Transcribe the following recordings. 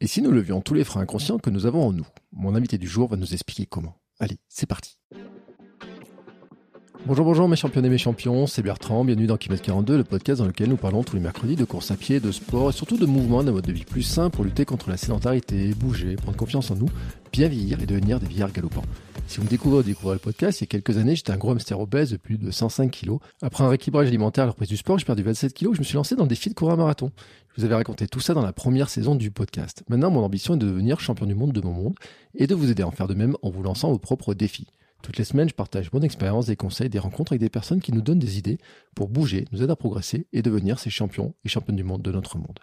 Et si nous levions tous les freins inconscients que nous avons en nous Mon invité du jour va nous expliquer comment. Allez, c'est parti. Bonjour, bonjour mes champions et mes champions, c'est Bertrand, bienvenue dans Kilomètre 42, le podcast dans lequel nous parlons tous les mercredis de course à pied, de sport et surtout de mouvement d'un mode de vie plus sain pour lutter contre la sédentarité, bouger, prendre confiance en nous, bien vieillir et devenir des vieillards galopants. Si vous me découvrez ou découvrez le podcast, il y a quelques années, j'étais un gros hamster obèse de plus de 105 kilos. Après un rééquilibrage alimentaire à la reprise du sport, j'ai perdu 27 kilos et je me suis lancé dans le défi de courir un marathon. Vous avais raconté tout ça dans la première saison du podcast. Maintenant, mon ambition est de devenir champion du monde de mon monde et de vous aider à en faire de même en vous lançant vos propres défis. Toutes les semaines, je partage mon expérience, des conseils, des rencontres avec des personnes qui nous donnent des idées pour bouger, nous aider à progresser et devenir ces champions et championnes du monde de notre monde.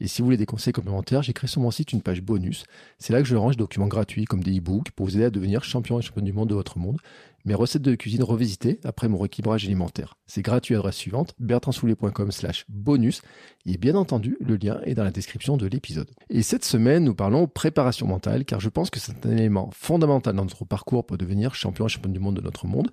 Et si vous voulez des conseils complémentaires, j'ai créé sur mon site une page bonus. C'est là que je range des documents gratuits comme des e-books pour vous aider à devenir champion et championne du monde de votre monde. Mes recettes de cuisine revisitées après mon rééquilibrage alimentaire. C'est gratuit à l'adresse suivante, bertrandsoulier.com slash bonus. Et bien entendu, le lien est dans la description de l'épisode. Et cette semaine, nous parlons préparation mentale, car je pense que c'est un élément fondamental dans notre parcours pour devenir champion et championne du monde de notre monde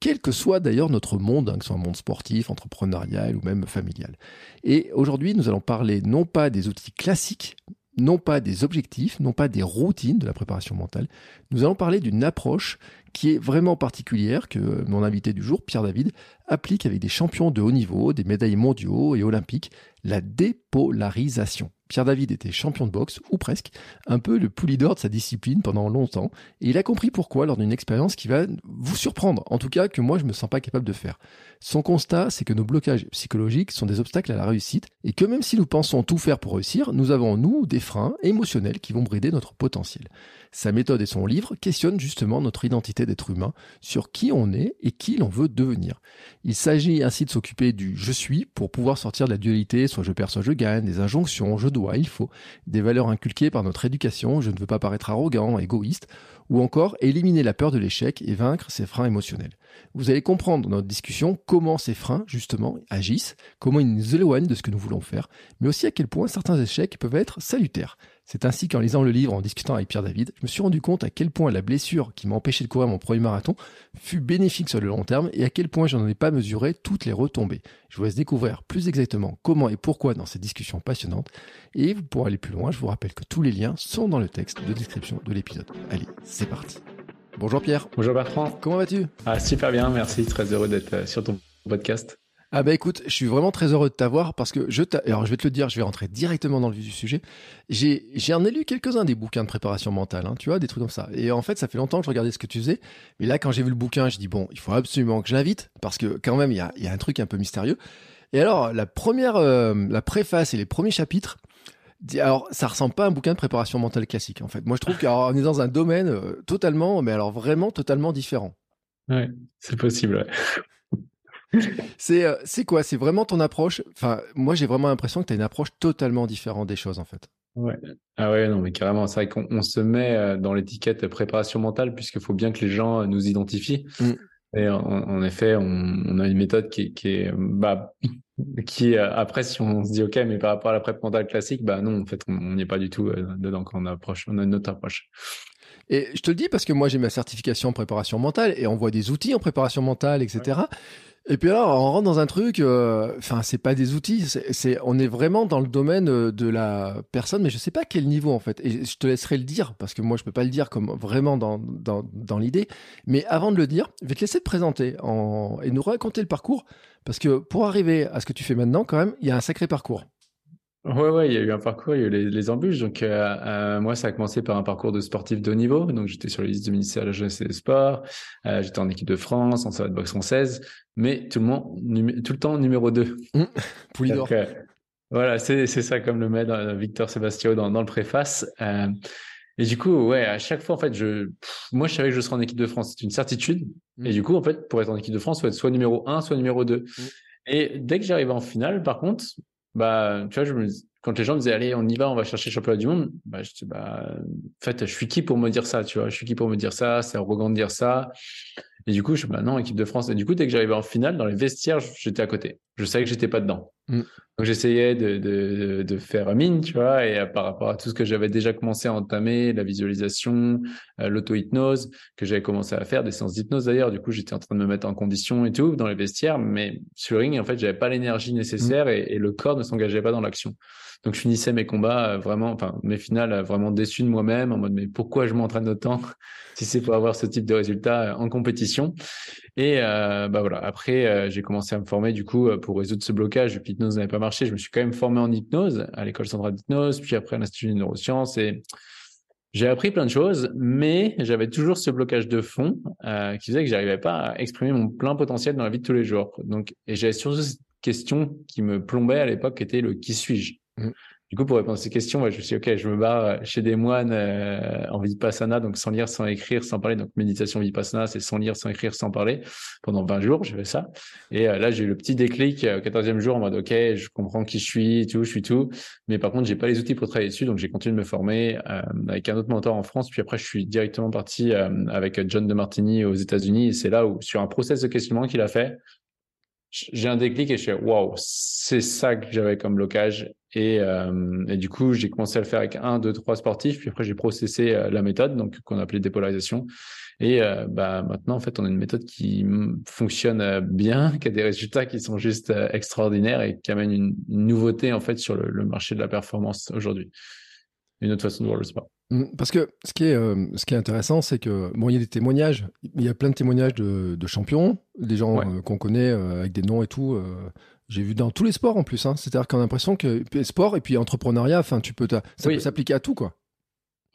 quel que soit d'ailleurs notre monde, hein, que ce soit un monde sportif, entrepreneurial ou même familial. Et aujourd'hui, nous allons parler non pas des outils classiques, non pas des objectifs, non pas des routines de la préparation mentale, nous allons parler d'une approche qui est vraiment particulière que mon invité du jour, Pierre David, applique avec des champions de haut niveau, des médailles mondiaux et olympiques, la dépolarisation. Pierre David était champion de boxe, ou presque, un peu le poulidor de sa discipline pendant longtemps, et il a compris pourquoi lors d'une expérience qui va vous surprendre, en tout cas que moi je me sens pas capable de faire. Son constat, c'est que nos blocages psychologiques sont des obstacles à la réussite, et que même si nous pensons tout faire pour réussir, nous avons en nous des freins émotionnels qui vont brider notre potentiel. Sa méthode et son livre questionnent justement notre identité d'être humain, sur qui on est et qui l'on veut devenir. Il s'agit ainsi de s'occuper du je suis pour pouvoir sortir de la dualité, soit je perds, soit je gagne, des injonctions, je dois, il faut, des valeurs inculquées par notre éducation, je ne veux pas paraître arrogant, égoïste, ou encore éliminer la peur de l'échec et vaincre ses freins émotionnels. Vous allez comprendre dans notre discussion comment ces freins, justement, agissent, comment ils nous éloignent de ce que nous voulons faire, mais aussi à quel point certains échecs peuvent être salutaires. C'est ainsi qu'en lisant le livre, en discutant avec Pierre David, je me suis rendu compte à quel point la blessure qui m'a empêché de courir mon premier marathon fut bénéfique sur le long terme et à quel point je n'en ai pas mesuré toutes les retombées. Je vous laisse découvrir plus exactement comment et pourquoi dans cette discussion passionnante. Et pour aller plus loin, je vous rappelle que tous les liens sont dans le texte de description de l'épisode. Allez, c'est parti. Bonjour Pierre. Bonjour Bertrand. Comment vas-tu? Ah super bien, merci. Très heureux d'être euh, sur ton podcast. Ah bah écoute, je suis vraiment très heureux de t'avoir parce que je alors je vais te le dire, je vais rentrer directement dans le vif du sujet. J'ai j'ai en ai lu quelques-uns des bouquins de préparation mentale, hein, tu vois, des trucs comme ça. Et en fait, ça fait longtemps que je regardais ce que tu faisais, mais là quand j'ai vu le bouquin, je dis bon, il faut absolument que je l'invite parce que quand même il y a y a un truc un peu mystérieux. Et alors la première euh, la préface et les premiers chapitres alors, ça ressemble pas à un bouquin de préparation mentale classique, en fait. Moi, je trouve qu'on est dans un domaine euh, totalement, mais alors vraiment totalement différent. Ouais, c'est possible. Ouais. C'est euh, c'est quoi? C'est vraiment ton approche? Enfin, moi, j'ai vraiment l'impression que tu as une approche totalement différente des choses, en fait. Ouais. Ah ouais, non, mais carrément, c'est vrai qu'on se met euh, dans l'étiquette préparation mentale puisqu'il faut bien que les gens euh, nous identifient. Mm. Et en, effet, on, a une méthode qui, qui est, bah, qui après, si on se dit ok, mais par rapport à la préparation mentale classique, bah non, en fait, on n'y est pas du tout dedans quand on approche, on a une autre approche. Et je te le dis parce que moi j'ai ma certification en préparation mentale et on voit des outils en préparation mentale, etc. Et puis alors, on rentre dans un truc, euh, enfin, c'est pas des outils, c'est, on est vraiment dans le domaine euh, de la personne, mais je sais pas quel niveau en fait. Et je te laisserai le dire, parce que moi, je peux pas le dire comme vraiment dans, dans, dans l'idée. Mais avant de le dire, je vais te laisser te présenter en, et nous raconter le parcours, parce que pour arriver à ce que tu fais maintenant, quand même, il y a un sacré parcours. Ouais, ouais, il y a eu un parcours, il y a eu les, les embûches. Donc, euh, euh, moi, ça a commencé par un parcours de sportif de haut niveau. Donc, j'étais sur les listes du ministère de la Jeunesse et des Sports. Euh, j'étais en équipe de France, en salle de boxe française, mais tout le monde, tout le temps numéro 2. Mmh, donc, euh, voilà, c'est ça comme le met Victor Sébastien dans, dans le préface. Et du coup, ouais, à chaque fois, en fait, je, moi, je savais que je serais en équipe de France. C'est une certitude. Mmh. Et du coup, en fait, pour être en équipe de France, il faut être soit numéro 1, soit numéro 2. Et dès que j'arrivais en finale, par contre, bah, tu vois, je me, quand les gens me disaient, allez, on y va, on va chercher le championnat du monde, bah, je dis, bah, en fait, je suis qui pour me dire ça, tu vois, je suis qui pour me dire ça, c'est arrogant de dire ça. Et du coup, je suis, bah non, équipe de France. Et du coup, dès que j'arrivais en finale, dans les vestiaires, j'étais à côté. Je savais que j'étais pas dedans. Mm. Donc, j'essayais de, de, de, faire mine, tu vois, et euh, par rapport à tout ce que j'avais déjà commencé à entamer, la visualisation, euh, l'auto-hypnose, que j'avais commencé à faire, des séances d'hypnose d'ailleurs. Du coup, j'étais en train de me mettre en condition et tout dans les vestiaires, mais sur le ring, en fait, j'avais pas l'énergie nécessaire mm. et, et, le corps ne s'engageait pas dans l'action. Donc, je finissais mes combats euh, vraiment, enfin, mes finales euh, vraiment déçu de moi-même, en mode, mais pourquoi je m'entraîne autant si c'est pour avoir ce type de résultat euh, en compétition? Et bah voilà, après, j'ai commencé à me former du coup pour résoudre ce blocage. L'hypnose n'avait pas marché. Je me suis quand même formé en hypnose à l'école centrale d'hypnose, puis après à l'Institut de neurosciences et j'ai appris plein de choses, mais j'avais toujours ce blocage de fond qui faisait que j'arrivais pas à exprimer mon plein potentiel dans la vie de tous les jours. Donc, et j'avais surtout cette question qui me plombait à l'époque, qui était le qui suis-je? Mm. Du coup, pour répondre à ces questions, je me suis dit, OK, je me barre chez des moines euh, en vipassana, donc sans lire, sans écrire, sans parler. Donc, méditation vipassana, c'est sans lire, sans écrire, sans parler. Pendant 20 jours, j'ai fait ça. Et euh, là, j'ai eu le petit déclic euh, au 14e jour en mode, OK, je comprends qui je suis, tout, je suis tout. Mais par contre, j'ai pas les outils pour travailler dessus. Donc, j'ai continué de me former avec un autre mentor en France. Puis après, je suis directement parti avec John de Martini aux États-Unis. Et c'est là où, sur un process de questionnement qu'il a fait, j'ai un déclic et je suis waouh, c'est ça que j'avais comme blocage. Et, euh, et du coup, j'ai commencé à le faire avec un, deux, trois sportifs. Puis après, j'ai processé euh, la méthode, donc qu'on appelait dépolarisation. Et euh, bah maintenant, en fait, on a une méthode qui fonctionne bien, qui a des résultats qui sont juste extraordinaires et qui amène une, nouveauté en fait sur le, le marché de la performance aujourd'hui. Une autre façon de voir le sport. Mm, parce que ce qui est, euh, ce qui est intéressant, c'est que bon, il y a des témoignages, il y a plein de témoignages de, de champions, des gens qu'on connaît avec des noms et tout. J'ai vu dans tous les sports en plus. Hein. C'est-à-dire qu'on a l'impression que sport et puis entrepreneuriat, enfin, tu peux, ça peut s'appliquer à tout, quoi.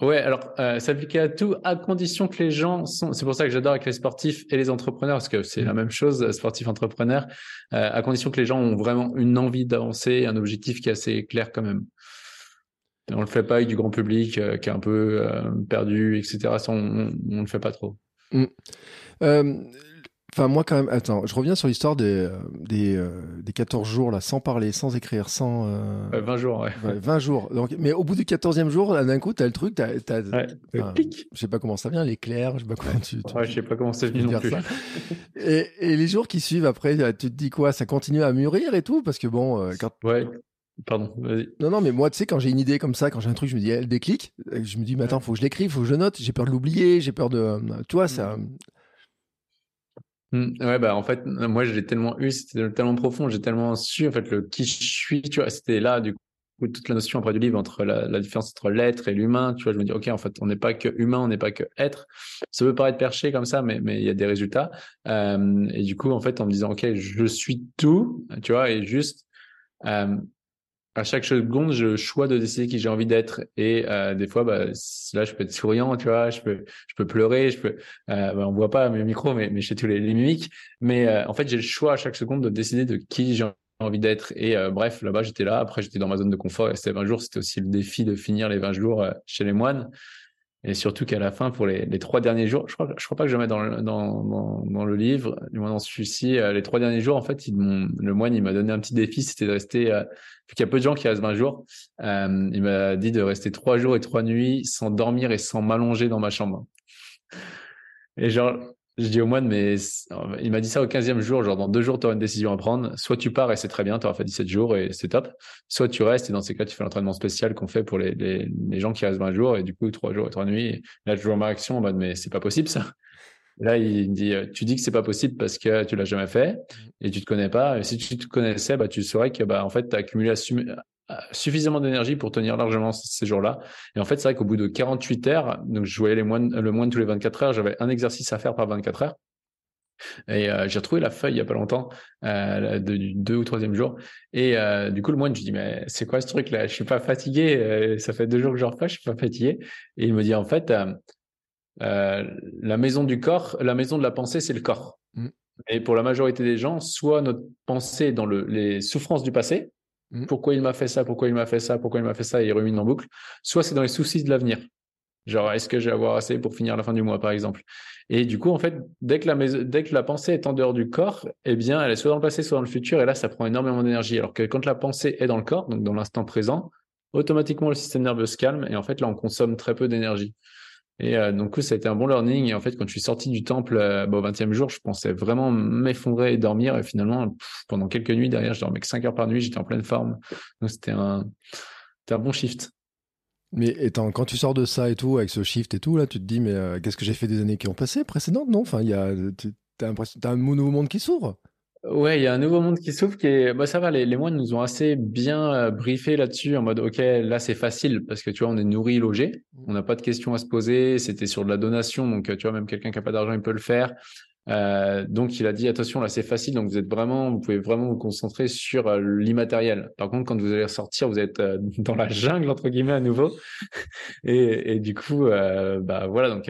Ouais, alors s'appliquer à tout à condition que les gens sont. C'est pour ça que j'adore avec les sportifs et les entrepreneurs parce que c'est la même chose, sportif entrepreneur, à condition que les gens ont vraiment une envie d'avancer, un objectif qui est assez clair quand même on le fait pas avec du grand public euh, qui est un peu euh, perdu, etc. Ça, on, ne le fait pas trop. Mm. Euh, enfin, moi, quand même, attends, je reviens sur l'histoire des, des, 14 jours, là, sans parler, sans écrire, sans. 20 jours, ouais. 20 jours. Donc, mais au bout du 14e jour, d'un coup, tu as le truc, tu as. je sais pas comment ça vient, l'éclair, je sais pas comment tu. je sais pas comment c'est venu non plus. et, et, les jours qui suivent après, tu te dis quoi Ça continue à mûrir et tout? Parce que bon, quand. Ouais. Pardon, vas-y. Non, non, mais moi, tu sais, quand j'ai une idée comme ça, quand j'ai un truc, je me dis, elle déclic. Je me dis, mais attends, faut que je l'écrive, faut que je note. J'ai peur de l'oublier, j'ai peur de. Euh, tu vois, ça. Mmh. Ouais, bah, en fait, moi, j'ai tellement eu, c'était tellement profond, j'ai tellement su, en fait, le qui je suis, tu vois, c'était là, du coup, toute la notion après du livre entre la, différence entre l'être et l'humain, tu vois, je me dis, OK, en fait, on n'est pas que humain, on n'est pas que être. Ça peut paraître perché comme ça, mais, mais il y a des résultats. Euh, et du coup, en fait, en me disant, OK, je suis tout, tu vois, et juste, euh, à chaque seconde, je choix de décider qui j'ai envie d'être. Et euh, des fois, bah, là, je peux être souriant, tu vois, je peux, je peux pleurer, je peux. Euh, bah, on voit pas mes micros, mais, mais sais tous les, mimiques. Mais euh, en fait, j'ai le choix à chaque seconde de décider de qui j'ai envie d'être. Et euh, bref, là-bas, j'étais là. Après, j'étais dans ma zone de confort. Et c'était 20 jours. C'était aussi le défi de finir les 20 jours chez les moines. Et surtout qu'à la fin, pour les, trois derniers jours, je crois, crois pas que je dans le, dans, dans, le livre, du moins dans celui-ci, les trois derniers jours, en fait, le moine, il m'a donné un petit défi, c'était de rester il y a peu de gens qui restent 20 jours. Euh, il m'a dit de rester trois jours et trois nuits sans dormir et sans m'allonger dans ma chambre. Et genre, je dis au moine, mais il m'a dit ça au 15e jour, genre dans deux jours, tu auras une décision à prendre. Soit tu pars et c'est très bien, tu auras fait 17 jours et c'est top. Soit tu restes et dans ces cas, tu fais l'entraînement spécial qu'on fait pour les, les, les, gens qui restent 20 jours et du coup, trois jours et trois nuits. Et là, je vois ma réaction en mode, mais c'est pas possible ça. Là, il dit, euh, tu dis que c'est pas possible parce que tu l'as jamais fait et tu te connais pas. Et si tu te connaissais, bah, tu saurais que, bah, en fait, tu as accumulé suffisamment d'énergie pour tenir largement ces jours-là. Et en fait, c'est vrai qu'au bout de 48 heures, donc je voyais les moines, le moine tous les 24 heures, j'avais un exercice à faire par 24 heures. Et euh, j'ai retrouvé la feuille il y a pas longtemps, euh, du deux ou troisième jour. Et euh, du coup, le moine, je dis mais c'est quoi ce truc là Je suis pas fatigué. ça fait deux jours que je refais, je suis pas fatigué. Et il me dit en fait, euh, la maison du corps, la maison de la pensée, c'est le corps. Mm. Et pour la majorité des gens, soit notre pensée dans le, les souffrances du passé, mm. pourquoi il m'a fait ça, pourquoi il m'a fait ça, pourquoi il m'a fait ça, et il rumine en boucle, soit c'est dans les soucis de l'avenir. Genre, est-ce que je vais avoir assez pour finir la fin du mois, par exemple Et du coup, en fait, dès que la, dès que la pensée est en dehors du corps, eh bien, elle est soit dans le passé, soit dans le futur. Et là, ça prend énormément d'énergie. Alors que quand la pensée est dans le corps, donc dans l'instant présent, automatiquement, le système nerveux se calme. Et en fait, là, on consomme très peu d'énergie. Et euh, donc, ça a été un bon learning. Et en fait, quand je suis sorti du temple euh, bah, au 20e jour, je pensais vraiment m'effondrer et dormir. Et finalement, pendant quelques nuits derrière, je dormais que 5 heures par nuit. J'étais en pleine forme. Donc, c'était un, un bon shift. Mais étant, quand tu sors de ça et tout, avec ce shift et tout, là, tu te dis, mais euh, qu'est-ce que j'ai fait des années qui ont passé précédentes? Non, enfin, il y a, t'as un nouveau monde qui s'ouvre. Ouais, il y a un nouveau monde qui s'ouvre qui est, bah, ça va, les, les moines nous ont assez bien euh, briefé là-dessus en mode, OK, là, c'est facile parce que tu vois, on est nourri, logé. On n'a pas de questions à se poser. C'était sur de la donation. Donc, tu vois, même quelqu'un qui n'a pas d'argent, il peut le faire. Euh, donc il a dit attention là c'est facile donc vous êtes vraiment vous pouvez vraiment vous concentrer sur euh, l'immatériel. Par contre quand vous allez ressortir vous êtes euh, dans la jungle entre guillemets à nouveau et, et du coup euh, bah voilà donc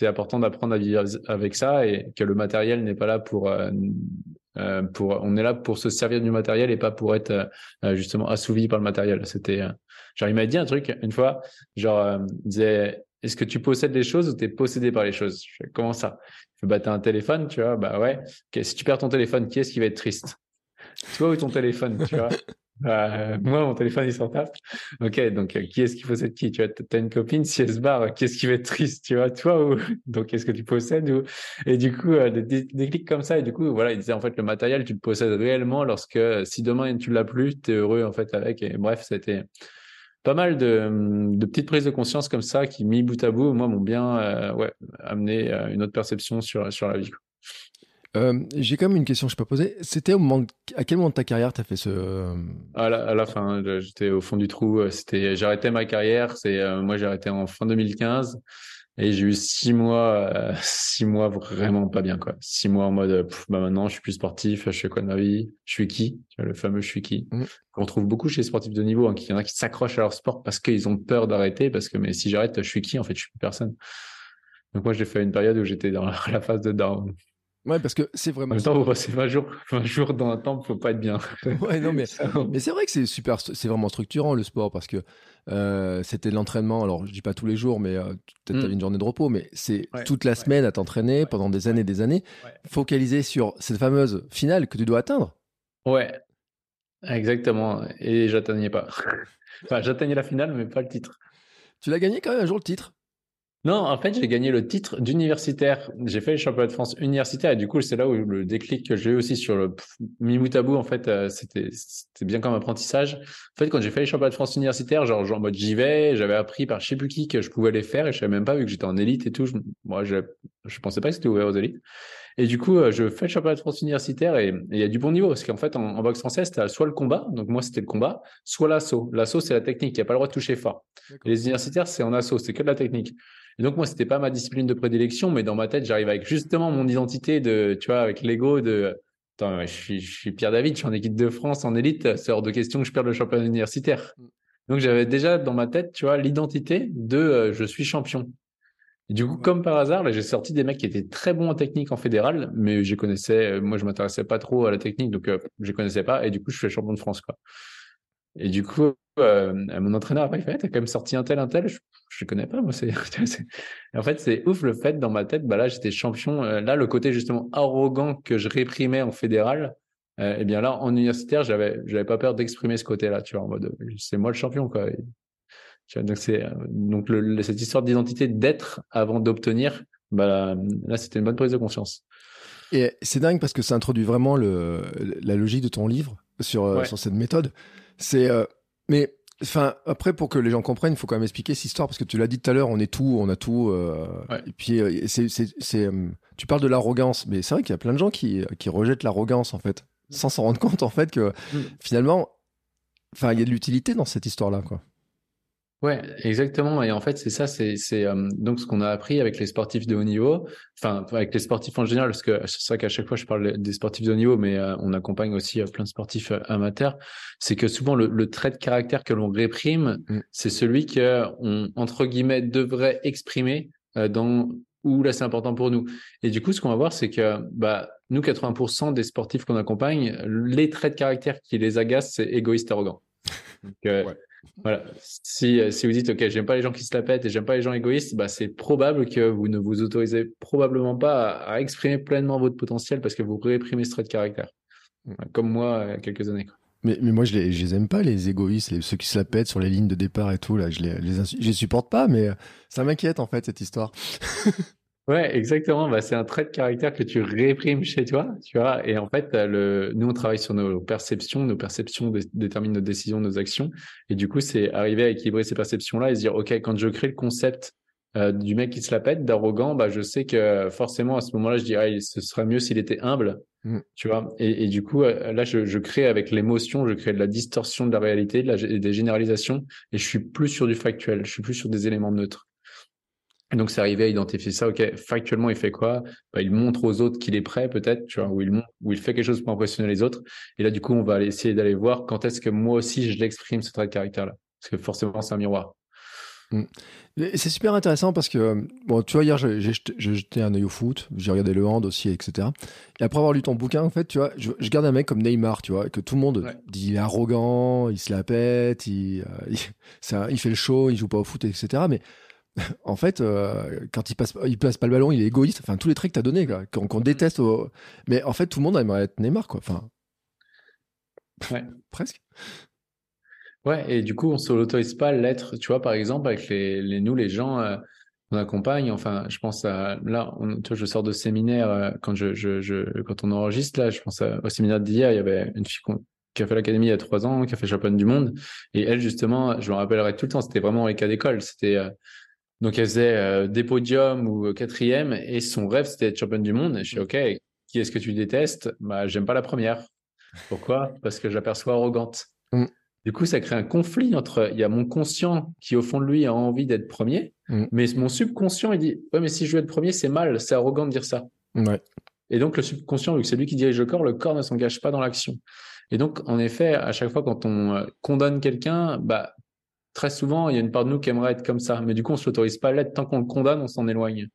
c'est important d'apprendre à vivre avec ça et que le matériel n'est pas là pour pour on est là pour se servir du matériel et pas pour être justement assouvi par le matériel. C'était genre il m'a dit un truc une fois genre il disait est-ce que tu possèdes les choses ou tu es possédé par les choses? Comment ça? Tu bah, un téléphone, tu vois, bah ouais. si tu perds ton téléphone, qui est-ce qui va être triste? Toi ou ton téléphone, tu vois? Bah, Moi, mon téléphone, il s'en tape. Ok, donc euh, qui est-ce qui possède qui? Tu vois, as une copine, si elle se barre, qui est-ce qui va être triste Tu vois, toi ou Donc, est-ce que tu possèdes ou... Et du coup, euh, des, clics comme ça, et du coup, voilà, il disait en fait, le matériel, tu le possèdes réellement lorsque si demain tu l'as plus, tu es heureux en fait avec. Et bref, c'était pas mal de, de, petites prises de conscience comme ça qui, mis bout à bout, moi, m'ont bien euh, ouais, amené euh, une autre perception sur, sur la vie. Euh, j'ai quand même une question que je peux poser. C'était au moment à quel moment de ta carrière tu as fait ce à la, à la, fin, j'étais au fond du trou. C'était j'arrêtais ma carrière. C'est moi j'ai arrêté en fin 2015 et j'ai eu six mois, euh, six mois vraiment pas bien, quoi. Six mois en mode, bah maintenant, je suis plus sportif, je fais quoi de ma vie? Je suis qui? Le fameux je suis qui? Mmh. On retrouve beaucoup chez les sportifs de niveau, hein, qu'il y en a qui s'accrochent à leur sport parce qu'ils ont peur d'arrêter, parce que, mais si j'arrête, je suis qui? En fait, je suis plus personne. Donc moi, j'ai fait une période où j'étais dans la phase de down. Ouais, parce que c'est vraiment. En même temps, vous passez 20 jours, 20 jours dans un temple, faut pas être bien. ouais, non, mais, mais c'est vrai que c'est super, c'est vraiment structurant le sport parce que euh, c'était l'entraînement. Alors, je dis pas tous les jours, mais euh, peut-être mm. une journée de repos, mais c'est toute la semaine à t'entraîner pendant des années et des années, focalisé sur cette fameuse finale que tu dois atteindre. Ouais, exactement. Et j'atteignais pas. enfin, j'atteignais la finale, mais pas le titre. Tu l'as gagné quand même un jour le titre? Non, en fait, j'ai gagné le titre d'universitaire. J'ai fait le championnat de France universitaire et du coup, c'est là où le déclic que j'ai eu aussi sur le Mimoutabou, en fait, euh, c'était c'était bien comme apprentissage. En fait, quand j'ai fait les championnats de France universitaire, genre, genre en mode j'y vais, j'avais appris par je sais plus qui que je pouvais les faire et je savais même pas vu que j'étais en élite et tout. moi, je je pensais pas que c'était ouvert aux élites. Et du coup, euh, je fais le championnat de France universitaire et il y a du bon niveau parce qu'en fait, en, boxe française, tu as soit le combat, donc moi c'était le combat, soit l'assaut. L'assaut, c'est la technique, il n'y a pas le droit de toucher fort. les universitaires, c'est en assaut, c'est que de la technique. Et donc moi, c'était pas ma discipline de prédilection, mais dans ma tête, j'arrive avec justement mon identité de, tu vois, avec l'ego de, attends, je suis, je suis Pierre David, je suis en équipe de France, en élite, c'est hors de question que je perde le championnat universitaire. Mm. Donc j'avais déjà dans ma tête, tu vois, l'identité de euh, je suis champion. Et du coup, comme par hasard, là, j'ai sorti des mecs qui étaient très bons en technique en fédéral, mais je connaissais, euh, moi, je m'intéressais pas trop à la technique, donc euh, je connaissais pas. Et du coup, je fais champion de France, quoi. Et du coup, euh, mon entraîneur après, il fait, t'as quand même sorti un tel, un tel. Je, je connais pas, moi. C'est, en fait, c'est ouf le fait dans ma tête. Bah là, j'étais champion. Euh, là, le côté justement arrogant que je réprimais en fédéral, euh, eh bien là, en universitaire, j'avais, j'avais pas peur d'exprimer ce côté-là. Tu vois, en mode, c'est moi le champion, quoi. donc c'est donc le, cette histoire d'identité d'être avant d'obtenir. Bah là, c'était une bonne prise de conscience. Et c'est dingue parce que ça introduit vraiment le, la logique de ton livre sur, sur cette méthode. C'est euh, mais enfin après pour que les gens comprennent, il faut quand même expliquer cette histoire parce que tu l'as dit tout à l'heure, on est tout, on a tout. Euh, et puis euh, c'est c'est tu parles de l'arrogance, mais c'est vrai qu'il y a plein de gens qui qui rejettent l'arrogance en fait, sans s'en rendre compte en fait que mm. finalement, enfin il y a de l'utilité dans cette histoire là quoi. Ouais, exactement. Et en fait, c'est ça, c'est euh, donc ce qu'on a appris avec les sportifs de haut niveau, enfin avec les sportifs en général, parce que c'est ça qu'à chaque fois je parle des sportifs de haut niveau, mais euh, on accompagne aussi euh, plein de sportifs amateurs. C'est que souvent le, le, trait de caractère que l'on réprime, mm. c'est celui que on entre guillemets devrait exprimer dans où là c'est important pour nous. Et du coup, ce qu'on va voir, c'est que bah nous, 80% des sportifs qu'on accompagne, les traits de caractère qui les agacent, c'est égoïste, arrogant. Donc, Voilà. Si, si vous dites, OK, j'aime pas les gens qui se la pètent et j'aime pas les gens égoïstes, bah, c'est probable que vous ne vous autorisez probablement pas à, exprimer pleinement votre potentiel parce que vous réprimez ce trait de caractère. Comme moi, il y a quelques années. Mais, mais moi, je les, je les aime pas, les égoïstes, ceux qui se la pètent sur les lignes de départ et tout. Là, je les, je les, supporte pas, mais ça m'inquiète en fait cette histoire. ouais, exactement. Bah, c'est un trait de caractère que tu réprimes chez toi, tu vois. Et en fait, le, nous, on travaille sur nos perceptions. Nos perceptions déterminent nos décisions, nos actions. Et du coup, c'est arriver à équilibrer ces perceptions-là et se dire, ok, quand je crée le concept euh, du mec qui se la pète, d'arrogant, bah, je sais que forcément à ce moment-là, je dirais, ce serait mieux s'il était humble Mm. Tu vois, et, et, du coup, euh, là, je, je crée avec l'émotion, je crée de la distorsion de la réalité, de la, des généralisations, et je suis plus sur du factuel, je suis plus sur des éléments neutres. Et donc, c'est arrivé à identifier ça. Ok, factuellement, il fait quoi? Bah, Il montre aux autres qu'il est prêt, peut-être, tu vois, ou il, ou il fait quelque chose pour impressionner les autres. Et là, du coup, on va essayer d'aller voir quand est-ce que moi aussi je l'exprime ce trait de caractère-là, parce que forcément, c'est un miroir. Mm. C'est super intéressant parce que, bon, tu vois, hier, j'ai jeté un œil au foot, j'ai regardé le hand aussi, etc. Et après avoir lu ton bouquin, en fait, tu vois, je, garde un mec comme Neymar, tu vois, que tout le monde dit il est arrogant, il se la pète, il, euh, il, fait le show, il joue pas au foot, etc. Mais en fait, euh, quand il passe, il passe pas le ballon, il est égoïste. Enfin, tous les traits que tu as donnés, qu'on déteste. Mais en fait, tout le monde aimerait être Neymar, quoi. Enfin, presque. Ouais, et du coup, on se l'autorise pas l'être. Tu vois, par exemple, avec les, les nous, les gens euh, qu'on accompagne. Enfin, je pense à là, tu vois, je sors de séminaire euh, quand je, je, je, quand on enregistre là. Je pense au séminaire d'hier. Il y avait une fille qui a fait l'académie il y a trois ans, qui a fait championne du monde. Et elle, justement, je me rappellerai tout le temps. C'était vraiment les cas d'école. C'était euh, donc elle faisait euh, des podiums ou quatrième, et son rêve c'était être championne du monde. Et je suis ok. Qui est-ce que tu détestes? Bah, j'aime pas la première. Pourquoi? Parce que j'aperçois arrogante. Mm. Du coup, ça crée un conflit entre, il y a mon conscient qui, au fond de lui, a envie d'être premier, mm. mais mon subconscient, il dit, ouais, mais si je veux être premier, c'est mal, c'est arrogant de dire ça. Ouais. Et donc, le subconscient, vu que c'est lui qui dirige le corps, le corps ne s'engage pas dans l'action. Et donc, en effet, à chaque fois quand on euh, condamne quelqu'un, bah, très souvent, il y a une part de nous qui aimerait être comme ça. Mais du coup, on ne s'autorise pas à l'être. Tant qu'on le condamne, on s'en éloigne.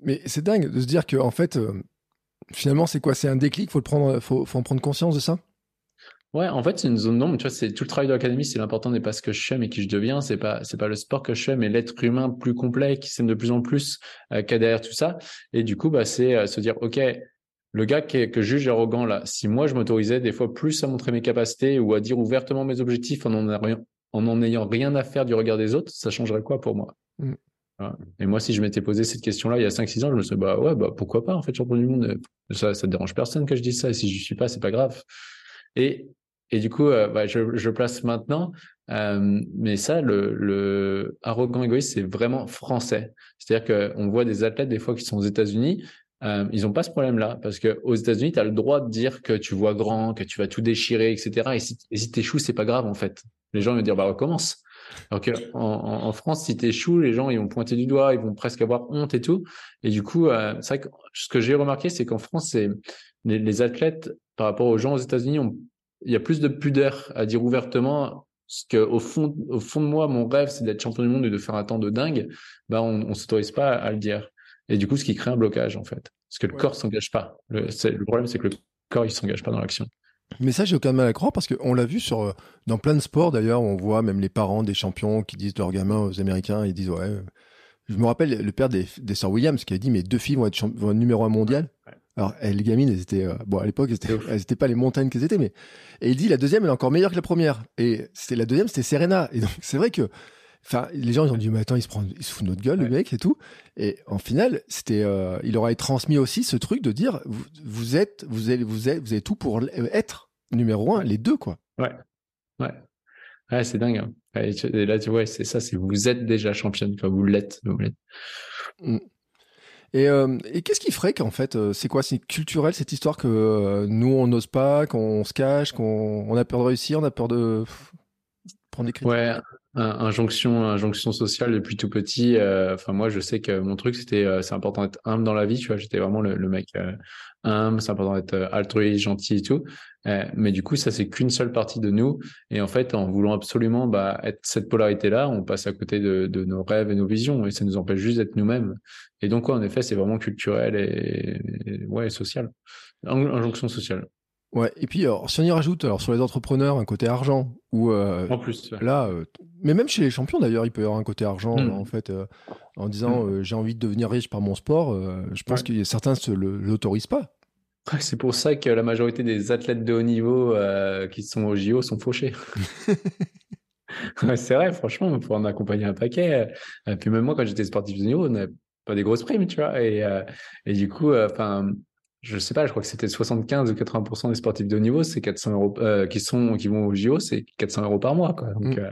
Mais c'est dingue de se dire que, en fait, euh, finalement, c'est quoi? C'est un déclic? Faut le prendre, faut, faut en prendre conscience de ça? Ouais, en fait, c'est une zone d'ombre. Tu vois, c'est tout le travail de l'académie. C'est l'important n'est pas ce que je fais, mais qui je deviens. C'est pas, c'est pas le sport que je fais, mais l'être humain plus complet qui s'aime de plus en plus euh, qu'il derrière tout ça. Et du coup, bah, c'est euh, se dire, ok, le gars qui est, que juge arrogant là, si moi je m'autorisais des fois plus à montrer mes capacités ou à dire ouvertement mes objectifs en en, en, ayant rien à faire du regard des autres, ça changerait quoi pour moi mm. Et moi, si je m'étais posé cette question-là il y a 5-6 ans, je me serais dit, bah ouais, bah pourquoi pas en fait, champion du monde. Ça, ça dérange personne que je dise ça. Et si je suis pas, c'est pas grave. Et et du coup, euh, bah, je, je, place maintenant. Euh, mais ça, le, le arrogant égoïste, c'est vraiment français. C'est-à-dire qu'on voit des athlètes des fois qui sont aux États-Unis, euh, ils n'ont pas ce problème-là parce que aux États-Unis, tu as le droit de dire que tu vois grand, que tu vas tout déchirer, etc. Et si, et si t'échoues, c'est pas grave en fait. Les gens vont dire bah recommence. Alors qu'en en, en, France, si t'échoues, les gens ils vont pointer du doigt, ils vont presque avoir honte et tout. Et du coup, euh, c'est vrai que ce que j'ai remarqué, c'est qu'en France, c'est les, les, athlètes par rapport aux gens aux États-Unis il y a plus de pudeur à dire ouvertement ce que au fond, au fond de moi, mon rêve, c'est d'être champion du monde et de faire un temps de dingue. Bah, on, on s'autorise pas à, le dire. Et du coup, ce qui crée un blocage, en fait. Parce que le corps s'engage pas. Le, le problème, c'est que le corps, il s'engage pas dans l'action. Mais ça, j'ai aucun mal à croire parce qu'on l'a vu sur, euh, dans plein de sports d'ailleurs, on voit même les parents des champions qui disent leurs gamins aux Américains, ils disent ouais. Euh, je me rappelle le père des, des sœurs Williams qui a dit mes deux filles vont être, vont numéro un mondial. Alors, les gamines, elles étaient, euh, bon, à l'époque, elles n'étaient pas les montagnes qu'elles étaient, mais, et il dit, la deuxième, elle est encore meilleure que la première. Et c'était la deuxième, c'était Serena. Et donc, c'est vrai que, enfin, les gens, ils ont dit, mais attends, il se prend, il se fout de notre gueule, le mec, et tout. Et en final, c'était, euh, il aurait transmis aussi ce truc de dire, vous, vous êtes, vous avez, vous êtes, vous avez tout pour être numéro un, les deux, quoi. Ouais. Ouais. Ouais, c'est dingue. Hein. Et là, tu vois, c'est ça, c'est vous êtes déjà championne, enfin, vous l'êtes, vous l'êtes. Mm. Et, euh, et qu'est-ce qui ferait qu'en fait, euh, c'est quoi C'est culturel cette histoire que euh, nous on n'ose pas, qu'on se cache, qu'on on a peur de réussir, on a peur de prendre des critiques? Ouais, injonction, injonction sociale depuis tout petit. Enfin moi, je sais que mon truc c'était, c'est important d'être humble dans la vie. Tu vois, j'étais vraiment le, le mec humble, c'est important d'être altruiste, gentil et tout. Euh, mais du coup, ça, c'est qu'une seule partie de nous. Et en fait, en voulant absolument bah, être cette polarité-là, on passe à côté de, de, nos rêves et nos visions. Et ça nous empêche juste d'être nous-mêmes. Et donc, en effet, c'est vraiment culturel et, ouais, social. Injonction sociale. Ouais, et puis alors, si on y rajoute alors sur les entrepreneurs un côté argent ou en plus là, mais même chez les champions d'ailleurs, il peut y avoir un côté argent hmm. en fait en disant hmm. j'ai envie de devenir riche par mon sport. je pense que certains ne l'autorisent pas. C'est pour ça que la majorité des athlètes de haut niveau qui sont au JO sont fauchés. c'est vrai, franchement, pour en accompagner un paquet. Et puis même moi, quand j'étais sportif de haut niveau, on n'avait pas des grosses primes, tu vois. Et, et du coup, enfin, je sais pas, je crois que c'était 75 ou 80% des sportifs de haut niveau, c'est 400 euros euh, qui sont qui vont au JO, c'est 400 euros par mois, quoi. Donc, mm. euh,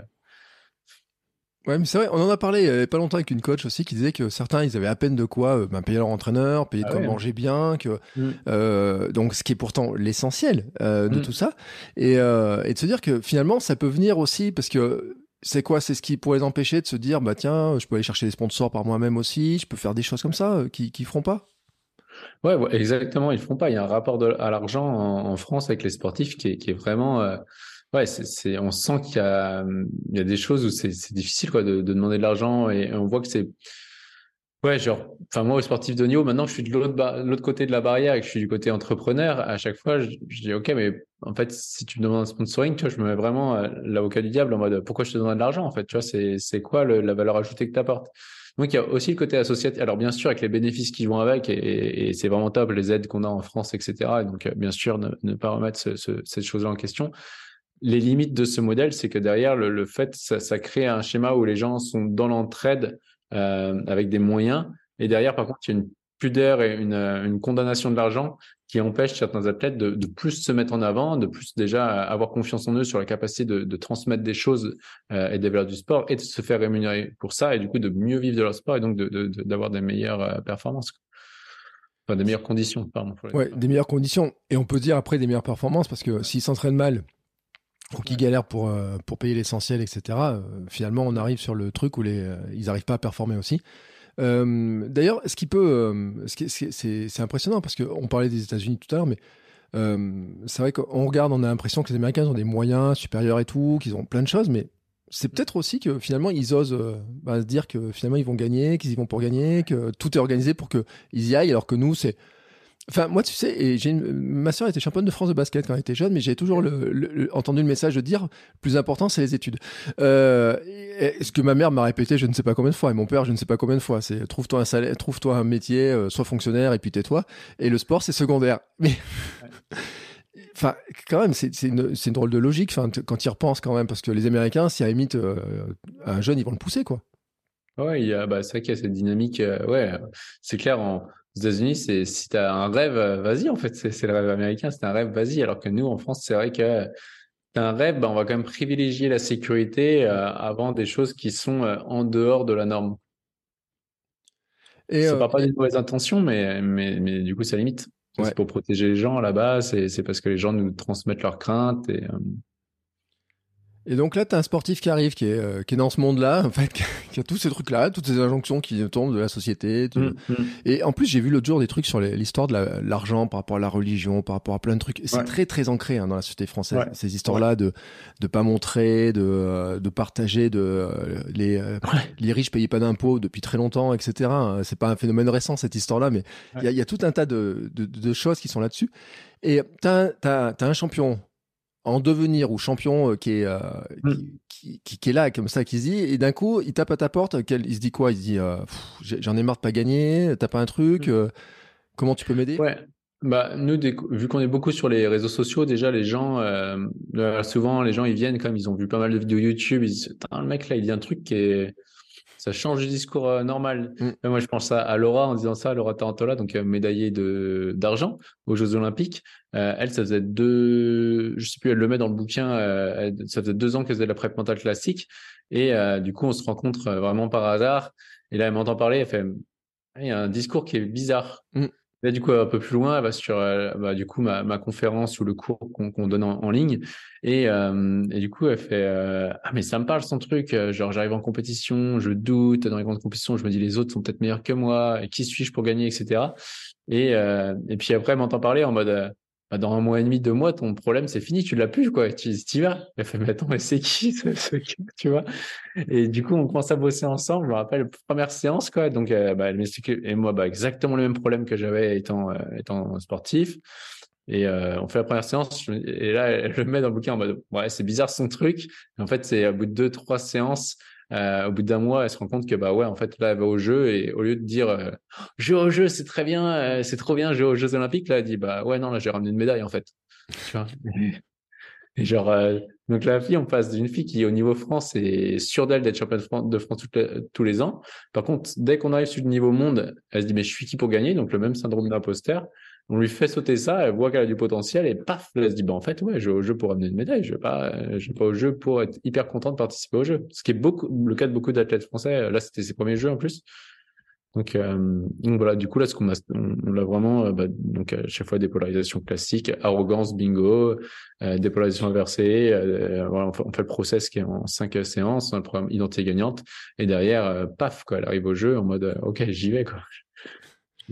Ouais, mais c'est vrai, on en a parlé il y avait pas longtemps avec une coach aussi qui disait que certains ils avaient à peine de quoi euh, ben, payer leur entraîneur, payer de ah quoi manger bien, que mm. donc ce qui est pourtant l'essentiel de mm. tout ça, et, et de se dire que finalement ça peut venir aussi parce que c'est quoi C'est ce qui pourrait les empêcher de se dire bah tiens je peux aller chercher des sponsors par moi-même aussi, je peux faire des choses comme ça qui qui feront pas. Ouais, exactement. Ils font pas. Il y a un rapport à l'argent en, France avec les sportifs qui est, vraiment. Euh, ouais, c'est, on sent qu'il y a, il y a des choses où c'est, difficile quoi de, de demander de l'argent et, on voit que c'est. Ouais, genre, enfin moi, au sportif de niveau, maintenant, je suis de l'autre, côté de la barrière et que je suis du côté entrepreneur. À chaque fois, je, dis ok, mais en fait, si tu me demandes un sponsoring, tu je me mets vraiment euh, l'avocat du diable en mode pourquoi je te donne de l'argent en fait, tu vois, c'est quoi la valeur ajoutée que tu apportes donc il y a aussi le côté associatif. Alors bien sûr avec les bénéfices qui vont avec et, c'est vraiment top les aides qu'on a en France, etc. Et donc euh, bien sûr ne, pas remettre cette chose-là en question. Les limites de ce modèle, c'est que derrière le, fait, ça, crée un schéma où les gens sont dans l'entraide euh, avec des moyens. Et derrière, par contre, il y a une pudeur et une condamnation de l'argent qui empêche certains athlètes de, de, plus se mettre en avant, de plus déjà avoir confiance en eux sur la capacité de, de transmettre des choses euh, et des valeurs du sport et de se faire rémunérer pour ça et du coup de mieux vivre de leur sport et donc d'avoir des meilleures euh, performances. Enfin, des meilleures conditions, pardon. Ouais, des meilleures conditions. Et on peut dire après des meilleures performances parce que s'ils s'entraînent mal, ou qu'ils galèrent pour, euh, pour payer l'essentiel, etc., finalement, on arrive sur le truc où les, ils n'arrivent pas à performer aussi. Euh, d'ailleurs, ce qui peut, euh, c'est impressionnant parce qu'on parlait des États-Unis tout à l'heure, mais euh, c'est vrai qu'on regarde, on a l'impression que les Américains ont des moyens supérieurs et tout, qu'ils ont plein de choses, mais c'est peut-être aussi que finalement ils osent bah, se dire que finalement ils vont gagner, qu'ils y vont pour gagner, que tout est organisé pour qu'ils y aillent, alors que nous c'est Enfin, moi, tu sais, et j'ai ma soeur était championne de France de basket quand elle était jeune, mais j'ai toujours le, entendu le message de dire, le plus important, c'est les études. Euh, ce que ma mère m'a répété, je ne sais pas combien de fois, et mon père, je ne sais pas combien de fois, c'est trouve-toi un salaire, trouve-toi un métier, euh, sois fonctionnaire, et puis tais-toi. Et le sport, c'est secondaire. Mais, enfin, quand même, c'est une, une, drôle de logique, enfin, quand ils repensent quand même, parce que les Américains, si à limite euh, un jeune, ils vont le pousser, quoi. Ouais, il y a, bah, c'est vrai qu'il y a cette dynamique. Euh, ouais, c'est clair. En, aux États-Unis, c'est si tu as un rêve, euh, vas-y, en fait, c'est le rêve américain, c'est un rêve, vas-y. Alors que nous, en France, c'est vrai que un rêve, bah, on va quand même privilégier la sécurité euh, avant des choses qui sont euh, en dehors de la norme. Et ça part pas d'une mauvaise intention, mais, mais, mais du coup, ça limite. C'est pour protéger les gens là-bas, c'est parce que les gens nous transmettent leurs craintes. Et, et donc là, tu as un sportif qui arrive, qui est, euh, qui est dans ce monde-là, en fait, qui a tous ces trucs-là, toutes ces injonctions qui tombent de la société. Mm, mm. Et en plus, j'ai vu l'autre jour des trucs sur l'histoire de l'argent par rapport à la religion, par rapport à plein de trucs. C'est très, très ancré hein, dans la société française, ces histoires-là de de pas montrer, de, euh, de partager, de euh, les, les riches payaient pas d'impôts depuis très longtemps, etc. Hein. C'est pas un phénomène récent, cette histoire-là, mais il y a, y, a, tout un tas de, de, de choses qui sont là-dessus. Et tu as, as, as un champion en devenir ou champion euh, qui, est, euh, mm. qui, qui, est là comme ça qui se dit et d'un coup il tape à ta porte il se dit quoi? Il se dit euh, j'en ai marre de pas gagner t'as pas un truc mm. comment tu peux m'aider? Ouais bah nous vu qu'on est beaucoup sur les réseaux sociaux déjà les gens souvent les gens ils viennent comme ils ont vu pas mal de vidéos YouTube ils disent le mec là il dit un truc qui est ça change du discours euh, normal. Mm. Moi, je pense à, Laura en disant ça, Laura Tarantola, donc euh, médaillée de d'argent aux Jeux Olympiques. Euh, elle, ça faisait deux, je sais plus, elle le met dans le bouquin. ça faisait deux ans qu'elle faisait la prep mentale classique, et du coup, on se rencontre vraiment par hasard. Et là, elle m'entend parler, elle fait, il y a un discours qui est bizarre. Mm. Là, du coup, un peu plus loin, elle va sur euh, bah, du coup ma, ma, conférence ou le cours qu'on donne en, ligne. Et, euh, du coup, elle fait euh, Ah, mais ça me parle son truc. Genre, j'arrive en compétition, je doute. Dans les grandes compétitions, je me dis les autres sont peut-être meilleurs que moi. Et qui suis-je pour gagner, etc. Et, et puis après, elle m'entend parler en mode bah, dans un mois et demi, deux mois, ton problème, c'est fini, tu l'as plus, quoi. Tu y vas. Elle fait, mais attends, mais c'est qui, tu vois? Et du coup, on commence à bosser ensemble. Je me rappelle, première séance, quoi. Donc, euh, bah, elle m'explique, et moi, bah, exactement le même problème que j'avais étant, euh, étant sportif. Et on fait la première séance, et là, elle le met dans le bouquin en mode, ouais, c'est bizarre son truc. en fait, c'est au bout de deux, trois séances, euh, au bout d'un mois, elle se rend compte que bah ouais, en fait, là, elle va au jeu et au lieu de dire euh, jeu au jeu, c'est très bien, euh, c'est trop bien, jeu aux Jeux Olympiques, là, elle dit bah ouais, non, là, j'ai ramené une médaille en fait. Et genre, euh, donc la fille, on passe d'une fille qui, au niveau France, est sûre d'elle d'être championne de France, tous les ans. Par contre, dès qu'on arrive sur le niveau monde, elle se dit mais je suis qui pour gagner? Donc le même syndrome d'imposteur on lui fait sauter ça, elle voit qu'elle a du potentiel et paf, elle se dit bah en fait ouais, je vais au jeu pour amener une médaille, je vais je vais pas au jeu pour être hyper content de participer au jeu. Ce qui est beaucoup le cas de beaucoup d'athlètes français. Là, c'était ses premiers jeux en plus. Donc, euh, donc voilà, du coup là, ce qu'on a, on, a vraiment euh, bah, donc à chaque fois des polarisations classiques, arrogance, bingo, euh, dépolarisation inversée. Euh, voilà, on fait, on fait, le process qui est en cinq séances, on a le programme identité gagnante, et derrière, paf quoi, elle arrive au jeu en mode ok, j'y vais quoi.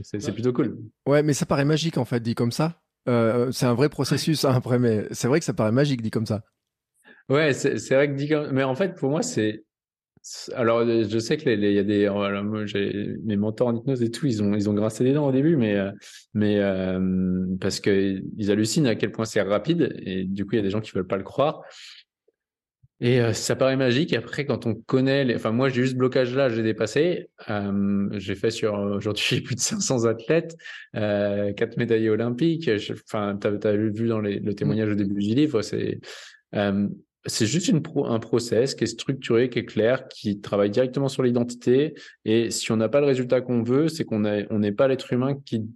C'est plutôt cool. Ouais, mais ça paraît magique en fait, dit comme ça. Euh, c'est un vrai processus hein, après, mais c'est vrai que ça paraît magique dit comme ça. Ouais, c'est vrai que dit comme... Mais en fait, pour moi, c'est. Alors, je sais que il y a des. moi, mes mentors en hypnose et tout, ils ont, ils ont grincé des dents au début, mais, euh, mais euh, parce qu'ils hallucinent à quel point c'est rapide et du coup, il y a des gens qui veulent pas le croire. Et euh, ça paraît magique. Après, quand on connaît, les... enfin moi j'ai eu ce blocage là, j'ai dépassé. Euh, j'ai fait sur aujourd'hui plus de 500 athlètes, euh, quatre médaillés olympiques. Enfin, tu as, vu dans les, le témoignage au début du livre, c'est euh, c'est juste une pro, un process qui est structuré, qui est clair, qui travaille directement sur l'identité. Et si on n'a pas le résultat qu'on veut, c'est qu'on on n'est pas l'être humain qui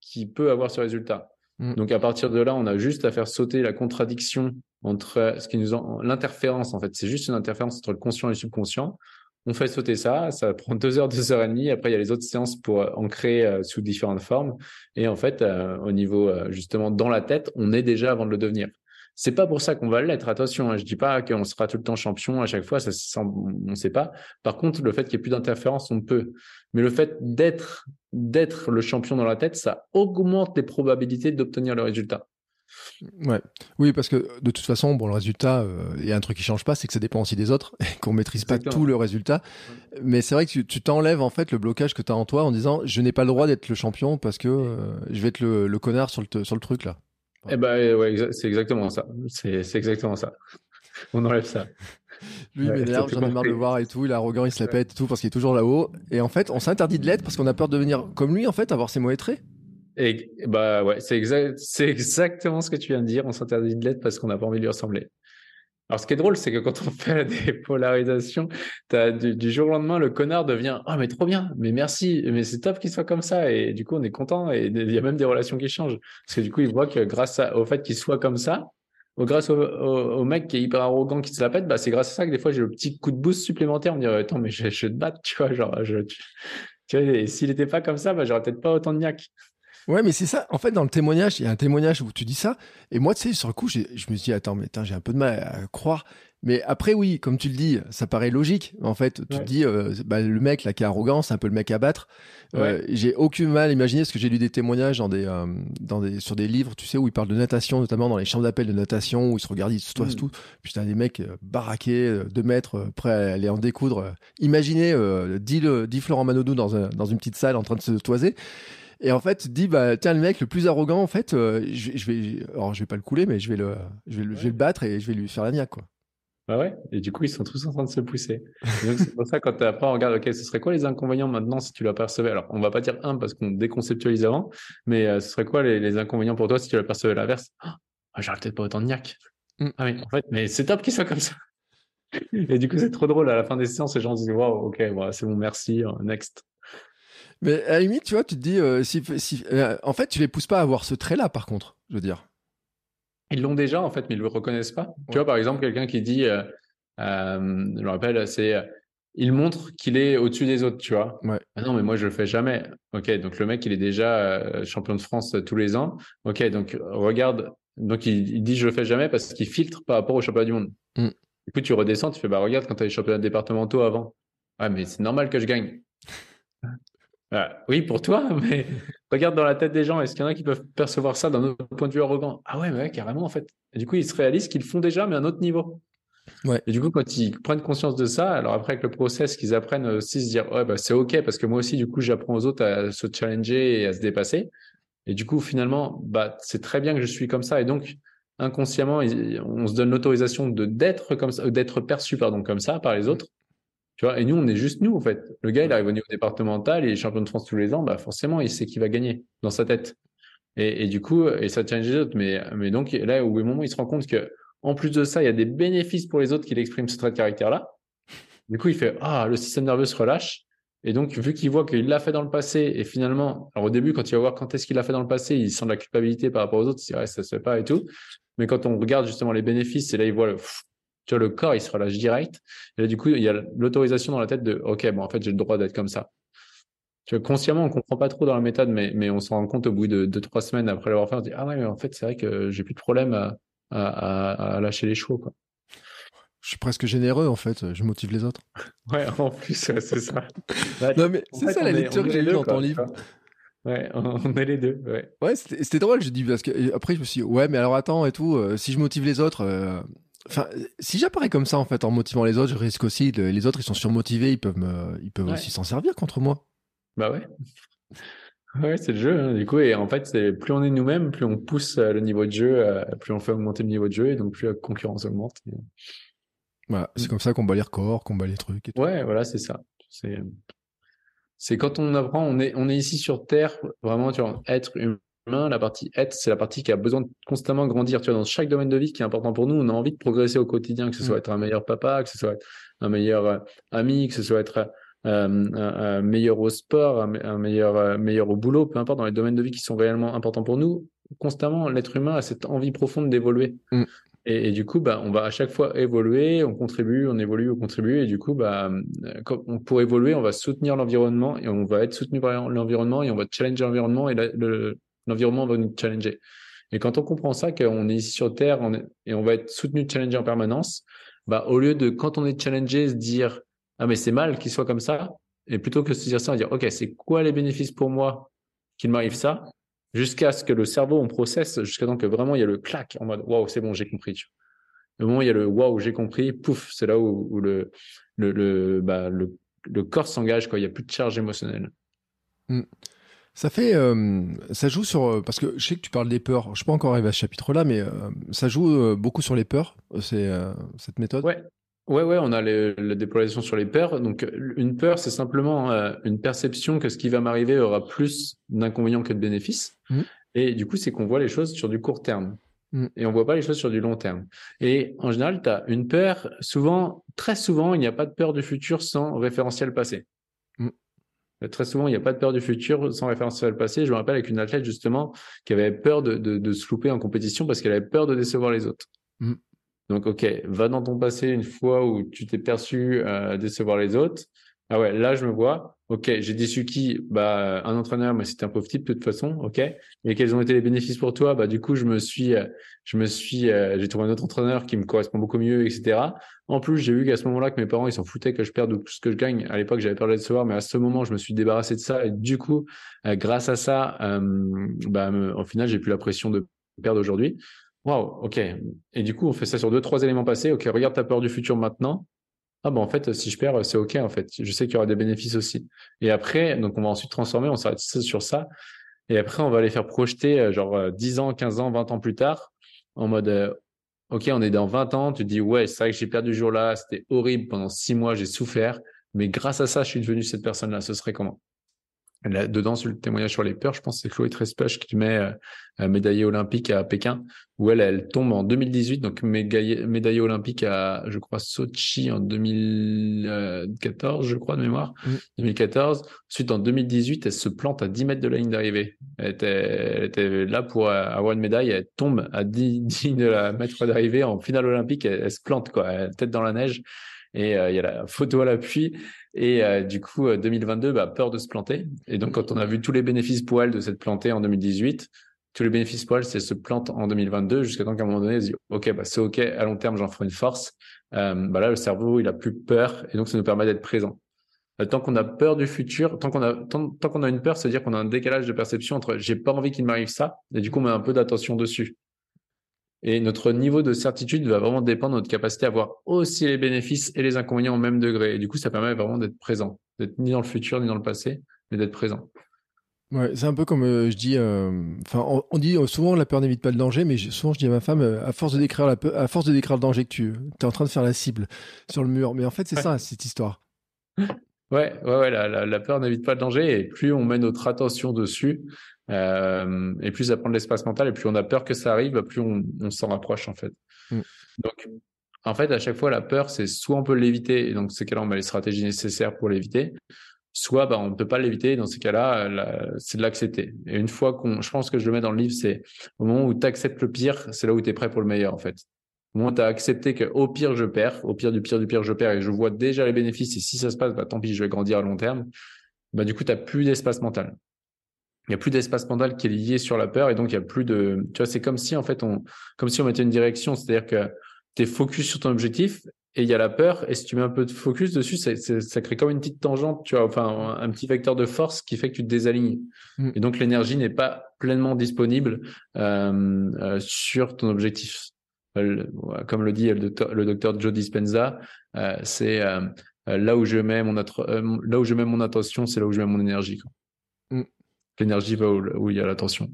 qui peut avoir ce résultat. Mm. Donc à partir de là, on a juste à faire sauter la contradiction entre ce qui nous en... l'interférence en fait, c'est juste une interférence entre le conscient et le subconscient. On fait sauter ça, ça prend deux heures, deux heures et demie. Après, il y a les autres séances pour euh, ancrer euh, sous différentes formes. Et en fait, euh, au niveau justement dans la tête, on est déjà avant de le devenir. C'est pas pour ça qu'on va l'être. Attention, hein, je dis pas qu'on sera tout le temps champion à chaque fois. Ça, on ne sait pas. Par contre, le fait qu'il n'y ait plus d'interférence, on peut. Mais le fait d'être d'être le champion dans la tête, ça augmente les probabilités d'obtenir le résultat. Ouais. Oui, parce que de toute façon, bon, le résultat, euh, il y a un truc qui change pas, c'est que ça dépend aussi des autres, et qu'on maîtrise pas tout le résultat. Mais c'est vrai que tu t'enlèves en fait le blocage que tu as en toi en disant, je n'ai pas le droit d'être le champion parce que euh, je vais être le, le, connard sur le, sur le truc là. Eh ben, ouais, c'est exactement ça. C'est exactement ça. On enlève ça. Lui, il m'énerve, j'en ai marre de le voir et tout, il est arrogant, il se la pète et tout parce qu'il est toujours là-haut. Et en fait, on s'interdit de l'être parce qu'on a peur de devenir comme lui, en fait, avoir ses mauvais traits. Et bah ouais, c'est exact, c'est exactement ce que tu viens de dire. On s'interdit de l'être parce qu'on n'a pas envie de lui ressembler. Alors, ce qui est drôle, c'est que quand on fait des polarisations, as du, du, jour au lendemain, le connard devient oh mais trop bien, mais merci, mais c'est top qu'il soit comme ça et du coup on est content et il y a même des relations qui changent parce que du coup il voit que grâce au fait qu'il soit comme ça, grâce au, mec qui est hyper arrogant qui se la pète, bah c'est grâce à ça que des fois j'ai le petit coup de boost supplémentaire, me dirait attends mais je, te batte, tu vois, genre je, s'il n'était pas comme ça, bah j'aurais peut-être pas autant de niaque. Ouais, mais c'est ça. En fait, dans le témoignage, il y a un témoignage où tu dis ça. Et moi, tu sais, sur le coup, je me suis dit, attends, mais j'ai un peu de mal à croire. Mais après, oui, comme tu le dis, ça paraît logique. En fait, tu te dis, euh, bah, le mec là qui est arrogant, c'est un peu le mec à battre. Euh, j'ai aucun mal à imaginer, parce que j'ai lu des témoignages dans des, euh, dans des, sur des livres, tu sais, où ils parlent de natation, notamment dans les chambres d'appel de natation, où ils se regardent, ils se toisent mm. tout. Puis t'as des mecs baraqués, deux mètres, prêts à aller en découdre. Imaginez, dit, le, dit Florent Manodou dans, un, dans une petite salle en train de se toiser. Et en fait, tu te dis, bah, tiens, le mec le plus arrogant, en fait, je, je, vais, alors je vais pas le couler, mais je vais le, je vais le, je vais le battre et je vais lui faire la niaque, quoi. Bah ouais, et du coup, ils sont tous en train de se pousser. c'est pour ça, quand après, on regarde, OK, ce serait quoi les inconvénients maintenant si tu l'apercevais? Alors, on va pas dire un parce qu'on déconceptualise avant, mais euh, ce serait quoi les, inconvénients pour toi si tu l'apercevais l'inverse? Ah, j'aurais peut-être pas autant de niaque. Mm. Ah oui, en fait, mais c'est top qu'il soit comme ça. et du coup, c'est trop drôle. À la fin des séances, les gens disent, waouh, OK, voilà, c'est bon, merci, euh, next. Mais à la limite, tu vois, tu te dis, euh, si, si en fait, tu les pousses pas à avoir ce trait-là, par contre, je veux dire. Ils l'ont déjà en fait, mais ils le reconnaissent pas. Tu vois, par exemple, quelqu'un qui dit, euh, euh, je me rappelle, c'est, euh, il montre qu'il est au-dessus des autres, tu vois. Ouais. Ah non, mais moi je le fais jamais. Ok, donc le mec il est déjà euh, champion de France tous les ans. Ok, donc regarde, donc il, dit je le fais jamais parce qu'il filtre par rapport au championnat du monde. Mm. Du coup, tu redescends, tu fais bah regarde quand tu as les championnats départementaux avant. Ouais, mais c'est normal que je gagne. Ah, oui, pour toi, mais regarde dans la tête des gens. Est-ce qu'il y en a qui peuvent percevoir ça d'un autre point de vue arrogant? Ah ouais, ouais, carrément, en fait. Et du coup, ils se réalisent qu'ils font déjà, mais à un autre niveau. Ouais. Et du coup, quand ils prennent conscience de ça, alors après, avec le process, qu'ils apprennent aussi se dire, ouais, bah, c'est OK, parce que moi aussi, du coup, j'apprends aux autres à se challenger et à se dépasser. Et du coup, finalement, bah, c'est très bien que je suis comme ça. Et donc, inconsciemment, on se donne l'autorisation de d'être comme ça, d'être perçu pardon comme ça par les autres. Tu vois, et nous, on est juste nous en fait. Le gars, il arrive au niveau départemental, il est champion de France tous les ans, bah forcément, il sait qu'il va gagner dans sa tête. Et, et, du coup, et ça challenge les autres. Mais, mais donc là, au moment, il se rend compte que en plus de ça, il y a des bénéfices pour les autres qu'il exprime ce trait de caractère-là. Du coup, il fait ah, le système nerveux se relâche. Et donc, vu qu'il voit qu'il l'a fait dans le passé, et finalement, alors au début, quand il va voir quand est-ce qu'il l'a fait dans le passé, il sent de la culpabilité par rapport aux autres, il dit ouais, ça se fait pas et tout. Mais quand on regarde justement les bénéfices, et là, il voit le, tu vois, le corps, il se relâche direct. Et là, du coup, il y a l'autorisation dans la tête de, OK, bon, en fait, j'ai le droit d'être comme ça. Tu vois, consciemment, on comprend pas trop dans la méthode, mais, mais on se rend compte au bout de deux, trois semaines après l'avoir fait, on se dit, ah ouais, mais en fait, c'est vrai que j'ai plus de problème à, à, à, lâcher les chevaux, quoi. Je suis presque généreux en fait, je motive les autres. Ouais, en plus, c'est ça. non, mais c'est ça la lecture que j'ai lue dans ton livre. Ouais, on est les deux. Ouais, ouais c'était drôle, je dis, parce que après, je me suis dit, ouais, mais alors attends et tout, euh, si je motive les autres, euh, enfin, si j'apparais comme ça en fait en motivant les autres, je risque aussi, les autres ils sont surmotivés, ils peuvent, me, ils peuvent aussi s'en servir contre moi. Bah ouais. Ouais, c'est le jeu, hein, du coup, et en fait, c'est plus on est nous-mêmes, plus on pousse euh, le niveau de jeu, plus on fait augmenter le niveau de jeu, et donc plus la concurrence augmente. Voilà, c'est mm. comme ça qu'on bat les records, qu'on bat les trucs. Et tout. Ouais, voilà, c'est ça. C'est c'est quand on apprend, on est, on est ici sur Terre, vraiment, tu vois, être humain, la partie être, c'est la partie qui a besoin de constamment grandir, tu vois, dans chaque domaine de vie qui est important pour nous, on a envie de progresser au quotidien, que ce soit mm. être un meilleur papa, que ce soit être un meilleur euh, ami, que ce soit être euh, un, meilleur au sport, un, meilleur, euh, meilleur au boulot, peu importe, dans les domaines de vie qui sont réellement importants pour nous, constamment, l'être humain a cette envie profonde d'évoluer. Mm. Et, et, du coup, bah, on va à chaque fois évoluer, on contribue, on évolue, on contribue. Et du coup, bah, pour évoluer, on va soutenir l'environnement et on va être soutenu par l'environnement et on va challenger l'environnement et l'environnement va nous challenger. Et quand on comprend ça, qu'on est ici sur Terre on est, et on va être soutenu, challenger en permanence, bah, au lieu de, quand on est challengé, se dire, ah, mais c'est mal qu'il soit comme ça, et plutôt que de se dire ça, on va dire, OK, c'est quoi les bénéfices pour moi qu'il m'arrive ça? jusqu'à ce que le cerveau on processe, jusqu'à temps que vraiment il y a le clac en mode waouh, c'est bon, j'ai compris. Le moment où il y a le waouh, j'ai compris, pouf, c'est là où, le, le, le, bah, le, corps s'engage. Il n'y a plus de charge émotionnelle. Hmm. Ça fait, euh, ça joue sur, euh, parce que je sais que tu parles des peurs. Je ne suis pas encore arrivé à ce chapitre-là, mais euh, ça joue beaucoup sur les peurs, c'est cette méthode. Ouais, Ouais, ouais, on a la dépolarisation sur les peurs. Donc, une peur, c'est simplement une perception que ce qui va m'arriver aura plus d'inconvénients que de bénéfices. Mmh. Et du coup, c'est qu'on voit les choses sur du court terme. Mmh. Et on voit pas les choses sur du long terme. Et en général, tu as une peur, souvent, très souvent, il n'y a pas de peur du futur sans référentiel passé. Mmh. Très souvent, il n'y a pas de peur du futur sans référentiel passé. Je me rappelle avec une athlète, justement, qui avait peur de, de, de se louper en compétition parce qu'elle avait peur de décevoir les autres. Donc, OK, va dans ton passé une fois où tu t'es perçu euh, décevoir les autres. Ah ouais, là, je me vois. OK, j'ai déçu qui? Bah, un entraîneur, mais c'était un pauvre type de toute façon. OK. Et quels ont été les bénéfices pour toi? Bah, du coup, je me suis, euh, je me suis, euh, j'ai trouvé un autre entraîneur qui me correspond beaucoup mieux, etc. En plus, j'ai vu qu'à ce moment-là, que mes parents, ils s'en foutaient que je perde tout ce que je gagne. À l'époque, j'avais peur de décevoir, mais à ce moment, je me suis débarrassé de ça. Et du coup, grâce à ça, bah, au final, j'ai plus la pression de perdre aujourd'hui. Waouh, ok. Et du coup, on fait ça sur deux, trois éléments passés. Ok, regarde ta peur du futur maintenant. Ah bon, en fait, si je perds, c'est ok, en fait. Je sais qu'il y aura des bénéfices aussi. Et après, donc on va ensuite transformer, on s'arrête sur ça. Et après, on va les faire projeter, euh, genre 10 euh, ans, 15 ans, 20 ans plus tard, en mode, euh, ok, on est dans 20 ans, tu dis, ouais, c'est vrai que j'ai perdu ce jour-là, c'était horrible, pendant 6 mois, j'ai souffert, mais grâce à ça, je suis devenu cette personne-là, ce serait comment? Là, dedans, sur le témoignage sur les peurs, je pense que c'est Chloé Trespech qui met euh, médaillée olympique à Pékin, où elle, elle tombe en 2018, donc médaillée, olympique à, je crois, Sochi en 2014, je crois, de mémoire, 2014. Mm. Ensuite, en 2018, elle se plante à 10 mètres de la ligne d'arrivée. Elle était, elle était là pour avoir une médaille, elle tombe à 10, 10 de la mètre d'arrivée en finale olympique, elle, se plante, quoi, tête dans la neige. Et euh, il y a la photo à l'appui. Et euh, du coup, 2022, euh, bah, peur de se planter. Et donc, quand on a vu tous les bénéfices elle de cette plantée en 2018, tous les bénéfices elle, c'est se plante en 2022 jusqu'à temps qu'à un moment donné, dit, OK, bah, c'est OK, à long terme, j'en ferai une force. Bah là, le cerveau, il a plus peur et donc ça nous permet d'être présent. tant qu'on a peur du futur, tant qu'on a, tant, tant qu'on a une peur, c'est-à-dire qu'on a un décalage de perception entre j'ai pas envie qu'il m'arrive ça et du coup, on met un peu d'attention dessus. Et notre niveau de certitude va vraiment dépendre de notre capacité à voir aussi les bénéfices et les inconvénients au même degré. Et du coup, ça permet vraiment d'être présent, d'être ni dans le futur ni dans le passé, mais d'être présent. Ouais, c'est un peu comme je dis. Enfin, on, dit souvent la peur n'évite pas le danger, mais souvent je dis à ma femme, à force de décrire la peur, à force de décrire le danger que tu es en train de faire la cible sur le mur. Mais en fait, c'est ça cette histoire. Ouais, ouais, ouais. La, la, peur n'évite pas le danger, et plus on met notre attention dessus, euh, et plus ça prend de l'espace mental, et plus on a peur que ça arrive, plus on, on s'en rapproche en fait. Mm. Donc, en fait, à chaque fois, la peur, c'est soit on peut l'éviter, et donc ces cas-là, on met les stratégies nécessaires pour l'éviter, soit bah, on ne peut pas l'éviter, dans ces cas-là, c'est de l'accepter. Et une fois qu'on, je pense que je le mets dans le livre, c'est au moment où tu acceptes le pire, c'est là où tu es prêt pour le meilleur, en fait. Au où tu as accepté qu'au pire, je perds, au pire du pire du pire, je perds, et je vois déjà les bénéfices, et si ça se passe, bah, tant pis, je vais grandir à long terme, bah, du coup, tu n'as plus d'espace mental. Il n'y a plus d'espace mental qui est lié sur la peur, et donc il y a plus de, tu vois, c'est comme si, en fait, on, comme si on mettait une direction, c'est-à-dire que tu es focus sur ton objectif, et il y a la peur, et si tu mets un peu de focus dessus, ça, ça, crée comme une petite tangente, tu vois, enfin un, petit vecteur de force qui fait que tu te désalignes. Mm. Et donc l'énergie n'est pas pleinement disponible euh, euh, sur ton objectif. Comme le dit le docteur, le docteur Joe Dispenza, euh, c'est euh, là où je mets mon là où je mets mon attention, c'est là où je mets mon énergie. Mm. L'énergie va où il y a l'attention.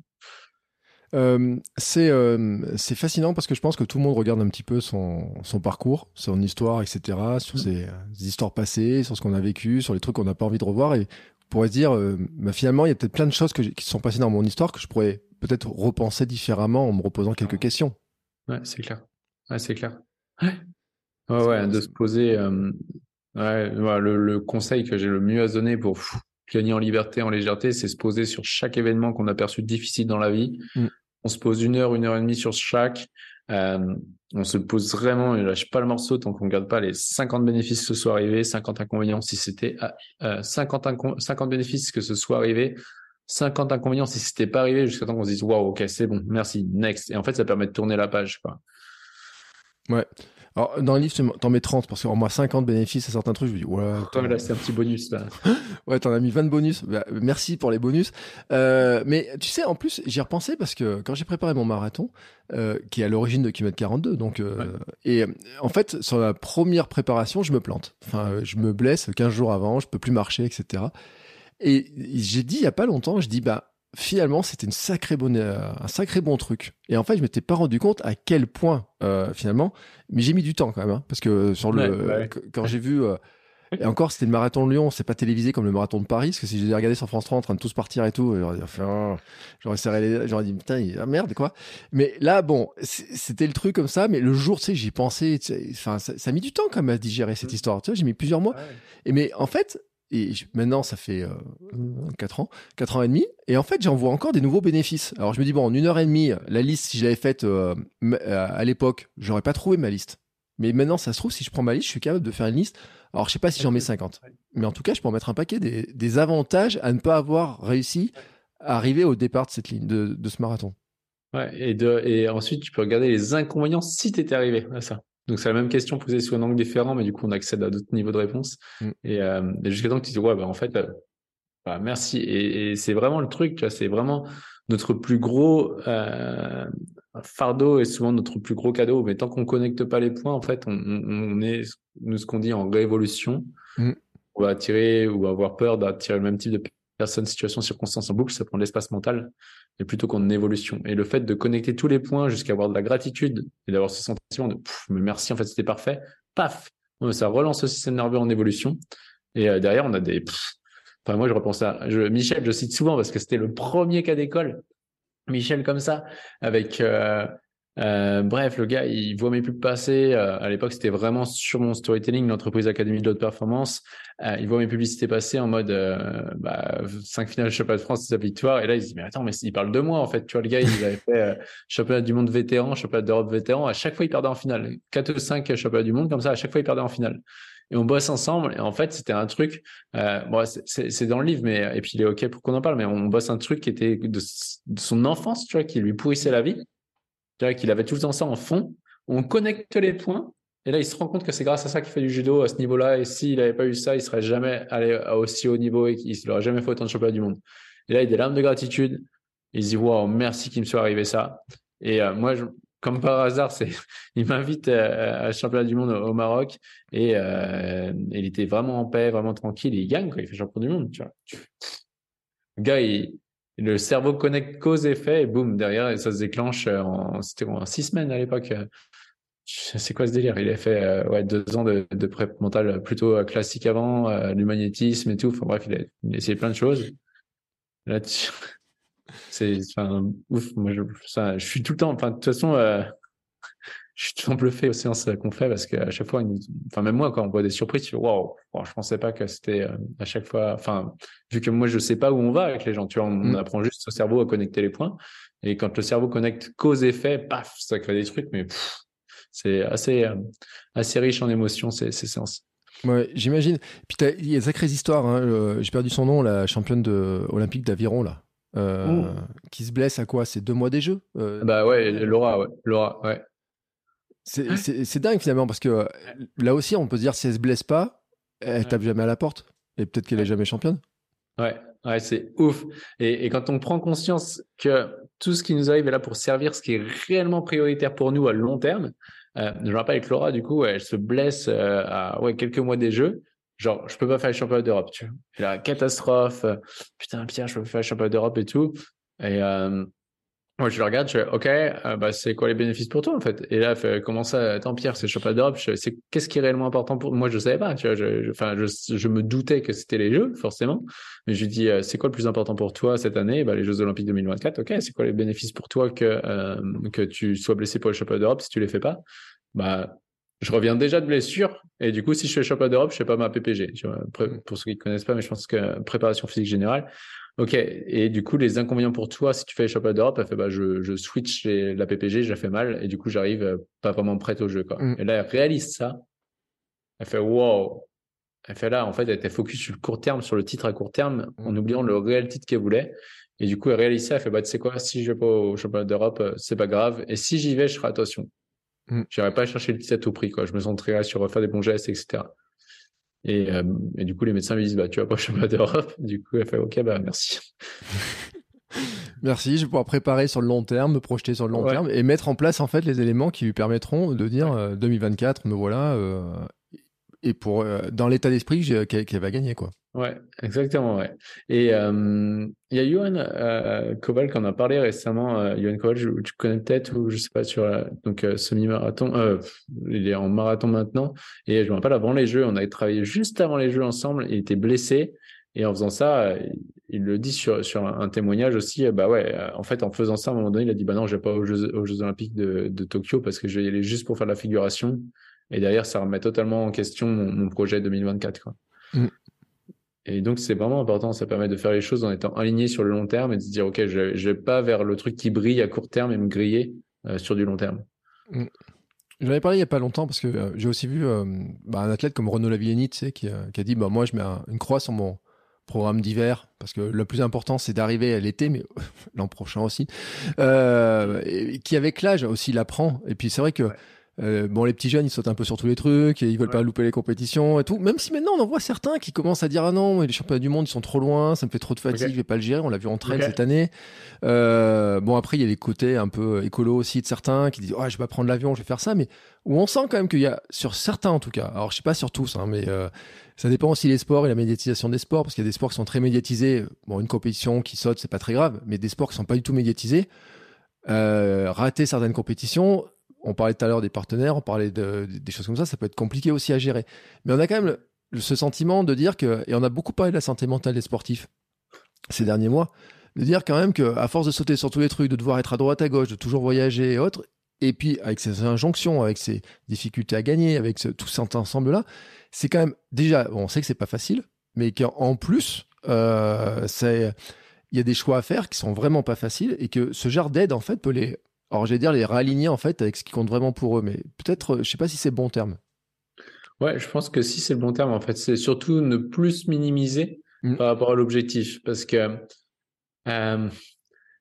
Euh, c'est euh, c'est fascinant parce que je pense que tout le monde regarde un petit peu son, son parcours, son histoire, etc., sur mm. ses, euh, histoires passées, sur ce qu'on a vécu, sur les trucs qu'on n'a pas envie de revoir. Et on pourrait se dire, bah, finalement, il y a peut-être plein de choses que qui sont passées dans mon histoire que je pourrais peut-être repenser différemment en me reposant quelques questions. Ouais, c'est clair. Ouais, c'est clair. Ouais, ouais, de se poser. ouais, le, le, conseil que j'ai le mieux à donner pour gagner en liberté, en légèreté, c'est se poser sur chaque événement qu'on a perçu difficile dans la vie. Mm. On se pose une heure, une heure et demie sur chaque. Euh, on se pose vraiment, et lâche pas le morceau tant qu'on regarde pas les 50 bénéfices que ce soit arrivé, 50 inconvénients si c'était euh, 50, 50 bénéfices que ce soit arrivé, 50 inconvénients si c'était pas arrivé jusqu'à temps qu'on se dise waouh ok c'est bon merci next et en fait ça permet de tourner la page quoi. Ouais. Alors, dans le livre, t'en mets 30 parce qu'en moi 50 bénéfices à certains trucs. Je me dis, ouais. Toi, là, c'est un petit bonus, là. ouais, t'en as mis 20 bonus. Bah, merci pour les bonus. Euh, mais tu sais, en plus, j'y ai repensé parce que quand j'ai préparé mon marathon, euh, qui est à l'origine de Kilomètre 42, donc, euh, et en fait, sur la première préparation, je me plante. Enfin, je me blesse 15 jours avant, je peux plus marcher, etc. Et j'ai dit il y a pas longtemps, je dis, bah, finalement, c'était une sacrée bonne, euh, un sacré bon truc. Et en fait, je m'étais pas rendu compte à quel point, euh, finalement, mais j'ai mis du temps quand même, hein, parce que sur le, quand j'ai vu, euh, et encore, c'était le marathon de Lyon, c'est pas télévisé comme le marathon de Paris, parce que si j'ai regardé sur France 3 en train de tous partir et tout, j'aurais dit, enfin, j'aurais serré les, j'aurais dit, putain, ah, merde, quoi. Mais là, bon, c'était le truc comme ça, mais le jour, tu sais, j'y pensais, enfin, ça, ça, a mis du temps quand même à digérer cette mmh. histoire, tu vois, j'ai mis plusieurs mois. Et mais, en fait, et maintenant, ça fait euh, 4 ans, 4 ans et demi. Et en fait, j'en vois encore des nouveaux bénéfices. Alors, je me dis, bon, en une heure et demie, la liste, si je l'avais faite euh, à l'époque, j'aurais pas trouvé ma liste. Mais maintenant, ça se trouve, si je prends ma liste, je suis capable de faire une liste. Alors, je sais pas si j'en mets 50. Mais en tout cas, je peux en mettre un paquet des, des avantages à ne pas avoir réussi à arriver au départ de cette ligne, de, de ce marathon. Ouais, et, de, et ensuite, tu peux regarder les inconvénients si tu étais arrivé à ça. Donc c'est la même question posée sous un angle différent, mais du coup on accède à d'autres niveaux de réponse. Mm. Et, euh, et jusqu'à temps que tu dis ouais bah en fait euh, bah, merci. Et, et c'est vraiment le truc, tu vois, c'est vraiment notre plus gros euh, fardeau et souvent notre plus gros cadeau. Mais tant qu'on connecte pas les points, en fait, on, on est nous ce qu'on dit en révolution. Mm. On va attirer ou avoir peur d'attirer le même type de personne, situation, circonstance en boucle, ça prend de l'espace mental, et plutôt qu'en évolution. Et le fait de connecter tous les points jusqu'à avoir de la gratitude et d'avoir ce sentiment de mais merci, en fait, c'était parfait, paf, ça relance le système nerveux en évolution. Et euh, derrière, on a des. enfin, moi, je repense à je, Michel, je cite souvent parce que c'était le premier cas d'école. Michel comme ça, avec euh, euh, bref, le gars, il voit mes pubs passer. Euh, à l'époque, c'était vraiment sur mon storytelling, l'entreprise Académie de haute performance. Euh, il voit mes publicités passer en mode euh, bah, 5 finales championnat de France, sa victoire. Et là, il se dit, mais attends, mais il parle de moi, en fait. Tu vois, le gars, il avait fait championnat du monde vétéran, championnat d'Europe vétéran. À chaque fois, il perdait en finale. 4 ou 5 championnats du monde, comme ça, à chaque fois, il perdait en finale. Et on bosse ensemble. Et en fait, c'était un truc, bon, c'est dans le livre, mais, et puis il est OK pour qu'on en parle, mais on bosse un truc qui était de, de son enfance, tu vois, qui lui pourrissait la vie qu'il avait tout le temps ça en fond. On connecte les points. Et là, il se rend compte que c'est grâce à ça qu'il fait du judo à ce niveau-là. Et s'il n'avait pas eu ça, il serait jamais allé à aussi haut niveau et qu'il n'aurait jamais fait autant de championnats du monde. Et là, il a des larmes de gratitude. Il se dit, wow, merci qu'il me soit arrivé ça. Et euh, moi, comme par hasard, c'est, il m'invite à, à, championnat du monde au, Maroc et euh, il était vraiment en paix, vraiment tranquille. Et il gagne, quoi. Il fait champion du monde, tu vois. Le gars, il, le cerveau connecte cause effet et boum derrière et ça se déclenche en c'était en six semaines à l'époque c'est quoi ce délire? Il a fait euh, ouais, deux ans de, de prep mentale plutôt euh, classique avant, euh, du magnétisme et tout. Enfin bref, il a, essayé plein de choses. Là, c'est enfin ouf. Moi, je, ça, je suis tout le temps. Enfin, de toute façon, euh, je suis temps bluffé aux séances qu'on fait parce qu'à chaque fois, enfin même moi, quand on voit des surprises, je suis waouh. je pensais pas que c'était euh, à chaque fois. Enfin, vu que moi, je sais pas où on va avec les gens. Tu vois, on, mm. apprend juste au cerveau à connecter les points. Et quand le cerveau connecte cause-effet, paf, ça crée des trucs, mais c'est assez, euh, assez riche en émotions, ces, ces séances. Ouais, j'imagine. Puis il y a de sacrées histoires. Hein. J'ai perdu son nom, la championne de, olympique d'aviron, là. Euh, qui se blesse à quoi? C'est deux mois des Jeux? Bah ouais, Laura, ouais. Laura, ouais. C'est dingue finalement, parce que là aussi, on peut se dire, si elle se blesse pas, elle tape jamais à la porte. Et peut-être qu'elle est jamais championne. Ouais, ouais c'est ouf. Et, et, quand on prend conscience que tout ce qui nous arrive est là pour servir ce qui est réellement prioritaire pour nous à long terme, euh, je me rappelle avec Laura, du coup, elle se blesse euh, à ouais, quelques mois des Jeux. Genre, je peux pas faire les championnats d'Europe, tu vois. C'est la catastrophe. Putain, Pierre, je peux faire les championnats d'Europe et tout. Et euh, moi, je le regarde, je fais, OK, euh, bah, c'est quoi les bénéfices pour toi, en fait? Et là, fait, comment ça, tant Pierre, c'est le championnat d'Europe? C'est, qu'est-ce qui est réellement important pour moi? Je savais pas, tu vois. Je, enfin, je, je, me doutais que c'était les Jeux, forcément. Mais je lui dis, euh, c'est quoi le plus important pour toi cette année? Bah, les Jeux Olympiques 2024. OK, c'est quoi les bénéfices pour toi que, que tu sois blessé pour le championnat d'Europe si tu les fais pas? bah, je reviens déjà de blessure. Et du coup, si je fais championnat d'Europe, je fais pas ma PPG. Pour ceux qui connaissent pas, mais je pense que préparation physique générale. Ok. Et du coup, les inconvénients pour toi, si tu fais les championnats d'Europe, elle fait, bah, je, je switch la PPG, je la fais mal. Et du coup, j'arrive euh, pas vraiment prête au jeu, quoi. Mm. Et là, elle réalise ça. Elle fait, wow. Elle fait là, en fait, elle était focus sur le court terme, sur le titre à court terme, en mm. oubliant le réel titre qu'elle voulait. Et du coup, elle réalise ça. Elle fait, bah, tu sais quoi, si je vais pas au championnat d'Europe, euh, c'est pas grave. Et si j'y vais, je ferai attention. Mm. J'irai pas chercher le titre à tout prix, quoi. Je me centrerai sur faire des bons gestes, etc. Et, euh, et, du coup, les médecins me disent, bah, tu vas pas au championnat d'Europe. Du coup, elle fait, OK, bah, merci. merci, je vais pouvoir préparer sur le long terme, me projeter sur le long terme et mettre en place, en fait, les éléments qui lui permettront de dire, 2024, euh, me voilà, euh, et pour, dans l'état d'esprit qu'elle va gagner, quoi. Ouais, exactement, ouais. Et euh, il y a Johan euh, Koval qui en a parlé récemment. Euh, Johan Koval, tu connais peut-être ou je sais pas sur donc euh, semi-marathon. Euh, il est en marathon maintenant. Et je me rappelle avant les Jeux, on avait travaillé juste avant les Jeux ensemble. Il était blessé et en faisant ça, il le dit sur sur un témoignage aussi. bah ouais, en fait, en faisant ça, à un moment donné, il a dit bah non, je vais pas aux Jeux, aux Jeux Olympiques de, de Tokyo parce que je vais y aller juste pour faire la figuration. Et derrière, ça remet totalement en question mon, projet 2024. Quoi. Mm. Et donc, c'est vraiment important. Ça permet de faire les choses en étant aligné sur le long terme et de se dire, OK, je, je vais pas vers le truc qui brille à court terme et me griller euh, sur du long terme. Mm. J'en avais parlé il y a pas longtemps parce que euh, j'ai aussi vu euh, bah, un athlète comme Renaud Lavillenie, tu sais, qui, qui, a dit, bah, moi, je mets une croix sur mon programme d'hiver parce que le plus important, c'est d'arriver à l'été, mais l'an prochain aussi. qui, avec l'âge, aussi l'apprend. Et puis, c'est vrai que euh, bon, les petits jeunes, ils sautent un peu sur tous les trucs et ils veulent pas louper les compétitions et tout. Même si maintenant on en voit certains qui commencent à dire ah non, les championnats du monde ils sont trop loin, ça me fait trop de fatigue, je vais pas le gérer. On l'a vu en train cette année. Euh, bon après il y a les côtés un peu écolo aussi de certains qui disent oh, je vais pas prendre l'avion, je vais faire ça, mais où on sent quand même qu'il y a sur certains en tout cas. Alors je sais pas sur tous, hein, mais euh, ça dépend aussi des sports et la médiatisation des sports parce qu'il y a des sports qui sont très médiatisés. Bon une compétition qui saute c'est pas très grave, mais des sports qui sont pas du tout médiatisés. Euh, rater certaines compétitions, on parlait tout à l'heure des partenaires, on parlait de, des choses comme ça, ça peut être compliqué aussi à gérer. Mais on a quand même ce sentiment de dire que, et on a beaucoup parlé de la santé mentale des sportifs ces derniers mois, de dire quand même qu'à force de sauter sur tous les trucs, de devoir être à droite, à gauche, de toujours voyager et autres, et puis avec ces injonctions, avec ces difficultés à gagner, avec tout cet ensemble-là, c'est quand même déjà, on sait que c'est pas facile, mais qu'en plus, euh, il y a des choix à faire qui sont vraiment pas faciles et que ce genre d'aide en fait peut les alors, j'allais dire les réaligner en fait avec ce qui compte vraiment pour eux, mais peut-être, je sais pas si c'est le bon terme. Ouais, je pense que si c'est le bon terme, en fait, c'est surtout ne plus minimiser mmh. par rapport à l'objectif, parce que euh,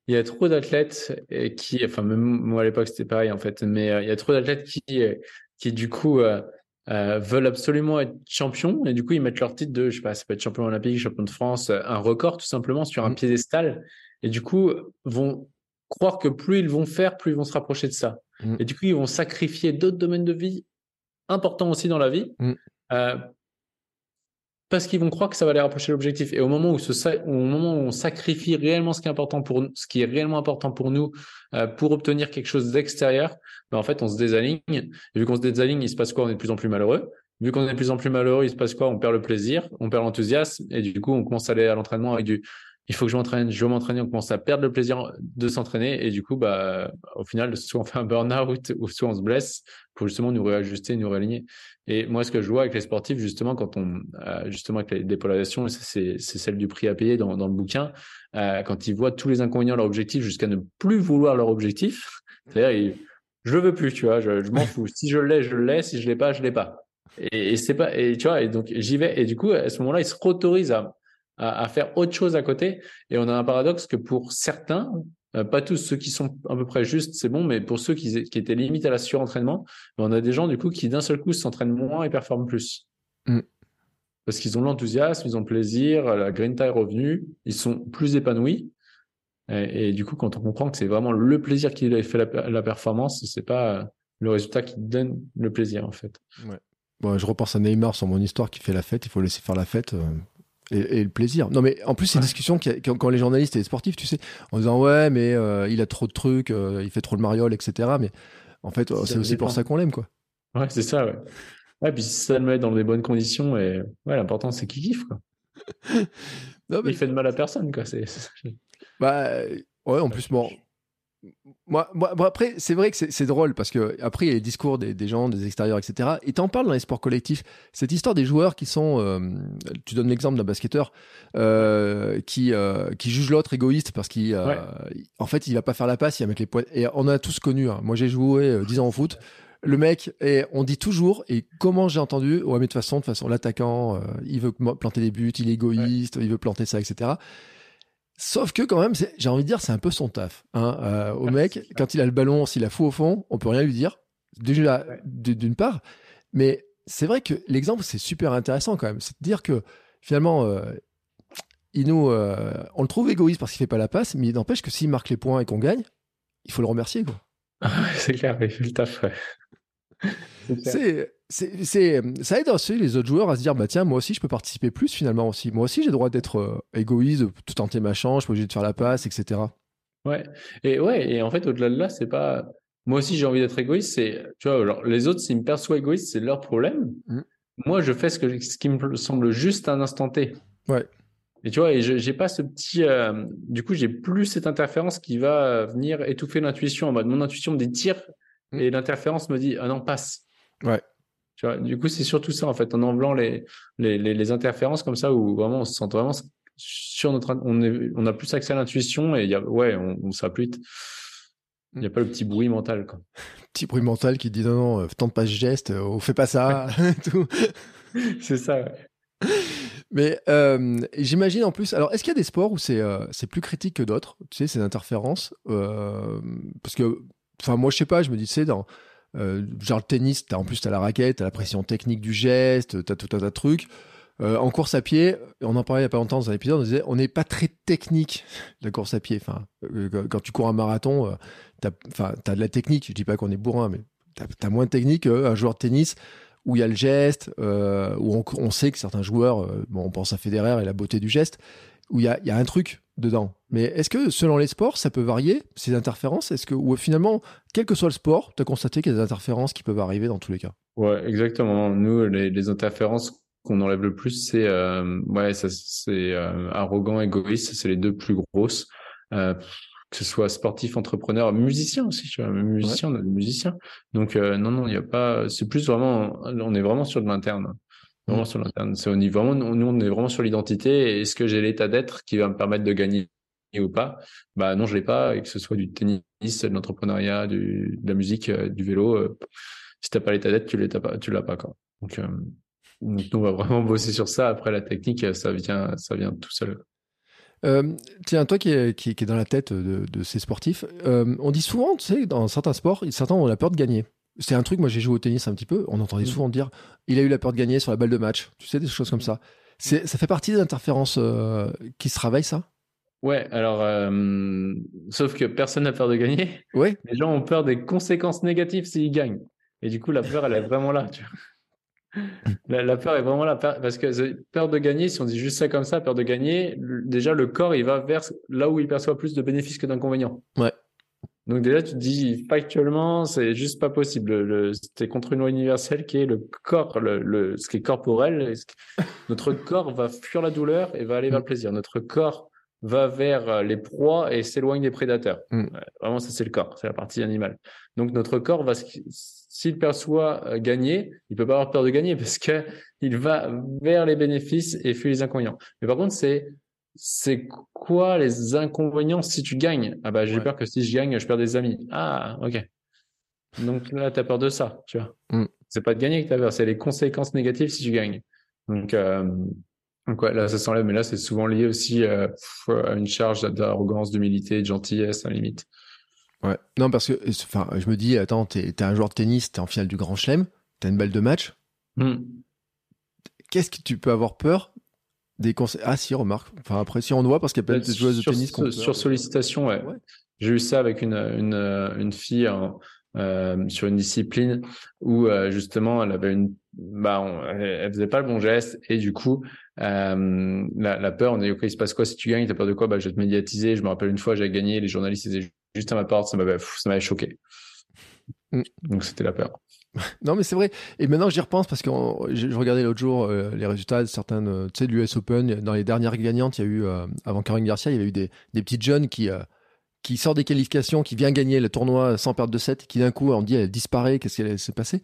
il y a trop d'athlètes qui, enfin, même moi à l'époque c'était pareil en fait, mais euh, il y a trop d'athlètes qui, qui du coup euh, veulent absolument être champions et du coup ils mettent leur titre de, je sais pas, ça peut être champion olympique, champion de France, un record tout simplement sur un mmh. piédestal et du coup vont croire que plus ils vont faire, plus ils vont se rapprocher de ça. Mm. Et du coup, ils vont sacrifier d'autres domaines de vie importants aussi dans la vie mm. euh, parce qu'ils vont croire que ça va les rapprocher de l'objectif. Et au moment où, ce, au moment où on sacrifie réellement ce qui est important pour nous, ce qui est réellement important pour nous, euh, pour obtenir quelque chose d'extérieur, ben en fait, on se désaligne. Et vu qu'on se désaligne, il se passe quoi? On est de plus en plus malheureux. Vu qu'on est de plus en plus malheureux, il se passe quoi? On perd le plaisir, on perd l'enthousiasme, et du coup, on commence à aller à l'entraînement avec du il faut que je m'entraîne, je veux m'entraîner, on commence à perdre le plaisir de s'entraîner et du coup, bah, au final, soit on fait un burn-out ou soit on se blesse pour justement nous réajuster, nous réaligner. Et moi, ce que je vois avec les sportifs, justement, quand on, euh, justement, avec les dépolarisations, c'est celle du prix à payer dans, le bouquin, euh, quand ils voient tous les inconvénients de leur objectif jusqu'à ne plus vouloir leur objectif, c'est-à-dire, je veux plus, tu vois, je, m'en fous. Si je l'ai, je l'ai. Si je l'ai pas, je l'ai pas. Et, et c'est pas, et tu vois, et donc j'y vais. Et du coup, à ce moment-là, ils se autorisent à, à, faire autre chose à côté. Et on a un paradoxe que pour certains, euh, pas tous ceux qui sont à peu près justes, c'est bon, mais pour ceux qui, qui étaient limite à la surentraînement, ben, on a des gens du coup qui d'un seul coup s'entraînent moins et performent plus. Mm. Parce qu'ils ont l'enthousiasme, ils ont le plaisir, la green est revenue, ils sont plus épanouis. Et, du coup, quand on comprend que c'est vraiment le plaisir qui fait la, la performance, c'est pas le résultat qui donne le plaisir en fait. Ouais. Bon, je repense à Neymar sur mon histoire qui fait la fête. Il faut laisser faire la fête. Euh, et, le plaisir. Non, mais en plus, c'est une discussion qui, quand les journalistes et les sportifs, tu sais, en disant ouais, mais euh, il a trop de trucs, euh, il fait trop de mariole, etc. Mais en fait, c'est aussi pour ça qu'on l'aime, quoi. Ouais, c'est ça, ouais. Ouais, puis ça le met dans des bonnes conditions, et ouais, l'important c'est qu'il kiffe, quoi. non, mais... Il fait de mal à personne, quoi. C'est. Bah, ouais, en plus, bon, moi, après, c'est vrai que c'est drôle parce que après il y a les discours des, gens, des extérieurs, etc. Et t'en parles dans les sports collectifs. Cette histoire des joueurs qui sont, euh, tu donnes l'exemple d'un basketteur euh, qui euh, qui juge l'autre égoïste parce qu'il, en fait, il va pas faire la passe, il va mettre les points. Et on a tous connu. Hein. Moi, j'ai joué 10 ans au foot. Le mec, et on dit toujours, et comment j'ai entendu, ouais, mais de toute façon, de toute façon, l'attaquant, il veut planter des buts, il est égoïste, il veut planter ça, etc. Sauf que quand même, j'ai envie de dire, c'est un peu son taf. Hein, euh, au mec, quand il a le ballon, s'il a fou au fond, on peut rien lui dire. Déjà, d'une part. Mais c'est vrai que l'exemple, c'est super intéressant quand même. C'est de dire que finalement, euh, euh, on le trouve égoïste parce qu'il fait pas la passe, mais il n'empêche que s'il marque les points et qu'on gagne, il faut le remercier. Quoi. c'est clair, il fait le taf. C'est c'est, ça aide aussi les autres joueurs à se dire bah tiens moi aussi je peux participer plus finalement aussi. Moi aussi j'ai le droit d'être euh, égoïste de tout tenter ma chance je suis obligé de faire la passe etc ouais. Et ouais et en fait au-delà de là c'est pas moi aussi j'ai envie d'être égoïste c'est tu vois alors, les autres s'ils me perçoivent égoïste c'est leur problème. Mmh. moi je fais ce que ce qui me semble juste à un instant T. Ouais. Et tu vois et j'ai pas ce petit euh, du coup j'ai plus cette interférence qui va venir étouffer l'intuition. En mode mon intuition me dit tire mmh. et l'interférence me dit ah non passe ouais tu vois, du coup, c'est surtout ça, en fait, en enlevant les, les, les, interférences comme ça, où vraiment on se sent vraiment sur notre, on, est, on a plus accès à l'intuition et y a, ouais, on, on s'applique. Il n'y a pas le petit bruit mental, quoi. Petit bruit mental qui dit non, non, euh, tente pas ce geste, euh, on fait pas ça, tout. C'est ça, ouais. Mais euh, j'imagine en plus. Alors, est-ce qu'il y a des sports où c'est euh, plus critique que d'autres? Tu sais, ces interférences euh, Parce que, enfin, moi, je sais pas. Je me dis, tu sais, dans euh, genre le tennis, as, en plus, tu as la raquette, tu as la pression technique du geste, tu as tout un tas de trucs. Euh, en course à pied, on en parlait il n'y a pas longtemps dans un épisode, on disait on n'est pas très technique la course à pied. Enfin, euh, quand tu cours un marathon, tu as, de la technique. Je dis pas qu'on est bourrin, mais tu as, moins de technique qu'un joueur de tennis où il y a le geste, où on, sait que certains joueurs, bon, on pense à Federer et la beauté du geste, où il y a, y a, un truc dedans. Mais est-ce que selon les sports, ça peut varier, ces interférences? Est-ce que, ou finalement, quel que soit le sport, tu as constaté qu'il y a des interférences qui peuvent arriver dans tous les cas? Ouais, exactement. Nous, les, interférences qu'on enlève le plus, c'est euh, ouais, c'est euh, arrogant, égoïste, c'est les deux plus grosses. Euh, que ce soit sportif, entrepreneur, musicien aussi, tu vois, musicien, on. Donc euh, non, non, il n'y a pas. C'est plus vraiment, on est vraiment sur de l'interne. Vraiment mm. sur l'interne. C'est au niveau nous, on est vraiment sur l'identité. Est-ce que j'ai l'état d'être qui va me permettre de gagner ou pas? Bah non, je l'ai pas. Et que ce soit du tennis, de l'entrepreneuriat, de la musique, euh, du vélo, euh, si t'as pas l'état d'être, tu l'as pas, tu l'as pas quoi. Donc, euh, donc, on va vraiment bosser sur ça. Après la technique, ça vient, ça vient tout seul. tiens, toi qui est, qui, est dans la tête de, de ces sportifs, on dit souvent, tu sais, dans certains sports, certains ont la peur de gagner. C'est un truc, moi j'ai joué au tennis un petit peu, on entendait mm. souvent dire il a eu la peur de gagner sur la balle de match, tu sais, des choses comme ça. Ça fait partie des interférences euh, qui se travaillent, ça? Ouais, alors, euh, sauf que personne n'a peur de gagner. Ouais. Les gens ont peur des conséquences négatives s'ils gagnent. Et du coup, la peur, elle est vraiment là. Tu La, peur est vraiment la peur, parce que peur de gagner, si on dit juste ça comme ça, peur de gagner, déjà le corps, il va vers là où il perçoit plus de bénéfices que d'inconvénients. Ouais. Donc déjà, tu te dis factuellement, c'est juste pas possible. C'est contre une loi universelle qui est le corps, le, ce qui est corporel. Notre corps va fuir la douleur et va aller vers le plaisir. Notre corps va vers les proies et s'éloigne des prédateurs. Mm. Vraiment, ça c'est le corps, c'est la partie animale. Donc notre corps va s'il perçoit euh, gagner, il peut pas avoir peur de gagner parce que il va vers les bénéfices et fuit les inconvénients. Mais par contre, c'est c'est quoi les inconvénients si tu gagnes? Ah bah j'ai peur que si je gagne, je perds des amis. Ah ok. Donc là, tu as peur de ça, tu vois. Mm. C'est pas de gagner que tu as peur, c'est les conséquences négatives si tu gagnes. Donc, euh, donc ouais, là, ça s'enlève, mais là, c'est souvent lié aussi euh, à une charge d'arrogance, d'humilité, de gentillesse à la limite. Ouais. Non, parce que enfin, je me dis, attends, t'es es un joueur de tennis, t'es en finale du Grand Chelem, t'as une balle de match. Hmm. Qu'est-ce que tu peux avoir peur des conseils Ah, si, remarque. Enfin, après, si on voit, parce qu'il y a plein de joueuses de tennis Sur, sur sollicitation, ouais. J'ai eu ça avec une, une, une fille euh, sur une discipline où euh, justement elle avait une bah elle, faisait pas le bon geste et du coup euh, la, la, peur on a dit ok il se passe quoi si tu gagnes? T'as peur de quoi? Bah je vais te médiatiser je me rappelle une fois j'avais gagné les journalistes étaient juste à ma porte, ça m'avait, ça m'avait choqué. Mm. Donc c'était la peur. Non, mais c'est vrai. Et maintenant, j'y repense parce que je, regardais l'autre jour euh, les résultats de certaines, euh, tu sais, de l'US Open. Dans les dernières gagnantes, il y a eu, euh, avant Caroline Garcia, il y avait eu des, des petites jeunes qui, qui sortent des qualifications, qui vient gagner le tournoi sans perdre de 7, qui d'un coup, on dit, elle disparaît, qu'est-ce qui s'est passé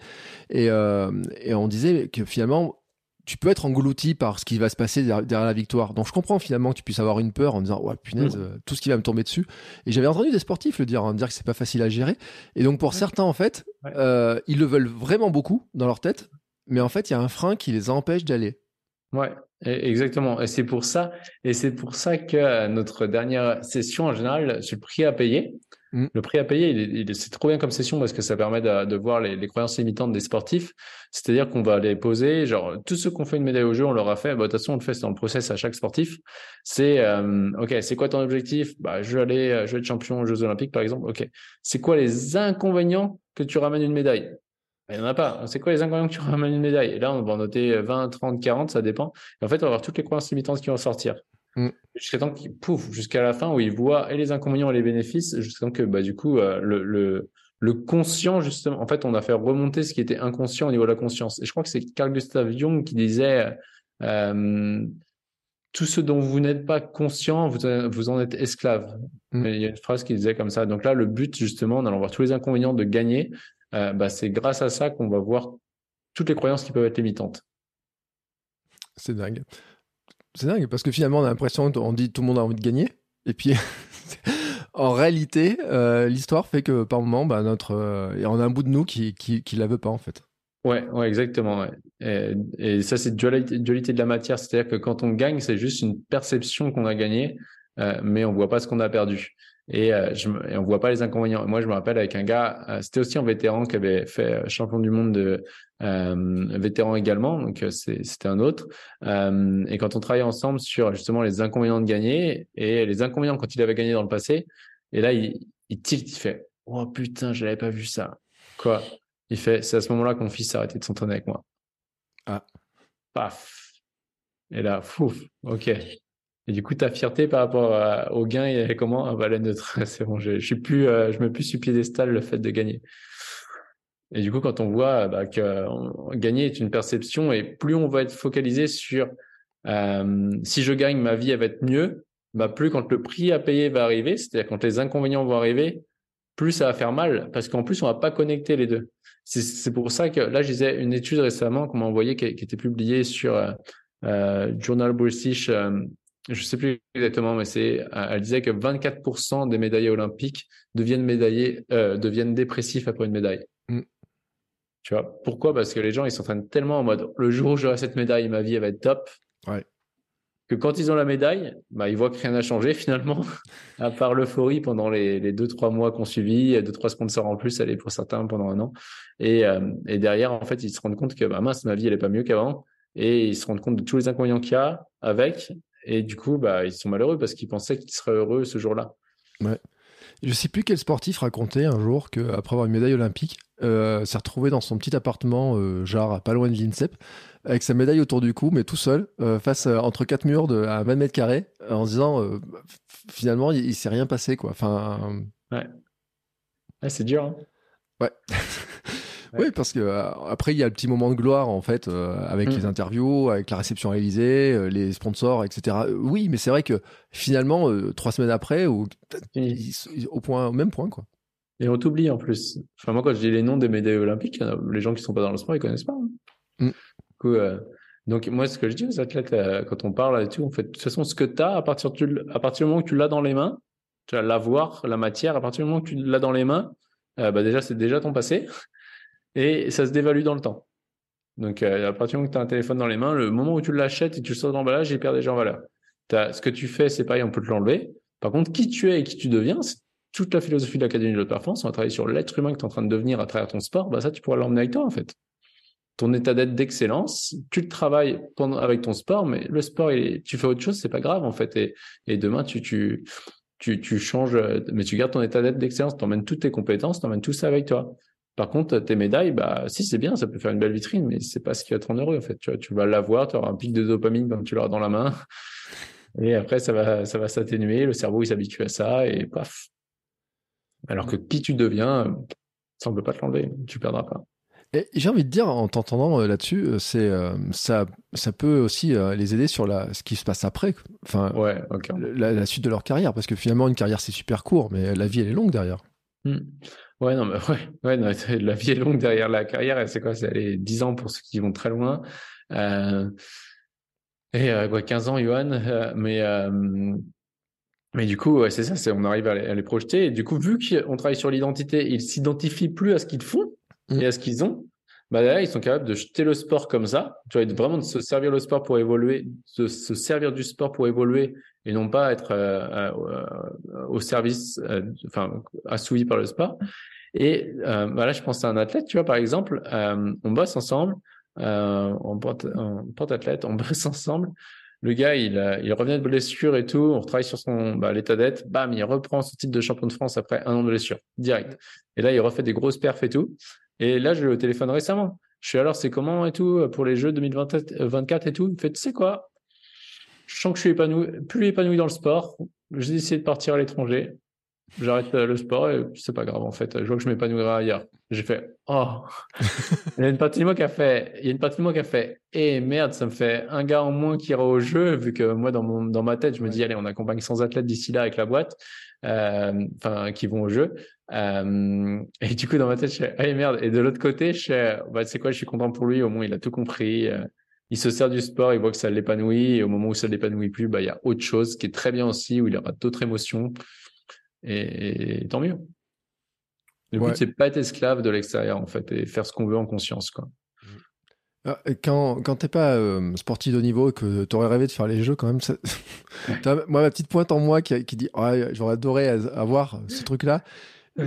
et, et on disait que finalement, tu peux être englouti par ce qui va se passer derrière, la victoire. Donc je comprends finalement que tu puisses avoir une peur en disant ouais punaise mm. euh, tout ce qui va me tomber dessus. Et j'avais entendu des sportifs le dire, hein, dire que c'est pas facile à gérer. Et donc pour certains en fait, euh, ils le veulent vraiment beaucoup dans leur tête, mais en fait il y a un frein qui les empêche d'aller. Ouais, exactement. Et c'est pour ça, et c'est pour ça que notre dernière session en général, je prix à payer. Mm. Le prix à payer, c'est trop bien comme session parce que ça permet de, voir les, croyances limitantes des sportifs. C'est-à-dire qu'on va les poser, genre, tous ceux qu'on fait une médaille au jeu, on leur a fait, bah, de toute façon, on le fait dans le process à chaque sportif. C'est, euh, OK, c'est quoi ton objectif? Bah, je veux aller, je être champion aux Jeux Olympiques, par exemple. OK. C'est quoi les inconvénients que tu ramènes une médaille? Il n'y en a pas. C'est quoi les inconvénients que tu ramènes une médaille? Et là, on va en noter 20, 30, 40, ça dépend. Et en fait, on va voir toutes les croyances limitantes qui vont sortir. Mm. Jusqu'à temps qu'il pouf, jusqu'à la fin où il voit et les inconvénients et les bénéfices, jusqu'à temps que bah, du coup, euh, le, le, le, conscient, justement, en fait, on a fait remonter ce qui était inconscient au niveau de la conscience. Et je crois que c'est Carl Gustav Jung qui disait euh, tout ce dont vous n'êtes pas conscient, vous, vous en êtes esclave. Mm. Il y a une phrase qui disait comme ça. Donc là, le but, justement, en allant voir tous les inconvénients de gagner, euh, bah, c'est grâce à ça qu'on va voir toutes les croyances qui peuvent être limitantes. C'est dingue. C'est dingue parce que finalement on a l'impression qu'on dit tout le monde a envie de gagner et puis en réalité euh, l'histoire fait que par moment bah, notre euh, on a un bout de nous qui, qui, qui la veut pas en fait. Ouais, ouais, exactement. Et, et, ça, c'est dualité, dualité de la matière. C'est-à-dire que quand on gagne, c'est juste une perception qu'on a gagné, euh, mais on voit pas ce qu'on a perdu. Et, euh, je, et on voit pas les inconvénients. Moi, je me rappelle avec un gars, euh, c'était aussi un vétéran qui avait fait champion du monde de euh, vétéran également, donc c'était un autre. et quand on travaillait ensemble sur justement les inconvénients de gagner et les inconvénients quand il avait gagné dans le passé, et là il, il tilt, il fait oh putain, je l'avais pas vu ça. Quoi? Il fait c'est à ce moment-là que mon fils a arrêté de s'entraîner avec moi. Ah. Paf. Et là, fouf, ok. Et du coup, ta fierté par rapport au gain, est comment Ah bah la neutre, c'est bon, je, suis plus, euh, je me plus sur piédestal le fait de gagner. Et du coup, quand on voit bah, que euh, gagner est une perception, et plus on va être focalisé sur euh, si je gagne, ma vie elle va être mieux, bah plus quand le prix à payer va arriver, c'est-à-dire quand les inconvénients vont arriver, plus ça va faire mal, parce qu'en plus on va pas connecter les deux. C'est pour ça que là, je disais une étude récemment qu'on m'a envoyée qui, était publiée sur euh, Journal British je sais plus exactement, mais c'est, elle disait que 24% des médaillés olympiques deviennent médaillés, euh, deviennent dépressifs après une médaille. Mm. Tu vois, pourquoi? Parce que les gens, ils s'entraînent tellement en mode, le jour où j'aurai cette médaille, ma vie, elle va être top. Ouais. Que quand ils ont la médaille, bah, ils voient que rien n'a changé finalement, à part l'euphorie pendant les, les deux, trois mois qu'on suivit, deux, trois sponsors en plus, allez, pour certains pendant un an. Et, euh, et derrière, en fait, ils se rendent compte que, bah, mince, ma vie, elle est pas mieux qu'avant. Et ils se rendent compte de tous les inconvénients qu'il y a avec. Et du coup, bah, ils sont malheureux parce qu'ils pensaient qu'ils seraient heureux ce jour-là. Ouais. Je sais plus quel sportif racontait un jour qu'après avoir une médaille olympique, euh, s'est retrouvé dans son petit appartement, euh, genre pas loin de l'INSEP, avec sa médaille autour du cou, mais tout seul, euh, face entre quatre murs de, à 20 mètres carrés, en se disant finalement il, il s'est rien passé quoi. Enfin. Ouais. c'est dur. Hein. ouais. Oui, parce que euh, après il y a le petit moment de gloire en fait euh, avec mm. les interviews, avec la réception à l'Elysée, euh, les sponsors, etc. Oui, mais c'est vrai que finalement trois semaines après, ou au point, au même point quoi. Et on t'oublie en plus. Enfin moi quand je dis les noms des médailles olympiques, les gens qui sont pas dans le sport ils connaissent pas. Hein. Mm. donc moi ce que je dis aux athlètes quand on parle et tout, en fait de toute façon ce que tu as à partir du, à partir du moment que tu l'as dans les mains, tu vas l'avoir la matière à partir du moment que tu l'as dans les mains. bah déjà c'est déjà ton passé et ça se dévalue dans le temps. Donc, euh, à partir du moment tu as un téléphone dans les mains, le moment où tu l'achètes et tu le sors de l'emballage, il perd déjà en valeur. As, ce que tu fais, c'est pareil, on peut te l'enlever. Par contre, qui tu es et qui tu deviens, c'est toute la philosophie de l'Académie de l'Haute Performance. On va travailler sur l'être humain que tu es en train de devenir à travers ton sport. Bah, ça, tu pourras l'emmener avec toi, en fait. Ton état d'être d'excellence, tu le travailles pendant, avec ton sport, mais le sport, tu fais autre chose, c'est pas grave, en fait. Et, demain, tu, tu, changes, mais tu gardes ton état d'être d'excellence, tu emmènes toutes tes compétences, tu emmènes tout ça avec toi. Par contre, tes médailles, bah, si c'est bien, ça peut faire une belle vitrine, mais c'est pas ce qui va te rendre heureux, en fait. Tu, vois, tu vas l'avoir, tu auras un pic de dopamine quand tu l'auras dans la main. Et après, ça va, ça va s'atténuer, le cerveau, il s'habitue à ça, et paf. Alors que qui tu deviens, ça, on peut pas te l'enlever. Tu perdras pas. Et j'ai envie de dire, en t'entendant euh, là-dessus, euh, c'est euh, ça, ça peut aussi les aider sur la, ce qui se passe après, enfin, ouais, la, suite de leur carrière, parce que finalement, une carrière c'est super court, mais la vie elle est longue derrière. Hmm. Ouais, non, mais ouais, ouais la vie est longue derrière la carrière. C'est quoi C'est aller 10 ans pour ceux qui vont très loin. Euh, et euh, quoi, 15 ans, Johan. Euh, mais, euh, mais du coup, ouais, c'est ça, c'est on arrive à les, projeter. Et du coup, vu qu'on travaille sur l'identité, ils s'identifient plus à ce qu'ils font mmh. et à ce qu'ils ont. Bah là, ils sont capables de jeter le sport comme ça. Tu vois, vraiment de se servir le sport pour évoluer, de se servir du sport pour évoluer et non pas être au service, enfin, assouvi par le sport. Et euh, bah là, je pense à un athlète, tu vois, par exemple, euh, on bosse ensemble, euh, on porte, porte athlète, on bosse ensemble. Le gars, il, revient de blessure et tout, on retravaille sur son bah, l'état d'être, bam, il reprend son titre de champion de France après un an de blessure, direct. Et là, il refait des grosses perfs et tout. Et là, je l'ai au téléphone récemment. Je suis alors, c'est comment et tout pour les Jeux 2024 et tout? Il fait, tu sais quoi? Je sens que je suis épanoui, plus épanoui dans le sport. J'ai décidé de partir à l'étranger j'arrête le sport et c'est pas grave en fait. Je vois que je m'épanouirai ailleurs. J'ai fait oh. il y a une partie de moi qui a fait, il y a une partie de moi qui a fait eh merde, ça me fait un gars en moins qui ira au jeu vu que moi dans mon dans ma tête je me dis allez on accompagne 100 athlètes d'ici là avec la boîte, euh, enfin qui vont au jeu. Euh, et du coup dans ma tête je fais eh merde et de l'autre côté je fais bah c'est quoi je suis content pour lui au moins il a tout compris. Il se sert du sport, il voit que ça l'épanouit, et au moment où ça l'épanouit plus, bah, il y a autre chose qui est très bien aussi, où il aura d'autres émotions. Et, tant mieux. Le but, c'est pas être esclave de l'extérieur, en fait, et faire ce qu'on veut en conscience, quoi. Ah, quand, quand t'es pas euh, sportif de niveau et que t'aurais rêvé de faire les jeux, quand même, ça... moi, ma petite pointe en moi qui, qui dit j'aurais adoré avoir ce truc-là,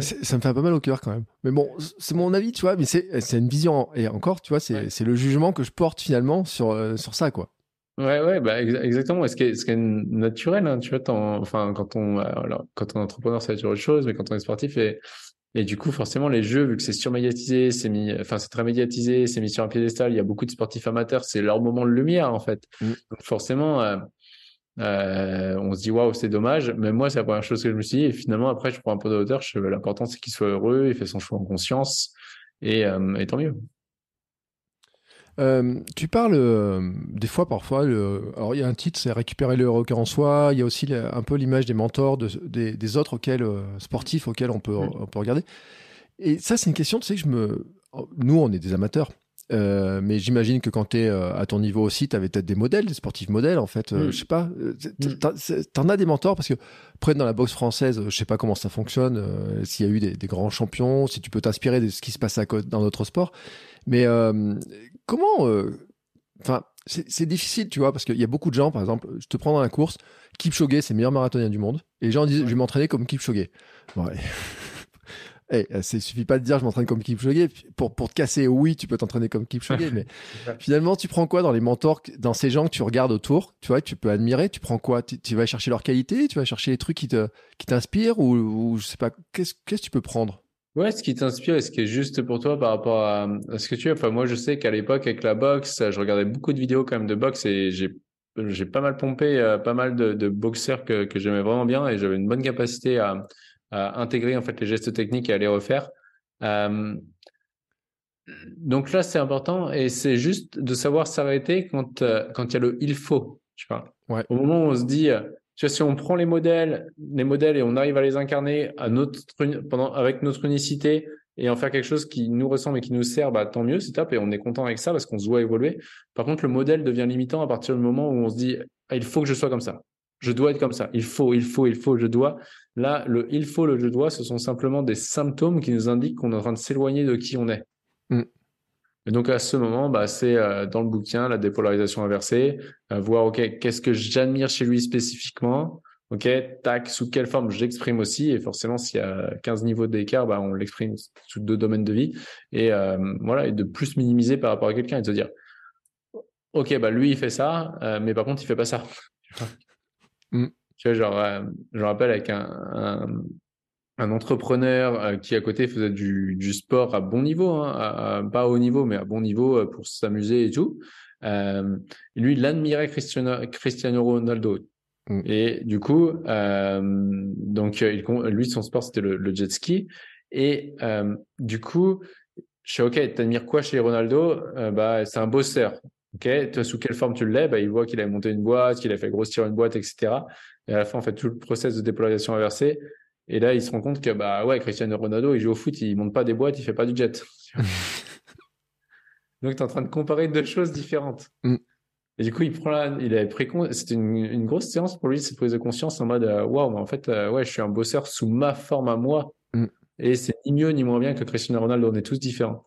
ça me fait un peu mal au cœur quand même. Mais bon, c'est mon avis, tu vois, mais c'est une vision. Et encore, tu vois, c'est le jugement que je porte finalement sur, euh, sur ça, quoi. Ouais, ouais, bah exactement. Ce qui est, ce qui est naturel, hein, tu vois, enfin, quand on, alors, quand on est entrepreneur, c'est autre chose, mais quand on est sportif et et du coup, forcément, les jeux, vu que c'est surmédiatisé, c'est mis, enfin, c'est très médiatisé, c'est mis sur un piédestal, il y a beaucoup de sportifs amateurs, c'est leur moment de lumière, en fait. Mmh. Donc, forcément, euh, euh, on se dit, waouh, c'est dommage. Mais moi, c'est la première chose que je me suis dit. Et finalement, après, je prends un peu de hauteur. L'important, c'est qu'il soit heureux, il fait son choix en conscience. Et, euh, et tant mieux. Euh, tu parles des fois, parfois, le... alors il y a un titre, c'est récupérer le record en soi. Il y a aussi un peu l'image des mentors, de, des, autres auxquels, sportifs auxquels on peut, on peut regarder. Et ça, c'est une question, tu sais, que je me. Nous, on est des amateurs. Mais j'imagine que quand tu es à ton niveau aussi, tu avais peut-être des modèles, des sportifs modèles, en fait. Je sais pas. T'en as des mentors? Parce que, près dans la boxe française, je sais pas comment ça fonctionne, s'il y a eu des, des, grands champions, si tu peux t'inspirer de ce qui se passe à, dans notre sport. Mais comment. Euh, enfin, c'est difficile, tu vois, parce qu'il y a beaucoup de gens, par exemple, je te prends dans la course, Kipchoge, c'est le meilleur marathonien du monde, et les gens disent, je vais m'entraîner comme Kipchoge. Ouais. hey, eh, il suffit pas de dire je m'entraîne comme Kipchoge. Pour, pour te casser, oui, tu peux t'entraîner comme Kipchoge, mais finalement, tu prends quoi dans les mentors, dans ces gens que tu regardes autour, tu vois, que tu peux admirer, tu prends quoi? Tu, vas chercher leur qualité, tu vas chercher les trucs qui te qui t'inspirent? Ou, ou je sais pas, qu'est-ce qu'est-ce que tu peux prendre? Ouais, ce qui t'inspire et ce qui est juste pour toi par rapport à, ce que tu as. Enfin, moi, je sais qu'à l'époque, avec la boxe, je regardais beaucoup de vidéos quand même de boxe et j'ai, j'ai pas mal pompé euh, pas mal de, de boxeurs que, que j'aimais vraiment bien et j'avais une bonne capacité à, à, intégrer en fait les gestes techniques et à les refaire. Euh, donc là, c'est important et c'est juste de savoir s'arrêter quand euh, quand il y a le il faut. Tu vois. Ouais. Au moment où on se dit tu vois, si on prend les modèles, les modèles et on arrive à les incarner à notre, pendant, avec notre unicité et en faire quelque chose qui nous ressemble et qui nous sert, bah, tant mieux, c'est top et on est content avec ça parce qu'on se voit évoluer. Par contre, le modèle devient limitant à partir du moment où on se dit, ah, il faut que je sois comme ça. Je dois être comme ça. Il faut, il faut, il faut, je dois. Là, le il faut, le je dois, ce sont simplement des symptômes qui nous indiquent qu'on est en train de s'éloigner de qui on est. Mm. Et donc à ce moment, bah, c'est euh, dans le bouquin la dépolarisation inversée, euh, voir ok qu'est-ce que j'admire chez lui spécifiquement, ok tac sous quelle forme j'exprime aussi? Et forcément s'il y a 15 niveaux d'écart, bah, on l'exprime sous deux domaines de vie et euh, voilà et de plus minimiser par rapport à quelqu'un et de se dire ok bah lui il fait ça, mais par contre il fait pas ça. Mm. Tu vois genre je me rappelle avec un un entrepreneur euh, qui à côté faisait du, du sport à bon niveau, hein, pas à haut niveau, mais à bon niveau euh, pour s'amuser et tout. Euh, lui, il admirait Cristiano, Cristiano Ronaldo. Mm. Et du coup, euh, donc il, lui, son sport, c'était le, le, jet ski. Et euh, du coup, je suis OK, t'admires quoi chez Ronaldo? Bah, c'est un bosseur. OK, toi, sous quelle forme tu l'es? Bah, Il voit qu'il a monté une boîte, qu'il a fait grossir une boîte, etc. Et à la fin, en fait, tout le process de dépolarisation inversée, et là, il se rend compte que, bah ouais, Cristiano Ronaldo, il joue au foot, il monte pas des boîtes, il fait pas du jet. Donc, tu es en train de comparer deux choses différentes. Mm. Et du coup, il prend là, il avait pris c'était une, une, grosse séance pour lui, cette prise de conscience en mode, euh, waouh, mais en fait, euh, ouais, je suis un bosseur sous ma forme à moi. Mm. Et c'est ni mieux ni moins bien que Cristiano Ronaldo, on est tous différents.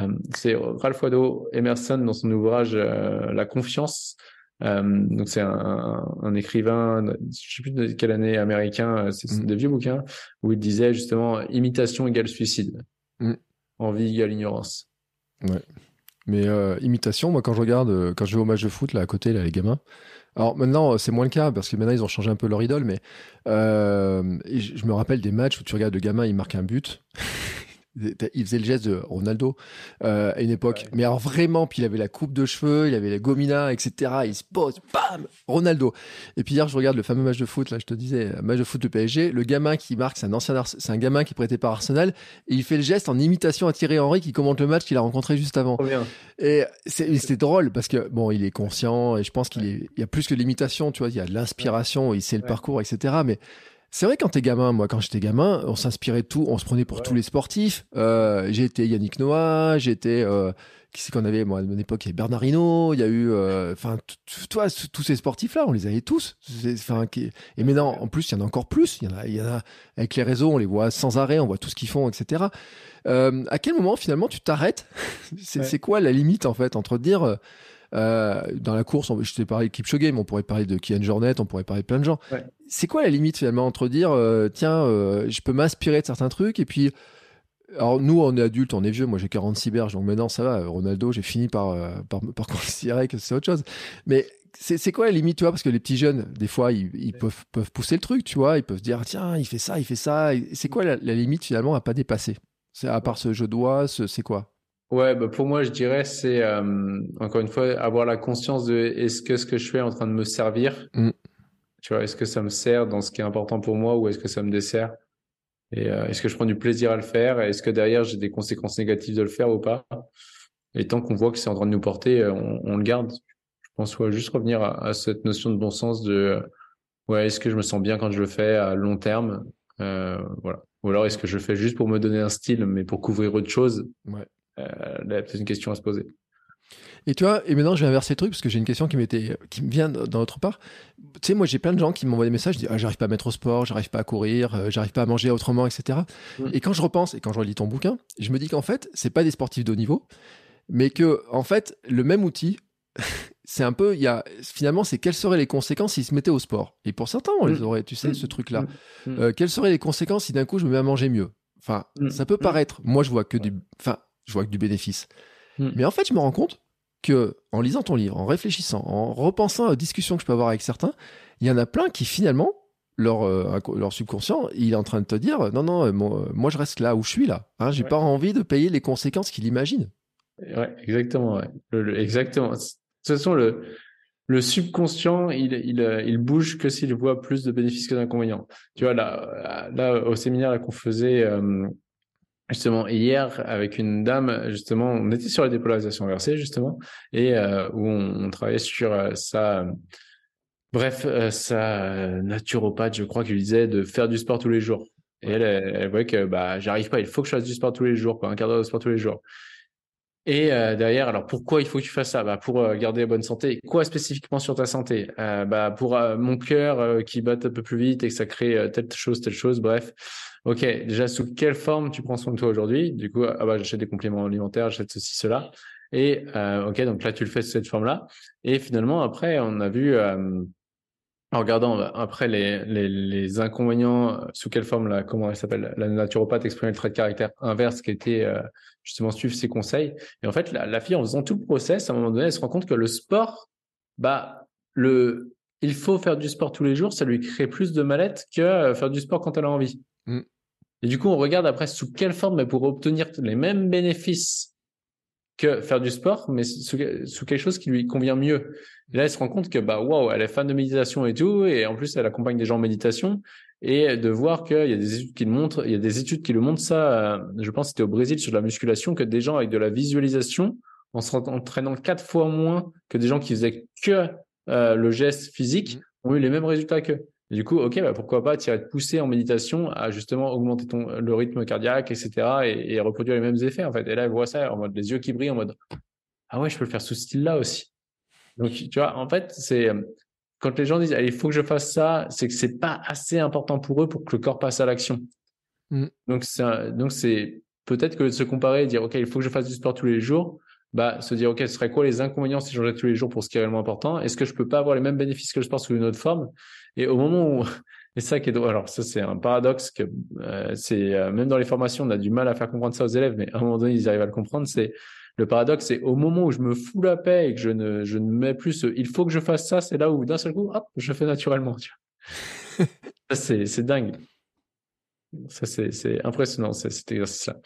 Euh, c'est Ralph Waldo Emerson dans son ouvrage La confiance euh, donc c'est un, un, écrivain, je sais plus de quelle année américain, euh, c'est mm. des vieux bouquins où il disait justement imitation égale suicide, mm. envie égale ignorance. Ouais. Mais euh, imitation, moi quand je regarde, quand je vais au match de foot là à côté là les gamins. Alors maintenant c'est moins le cas parce que maintenant ils ont changé un peu leur idole, mais euh, je me rappelle des matchs où tu regardes le gamin il marque un but. il faisait le geste de Ronaldo euh, à une époque. Mais alors vraiment, puis il avait la coupe de cheveux, il avait la gomina, etc. Il se pose, bam, Ronaldo. Et puis hier, je regarde le fameux match de foot, là, je te disais, match de foot de PSG. Le gamin qui marque, c'est un ancien, c'est un gamin qui est prêté par Arsenal, et il fait le geste en imitation à Thierry Henry qui commente le match qu'il a rencontré juste avant. Et c'est drôle parce que bon, il est conscient et je pense qu'il y a plus que l'imitation, tu vois, il y a de l'inspiration, il sait le parcours, etc. Mais c'est vrai quand t'es gamin, moi quand j'étais gamin, on s'inspirait de tout, on se prenait pour tous les sportifs. Euh, j'ai été Yannick Noah, j'ai été euh, qui c'est qu'on avait moi à mon époque, il y avait Bernard Hinault, il y a eu euh, enfin toi tous ces sportifs là, on les avait tous. Enfin et maintenant en plus il y en a encore plus, il y en a il y en a avec les réseaux, on les voit sans arrêt, on voit tout ce qu'ils font, etc. Euh, à quel moment finalement tu t'arrêtes? C'est quoi la limite en fait entre dire euh, dans la course, je t'ai parlé de Kipchoge, mais on pourrait parler de Kian Jornet, on pourrait parler de plein de gens. C'est quoi la limite finalement entre dire, euh, tiens, euh, je peux m'inspirer de certains trucs et puis alors nous, on est adultes, on est vieux. Moi, j'ai 46 berges, donc maintenant ça va. Ronaldo, j'ai fini par, par, par considérer que c'est autre chose. Mais c'est quoi la limite, tu vois Parce que les petits jeunes, des fois, ils, peuvent, peuvent pousser le truc, tu vois. Ils peuvent se dire, tiens, il fait ça, il fait ça. C'est quoi la, la, limite finalement à pas dépasser? À part ce je dois, c'est quoi? Ouais, bah pour moi, je dirais, c'est euh, encore une fois avoir la conscience de est-ce que ce que je fais est en train de me servir? Mm. Tu vois, est-ce que ça me sert dans ce qui est important pour moi ou est-ce que ça me dessert? Et euh, est-ce que je prends du plaisir à le faire? Est-ce que derrière j'ai des conséquences négatives de le faire ou pas? Et tant qu'on voit que c'est en train de nous porter, euh, on, on, le garde. Je pense ouais, juste revenir à, à, cette notion de bon sens de ouais, est-ce que je me sens bien quand je le fais à long terme? Euh, Voilà. Ou alors est-ce que je le fais juste pour me donner un style, mais pour couvrir autre chose? Ouais. Euh, c'est une question à se poser. Et tu vois, et maintenant je vais inverser le truc parce que j'ai une question qui m'était, qui me vient dans notre part. Tu sais, moi j'ai plein de gens qui m'envoient des messages, disent ah, j'arrive pas à mettre au sport, j'arrive pas à courir, euh, j'arrive pas à manger autrement, etc. Mm. Et quand je repense et quand je relis ton bouquin, je me dis qu'en fait c'est pas des sportifs de haut niveau, mais que en fait le même outil, c'est un peu, il y a finalement c'est quelles seraient les conséquences s'ils se mettaient au sport. Et pour certains on les mm. aurait, tu sais, ce truc là. Mm. Euh, quelles seraient les conséquences si d'un coup je me mets à manger mieux? Enfin, mm. ça peut mm. paraître. Moi, je vois que du, enfin, je vois que du bénéfice. Mm. Mais en fait, je me rends compte que en lisant ton livre, en réfléchissant, en repensant aux discussions que je peux avoir avec certains, il y en a plein qui finalement leur, euh, leur subconscient, il est en train de te dire non, non, euh, euh, moi je reste là où je suis là. Hein, J'ai pas envie de payer les conséquences qu'il imagine. Ouais, exactement. Ouais. exactement. De toute façon, le, le subconscient, il, il, il bouge que s'il voit plus de bénéfices que d'inconvénients. Tu vois, là, là, au séminaire qu'on faisait justement hier avec une dame, justement, on était sur la dépolarisation inversée, justement, et où on, on, travaillait sur ça Bref, euh, sa euh, naturopathe, je crois, qu'il lui disait de faire du sport tous les jours. Et elle, elle, voyait que bah j'arrive pas, il faut que je fasse du sport tous les jours, quoi, un quart d'heure de sport tous les jours. Et euh, derrière, alors pourquoi il faut que tu fasses ça? Bah, Pour garder la bonne santé. Quoi spécifiquement sur ta santé? Bah, Pour mon cœur qui batte un peu plus vite et que ça crée telle chose, telle chose, bref. Ok, déjà, sous quelle forme tu prends soin de toi aujourd'hui? Du coup, ah bah, j'achète des compléments alimentaires, j'achète ceci, cela. Et ok, donc là, tu le fais sous cette forme-là. Et finalement, après, on a vu en regardant euh, après les, les, les, inconvénients, euh, sous quelle forme la, comment elle s'appelle, la naturopathe exprimait le trait de caractère inverse qui était euh, justement suivre ses conseils. Et en fait, la, la, fille, en faisant tout le process, à un moment donné, elle se rend compte que le sport, bah, le, il faut faire du sport tous les jours, ça lui crée plus de mal-être que faire du sport quand elle a envie. Mm. Et du coup, on regarde après sous quelle forme, mais pour obtenir les mêmes bénéfices que faire du sport, mais sous, quelque chose qui lui convient mieux. Et là, elle se rend compte que, bah, waouh, elle est fan de méditation et tout, et en plus, elle accompagne des gens en méditation, et de voir qu'il y a des études qui le montrent, il y a des études qui le montrent ça, euh, je pense que c'était au Brésil sur la musculation, que des gens avec de la visualisation, en s'entraînant quatre fois moins que des gens qui faisaient que euh, le geste physique, mmh. ont eu les mêmes résultats qu'eux du coup, ok, bah pourquoi pas tirer te pousser en méditation à justement augmenter ton le rythme cardiaque, etc. Et, reproduire les mêmes effets en fait. Et là, elle voit ça en mode les yeux qui brillent, en mode ah ouais, je peux le faire sous ce style-là aussi. Donc tu vois, en fait, c'est quand les gens disent il faut que je fasse ça, c'est que c'est pas assez important pour eux pour que le corps passe à l'action. Mm. Donc c'est donc c'est peut-être que de se comparer et dire ok, il faut que je fasse du sport tous les jours bah, se dire, OK, ce serait quoi les inconvénients si j'en ai tous les jours pour ce qui est réellement important? Est-ce que je peux pas avoir les mêmes bénéfices que le sport sous une autre forme? Et au moment où, et ça qui est drôle, alors ça, c'est un paradoxe que, euh, c'est, euh, même dans les formations, on a du mal à faire comprendre ça aux élèves, mais à un moment donné, ils arrivent à le comprendre, c'est, le paradoxe, c'est au moment où je me fous la paix et que je ne, je ne mets plus ce, il faut que je fasse ça, c'est là où d'un seul coup, hop, je fais naturellement, c'est, dingue. Ça, c'est, c'est impressionnant, cet exercice-là.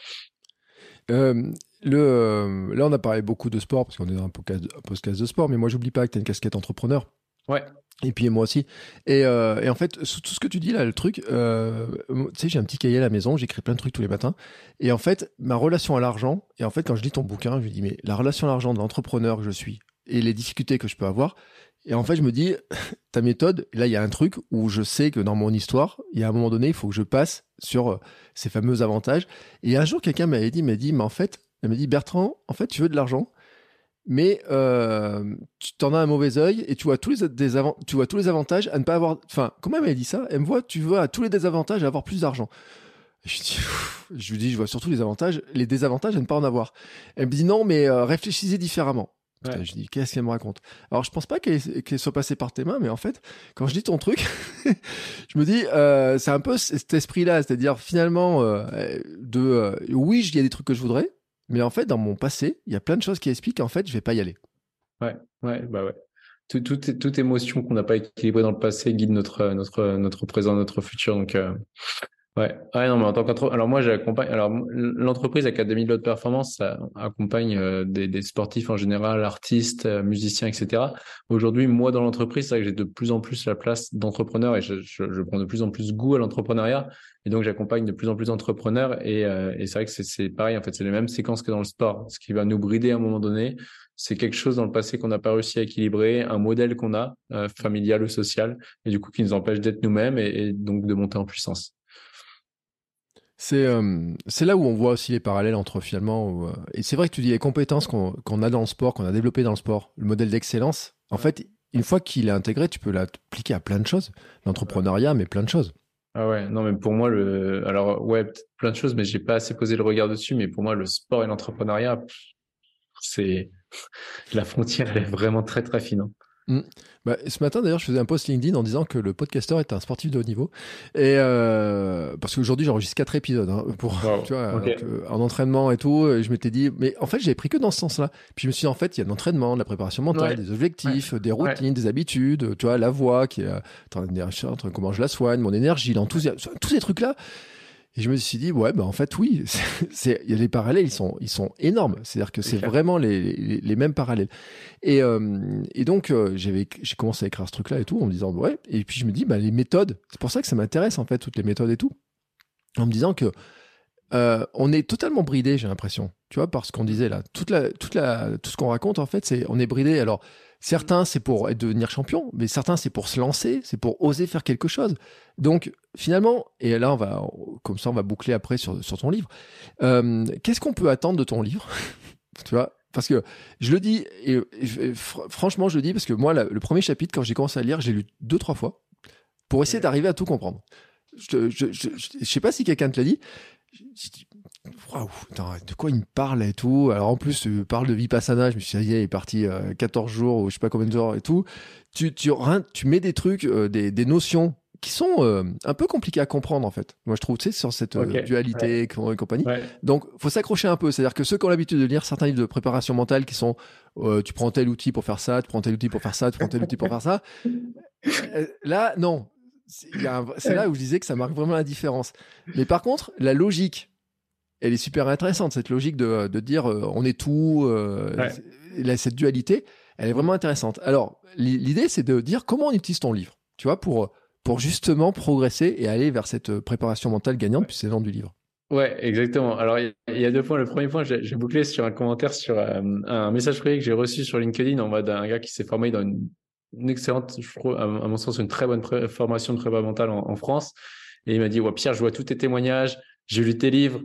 Euh, le, euh, là, on a parlé beaucoup de sport parce qu'on est dans un podcast, un podcast de sport, mais moi, j'oublie pas que tu as une casquette entrepreneur. Ouais. Et puis moi aussi. Et, euh, en fait, tout ce que tu dis là, le truc, euh, tu sais, j'ai un petit cahier à la maison, j'écris plein de trucs tous les matins. Et en fait, ma relation à l'argent, et en fait, quand je lis ton bouquin, je me dis, mais la relation à l'argent de l'entrepreneur que je suis et les difficultés que je peux avoir. Et en fait, je me dis, ta méthode, là, il y a un truc où je sais que dans mon histoire, il y a un moment donné, il faut que je passe sur euh, ces fameux avantages. Et un jour, quelqu'un m'avait dit, m'a dit, mais en fait, elle m'a dit, Bertrand, en fait, tu veux de l'argent, mais euh, tu t'en as un mauvais œil et tu vois tous les tu vois tous les avantages à ne pas avoir. Enfin, comment elle dit ça? Elle me voit, tu vois tous les désavantages à avoir plus d'argent. Je, dis, je lui dis, je vois surtout les avantages, les désavantages à ne pas en avoir. Elle me dit non, mais euh, réfléchissez différemment. je dis, qu'est-ce qu'elle me raconte? Alors, je pense pas qu'elle soit passée par tes mains, mais en fait, quand je dis ton truc, je me dis, euh, c'est un peu cet esprit-là, c'est-à-dire finalement, de oui, il y a des trucs que je voudrais, mais en fait, dans mon passé, il y a plein de choses qui expliquent qu'en fait, je vais pas y aller. Ouais, ouais, bah ouais. Tout, tout, toute émotion qu'on n'a pas équilibrée dans le passé guide notre, notre, notre présent, notre futur. Donc, euh, Ouais. ouais, non, mais en tant qu'entreprise, alors moi j'accompagne, alors l'entreprise Académie de l'autre performance, ça accompagne euh, des, des, sportifs en général, artistes, euh, musiciens, etc. Aujourd'hui, moi dans l'entreprise, c'est vrai que j'ai de plus en plus la place d'entrepreneur et je, je, je, prends de plus en plus goût à l'entrepreneuriat et donc j'accompagne de plus en plus d'entrepreneurs et, euh, et c'est vrai que c'est pareil, en fait, c'est les mêmes séquences que dans le sport. Ce qui va nous brider à un moment donné, c'est quelque chose dans le passé qu'on n'a pas réussi à équilibrer, un modèle qu'on a, familial ou social, et du coup qui nous empêche d'être nous-mêmes et, et donc de monter en puissance. C'est euh, c'est là où on voit aussi les parallèles entre finalement. Euh, et c'est vrai que tu dis les compétences qu'on a dans le sport, qu'on a développé dans le sport, le modèle d'excellence. En fait, une fois qu'il est intégré, tu peux l'appliquer à plein de choses. L'entrepreneuriat, mais plein de choses. Ah ouais, non, mais pour moi, le. Alors, ouais, plein de choses, mais j'ai pas assez posé le regard dessus. Mais pour moi, le sport et l'entrepreneuriat, c'est. La frontière, elle est vraiment très, très fine. Hein. Mm. Bah, ce matin, d'ailleurs, je faisais un post LinkedIn en disant que le podcasteur est un sportif de haut niveau. Et euh, parce qu'aujourd'hui, j'enregistre quatre épisodes hein, pour, tu vois, euh, en entraînement et tout. Et je m'étais dit, mais en fait, j'avais pris que dans ce sens-là. Puis je me suis dit, en fait, il y a de l'entraînement, de la préparation mentale, des objectifs, des routines, des habitudes. Tu vois, la voix qui est, comment je la soigne, mon énergie, l'enthousiasme, tous ces trucs-là. Et je me suis dit, ouais, bah en fait, oui, c'est, les parallèles, ils sont, ils sont énormes. C'est-à-dire que c'est vraiment les, les, mêmes parallèles. Et, euh, et donc, euh, j'avais, j'ai commencé à écrire ce truc-là et tout, en me disant, ouais. Et puis, je me dis, bah, les méthodes, c'est pour ça que ça m'intéresse, en fait, toutes les méthodes et tout. En me disant que euh, on est totalement bridé, j'ai l'impression. Tu vois, parce qu'on disait là, toute la, toute la, tout ce qu'on raconte, en fait, c'est, on est bridé. Alors, Certains, c'est pour devenir champion, mais certains, c'est pour se lancer, c'est pour oser faire quelque chose. Donc, finalement, et là, on va, comme ça, on va boucler après sur, sur ton livre. Euh, qu'est-ce qu'on peut attendre de ton livre Tu vois parce que je le dis, et, franchement, je le dis parce que moi, le premier chapitre, quand j'ai commencé à lire, j'ai lu deux, trois fois pour essayer d'arriver à tout comprendre. Je, je, je, je, sais pas si quelqu'un te l'a dit. J'ai dit, waouh, de quoi il me parle et tout. Alors en plus, tu parles de Vipassana, je me suis dit, il est parti 14 euh, jours ou je sais pas combien de jours et tout. Tu, tu, tu mets des trucs, euh, des, des, notions qui sont euh, un peu compliquées à comprendre en fait. Moi je trouve, tu sais, sur cette dualité et compagnie. Donc faut s'accrocher un peu. C'est-à-dire que ceux qui ont l'habitude de lire certains livres de préparation mentale qui sont, tu prends tel outil pour faire ça, tu prends tel outil pour faire ça, tu prends tel outil pour faire ça. Là, non. C'est là où je disais que ça marque vraiment la différence. Mais par contre, la logique elle est super intéressante, cette logique de, de dire euh, on est tout, euh, cette dualité, elle est vraiment intéressante. Alors, l'idée, c'est de dire comment on utilise ton livre, tu vois, pour, pour justement progresser et aller vers cette préparation mentale gagnante, puis c'est le du livre. Ouais, exactement. Alors, il y, a deux points. Le premier point, j'ai bouclé sur un commentaire sur euh, un message privé que j'ai reçu sur LinkedIn en mode un gars qui s'est formé dans une, excellente, je trouve, à, mon sens, une très bonne formation de prépa mentale en, en, France. Et il m'a dit, ouais, Pierre, je vois tous tes témoignages, j'ai lu tes livres,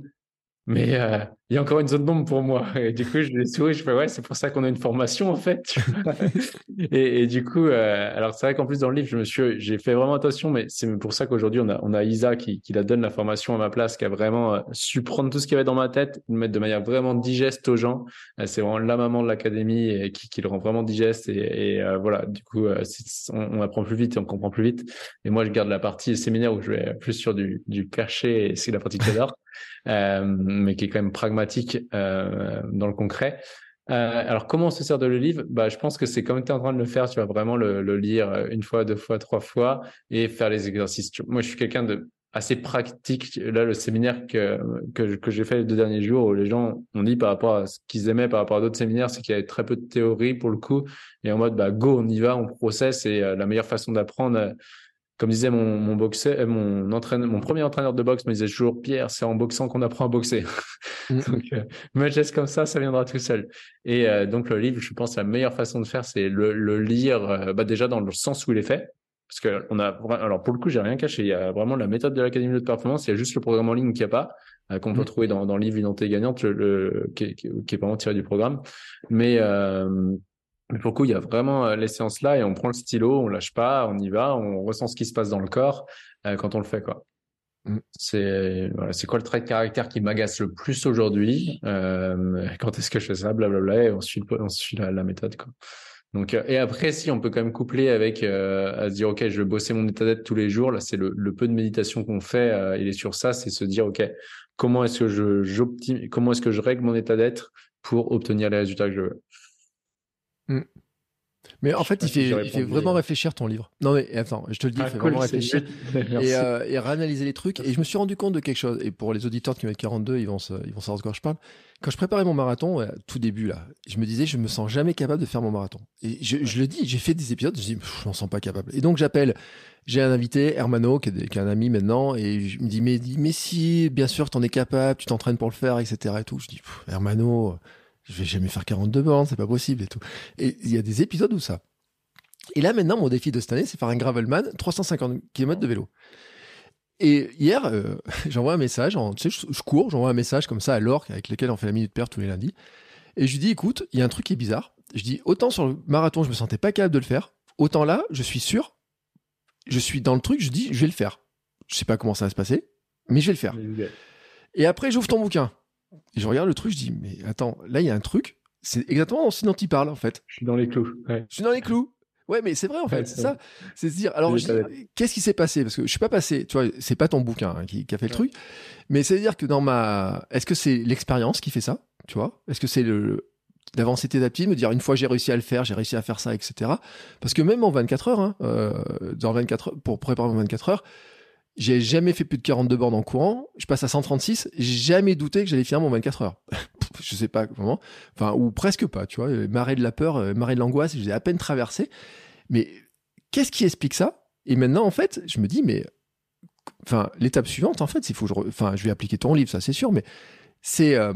mais euh, il y a encore une zone d'ombre pour moi. Et du coup, je lui souris, je fais ouais, c'est pour ça qu'on a une formation en fait. et, et, du coup, euh, alors c'est vrai qu'en plus dans le livre, je me suis, j'ai fait vraiment attention, mais c'est pour ça qu'aujourd'hui on a, on a Isa qui, qui la donne la formation à ma place, qui a vraiment euh, su prendre tout ce qu'il y avait dans ma tête, le mettre de manière vraiment digeste aux gens. Euh, c'est vraiment la maman de l'académie et qui, qui le rend vraiment digeste. Et, et voilà, du coup, on, on, apprend plus vite et on comprend plus vite. Et moi, je garde la partie séminaire où je vais plus sur du, du cachet et c'est la partie. Euh, mais qui est quand même pragmatique euh, dans le concret. Euh, alors, comment on se sert de le livre? Bah, Je pense que c'est comme tu es en train de le faire, tu vas vraiment le, lire une fois, deux fois, trois fois et faire les exercices. Moi, je suis quelqu'un de assez pratique. Là, le séminaire que, que, que j'ai fait les deux derniers jours, où les gens ont dit par rapport à ce qu'ils aimaient par rapport à d'autres séminaires, c'est qu'il y avait très peu de théorie pour le coup. Et en mode, bah, go, on y va, on processe. Et la meilleure façon d'apprendre, comme disait mon, mon boxeur, euh, mon entraîneur, mon premier entraîneur de boxe me disait toujours Pierre, c'est en boxant qu'on apprend à boxer. Mm. donc, euh, me geste comme ça, ça viendra tout seul. Et euh, donc le livre, je pense la meilleure façon de faire, c'est le, le lire, euh, bah, déjà dans le sens où il est fait, parce que on a, alors pour le coup, j'ai rien caché. Il y a vraiment la méthode de l'académie de performance. Il y a juste le programme en ligne qui n'y a pas, qu'on peut mm. trouver dans, dans le livre Identité gagnante, le, qui, est, qui, est vraiment tiré du programme. Mais mais pour le coup, il y a vraiment euh, l'essence là et on prend le stylo, on lâche pas, on y va, on ressent ce qui se passe dans le corps euh, quand on le fait quoi. Mm. C'est voilà, c'est quoi le trait de caractère qui m'agace le plus aujourd'hui euh, Quand est-ce que je fais ça Blablabla. Et on suit, on suit la, la méthode quoi. Donc et après si on peut quand même coupler avec à se dire ok je vais bosser mon état d'être tous les jours là c'est le, le, peu de méditation qu'on fait il est sur ça c'est se dire ok comment est-ce que je comment est-ce que je règle mon état d'être pour obtenir les résultats que je veux Mm. Mais en fait, il fait, il fait vraiment réfléchir ton livre. Non mais attends, je te le dis, il ah, fait vraiment réfléchir et, euh, et, réanalyser les trucs. Et je me suis rendu compte de quelque chose. Et pour les auditeurs qui mettent 42, ils vont, ils vont savoir de quoi je parle. Quand je préparais mon marathon, tout début là, je me disais, je me sens jamais capable de faire mon marathon. Et je, je le dis, j'ai fait des épisodes, je dis, je m'en sens pas capable. Et donc j'appelle, j'ai un invité, Hermano, qui est, qui est, un ami maintenant, et je me dis, mais, mais si, bien sûr, t'en es capable, tu t'entraînes pour le faire, etc. Et tout. Je dis, Hermano je vais jamais faire 42 bornes, c'est pas possible et tout. Et il y a des épisodes où ça. Et là, maintenant, mon défi de cette année, c'est faire un Gravelman 350 km de vélo. Et hier, euh, j'envoie un message, en, tu sais, je, cours, j'envoie un message comme ça à Lorc, avec lequel on fait la minute paire tous les lundis. Et je lui dis, écoute, il y a un truc qui est bizarre. Je dis, autant sur le marathon, je me sentais pas capable de le faire, autant là, je suis sûr, je suis dans le truc, je dis, je vais le faire. Je sais pas comment ça va se passer, mais je vais le faire. Et après, j'ouvre ton bouquin. Et je regarde le truc, je dis, mais attends, là, il y a un truc. C'est exactement ce dont il parle, en fait. Je suis dans les clous. Je suis dans les clous. Ouais, mais c'est vrai en fait, c'est ça. C'est se dire, alors qu'est-ce qui s'est passé? Parce que je suis pas passé, tu vois, c'est pas ton bouquin hein, qui, a fait le truc, mais c'est à dire que dans ma, est-ce que c'est l'expérience qui fait ça Tu vois? Est-ce que c'est le d'avancer tes à me dire une fois j'ai réussi à le faire, j'ai réussi à faire ça, etc. Parce que même en 24 heures, hein, euh, dans 24 heures, pour préparer mon 24 heures, j'ai jamais fait plus de 42 bornes en courant. Je passe à 136. J'ai jamais douté que j'allais finir mon 24 heures. je sais pas comment. Enfin, ou presque pas, tu vois. Marée de la peur, euh, marée de l'angoisse, j'ai à peine traversé. Mais qu'est-ce qui explique ça? Et maintenant, en fait, je me dis, mais. Enfin, l'étape suivante, en fait, c'est faut que je. Enfin, je vais appliquer ton livre, ça c'est sûr, mais c'est euh,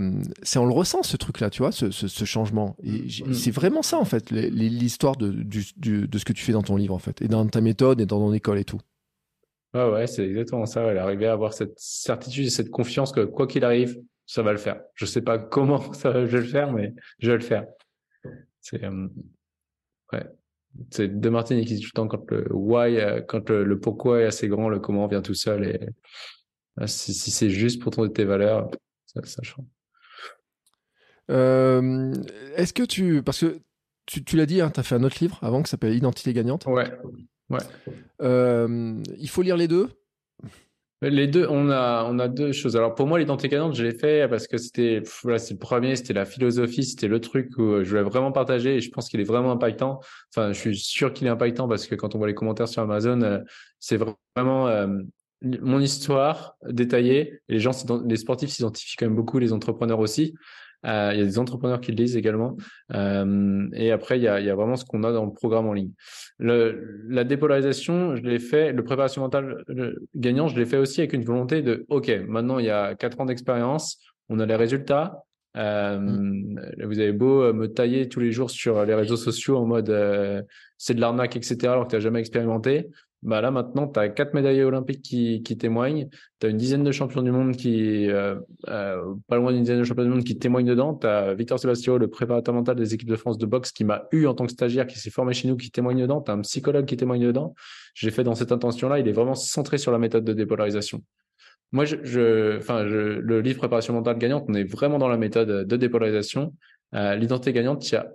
on le ressent ce truc là tu vois ce, ce, changement et mm. c'est vraiment ça en fait l'histoire de, de ce que tu fais dans ton livre en fait et dans ta méthode et dans ton école et tout Ouais, ouais, c'est exactement ça. Elle arriver à avoir cette certitude et cette confiance que quoi qu'il arrive, ça va le faire. Je sais pas comment ça, je vais le faire, mais je vais le faire. C'est euh, ouais. C'est De Martini qui dit tout le temps quand le why, euh, quand le, pourquoi est assez grand, le comment vient tout seul. Et euh, si, si c'est juste pour ton tes valeurs, ça, ça change. Est-ce que tu, parce que tu, tu l'as dit, hein, tu as fait un autre livre avant qui s'appelle Identité gagnante. Ouais. Ouais. Euh, il faut lire les deux les deux, on a, on a deux choses. Alors pour moi, l'identité gagnante, je l'ai fait parce que c'était, voilà, c'est le premier, c'était la philosophie, c'était le truc où je voulais vraiment partager et je pense qu'il est vraiment impactant. Enfin, je suis sûr qu'il est impactant parce que quand on voit les commentaires sur Amazon, euh, c'est vraiment euh, mon histoire détaillée. Les gens, les sportifs s'identifient quand même beaucoup, les entrepreneurs aussi. Euh, il y a des entrepreneurs qui le lisent également. Euh, et après, il y, a, vraiment ce qu'on a dans le programme en ligne. La dépolarisation, je l'ai fait, le préparation mentale gagnant, je l'ai fait aussi avec une volonté de, OK, maintenant il y a quatre ans d'expérience, on a les résultats. Euh. Vous avez beau me tailler tous les jours sur les réseaux sociaux en mode c'est de l'arnaque, etc., alors que tu n'as jamais expérimenté bah là maintenant, tu as quatre médaillés olympiques qui, témoignent, tu as une dizaine de champions du monde qui, euh, euh, pas loin d'une dizaine de champions du monde qui témoignent dedans, tu as Victor Sébastien, le préparateur mental des équipes de France de boxe qui m'a eu en tant que stagiaire, qui s'est formé chez nous, qui témoigne dedans, tu as un psychologue qui témoigne dedans. J'ai fait dans cette intention-là, il est vraiment centré sur la méthode de dépolarisation. Moi, enfin, le livre Préparation mentale gagnante, on est vraiment dans la méthode de dépolarisation. Euh, L'identité gagnante, il y a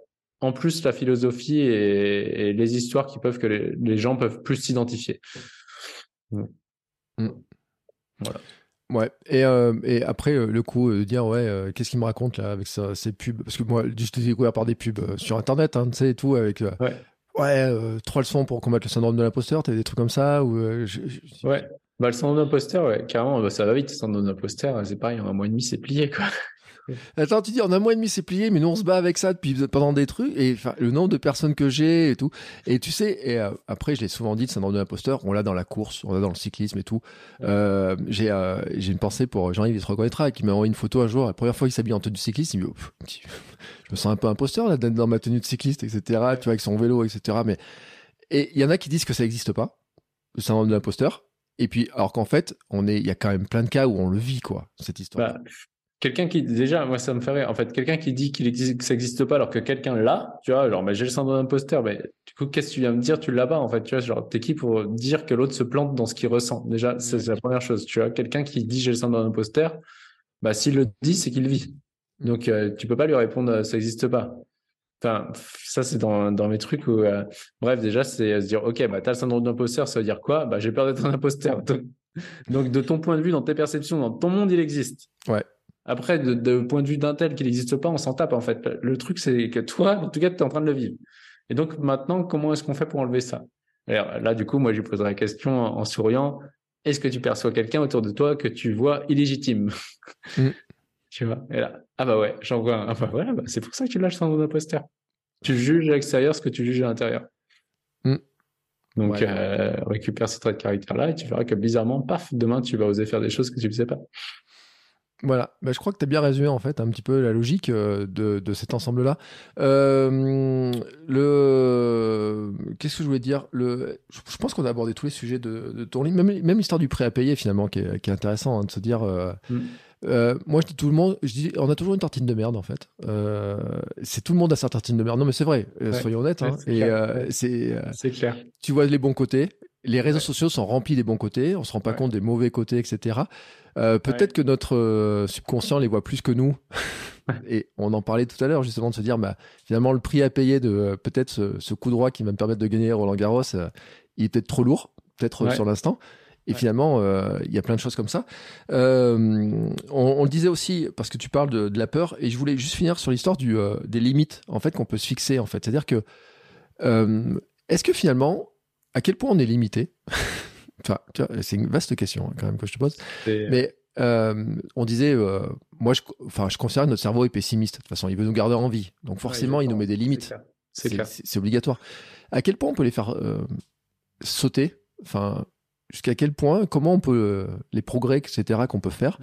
en plus la philosophie et, les histoires qui peuvent que les, gens peuvent plus s'identifier. Mm. Voilà. Ouais. Et, euh, et après, euh, le coup de dire, ouais, euh, qu'est-ce qu'il me raconte là avec ça, ces pubs? Parce que moi, je t'ai découvert par des pubs sur Internet, hein, tu sais, et tout, avec. ouais. Ouais, trois leçons pour combattre le syndrome de l'imposteur, t'as des trucs comme ça ou Ouais, bah, le syndrome de l'imposteur, ouais, carrément, bah, ça va vite, le syndrome de l'imposteur, c'est pareil, en un mois et demi, c'est plié, quoi. Attends, tu dis, en un mois et demi, c'est plié, mais nous, on se bat avec ça depuis pendant des trucs, et le nombre de personnes que j'ai et tout. Et tu sais, et euh, après, je l'ai souvent dit, c'est un de l'imposteur, on l'a dans la course, on l'a dans le cyclisme et tout. Euh, j'ai euh, j'ai une pensée pour Jean-Yves, il se reconnaîtra, qui m'a envoyé une photo un jour, la première fois qu'il s'habille en tenue de cycliste, il me dit, je me sens un peu imposteur là, dans ma tenue de cycliste, etc., tu vois, avec son vélo, etc. Mais, et il y en a qui disent que ça n'existe pas, le syndrome de l'imposteur. Et puis, alors qu'en fait, on est, il y a quand même plein de cas où on le vit, quoi, cette histoire. Bah, quelqu'un qui déjà moi ça me ferait en fait quelqu'un qui dit qu'il existe que ça n'existe pas alors que quelqu'un l'a tu vois genre mais j'ai le syndrome d'imposteur mais du coup qu'est-ce que tu viens me dire? Tu l'as pas en fait tu vois genre t'es qui pour dire que l'autre se plante dans ce qu'il ressent? Déjà c'est la première chose tu vois. Quelqu'un qui dit j'ai le syndrome d'imposteur bah s'il le dit c'est qu'il vit. Donc euh, tu peux pas lui répondre ça n'existe pas. Enfin ça c'est dans, dans mes trucs où euh, bref déjà c'est se dire ok bah t'as le syndrome d'imposteur ça veut dire quoi? Bah j'ai peur d'être un imposteur. Donc de ton point de vue dans tes perceptions dans ton monde il existe. Ouais après, de, point de vue d'un tel qui n'existe pas, on s'en tape en fait. Le truc, c'est que toi, en tout cas, tu es en train de le vivre. Et donc maintenant, comment est-ce qu'on fait pour enlever ça? Alors, Là, du coup, moi, je lui poserai la question en, souriant. Est-ce que tu perçois quelqu'un autour de toi que tu vois illégitime? Mm. Tu vois? Et là, ah bah ouais, j'en vois un. Ah bah ouais, bah, c'est pour ça que tu lâches ton imposteur. Tu juges à l'extérieur ce que tu juges à l'intérieur. Mm. Donc, euh, récupère ce trait de caractère-là et tu verras que bizarrement, paf, demain, tu vas oser faire des choses que tu ne faisais pas. Voilà, bah, je crois que tu as bien résumé en fait un petit peu la logique euh, de, de cet ensemble-là. Euh, le qu'est-ce que je voulais dire? Le, je pense qu'on a abordé tous les sujets de, de ton livre, même, même l'histoire du prêt à payer finalement qui est, qui est intéressant hein, de se dire. Euh, mm. Moi, je dis tout le monde, je dis, on a toujours une tartine de merde en fait. C'est tout le monde a sa tartine de merde. Non, mais c'est vrai. soyons honnêtes. Hein, et c'est c'est clair. Tu vois les bons côtés les réseaux sociaux sont remplis des bons côtés, on se rend pas compte des mauvais côtés, etc. Euh, peut-être que notre euh, subconscient les voit plus que nous. et on en parlait tout à l'heure justement de se dire, bah, finalement le prix à payer de euh, peut-être ce, coup droit qui va me permettre de gagner Roland Garros, il est peut-être trop lourd, peut-être sur l'instant. Et finalement, il y a plein de choses comme ça. On, on, le disait aussi parce que tu parles de, de, la peur, et je voulais juste finir sur l'histoire des limites en fait qu'on peut se fixer en fait. C'est-à-dire que est-ce que finalement à quel point on est limité Enfin, c'est une vaste question hein, quand même que je te pose. Mais euh, on disait, euh, moi, je, enfin, je considère que notre cerveau est pessimiste. De toute façon, il veut nous garder en vie. Donc forcément, il nous met des limites. C'est obligatoire. À quel point on peut les faire euh, sauter? Enfin, jusqu'à quel point Comment on peut les progrès, etc. qu'on peut faire?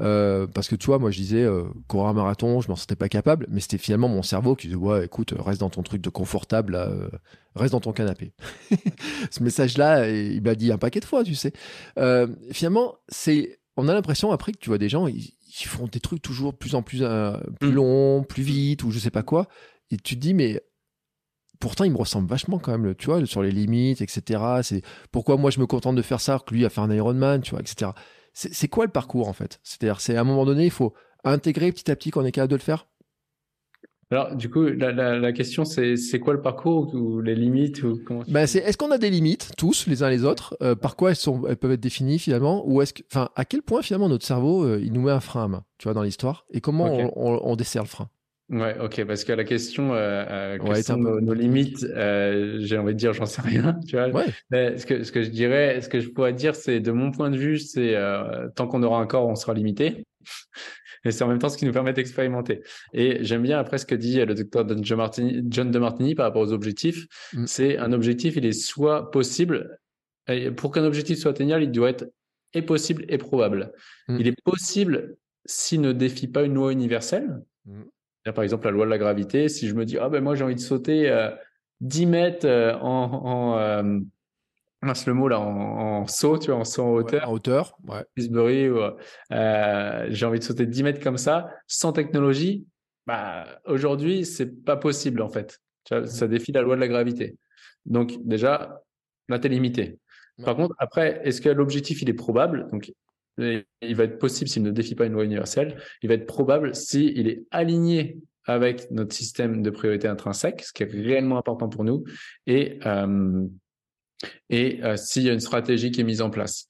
Euh, parce que tu vois, moi je disais euh, courir un marathon, je m'en sentais pas capable, mais c'était finalement mon cerveau qui disait ouais, écoute, reste dans ton truc de confortable, euh, reste dans ton canapé. Ce message-là, il m'a dit un paquet de fois, tu sais. finalement, c'est, on a l'impression après que tu vois des gens, ils, font des trucs toujours plus en plus plus mm. longs, plus vite ou je sais pas quoi, et tu te dis mais pourtant il me ressemble vachement quand même tu vois sur les limites etc c'est pourquoi moi je me contente de faire ça que lui a fait un Ironman tu vois etc c'est quoi le parcours en fait? C'est-à-dire, c'est à un moment donné, il faut intégrer petit à petit qu'on est capable de le faire? Alors, du coup, la, question, c'est quoi le parcours ou les limites ou comment ben, Est-ce qu'on a des limites, tous, les uns les autres? Euh, Par quoi elles, sont, elles peuvent être définies finalement? Ou est-ce que, enfin, à quel point finalement notre cerveau, euh, il nous met un frein à main, tu vois, dans l'histoire? Et comment on, on, dessert le frein? Ouais, ok, parce que la question, euh, euh nos, limites, j'ai envie de dire, j'en sais rien, tu vois. Mais ce que ce que je dirais, ce que je pourrais dire, c'est de mon point de vue, c'est tant qu'on aura un corps, on sera limité et c'est en même temps ce qui nous permet d'expérimenter. Et j'aime bien après ce que dit le docteur John de Martini par rapport aux objectifs. Mm. C'est un objectif, il est soit possible, et pour qu'un objectif soit atteignable, il doit être et possible et probable. Mm. Il est possible s'il ne défie pas une loi universelle. Mm. Par exemple, la loi de la gravité. Si je me dis, ah ben moi j'ai envie de sauter 10 euh, mètres euh, en, en euh, le mot là en, saut, tu vois, en saut en hauteur. en hauteur, ouais. euh, j'ai envie de sauter 10 mètres comme ça, sans technologie. Bah, aujourd'hui, c'est pas possible en fait. Ça mmh. défie la loi de la gravité. Donc déjà, là, t'es limité. Par contre, après, est-ce que l'objectif il est probable? Donc, il va être possible s'il ne défie pas une loi universelle. Il va être probable s'il est aligné avec notre système de priorité intrinsèque, ce qui est réellement important pour nous, et euh, et euh, s'il y a une stratégie qui est mise en place.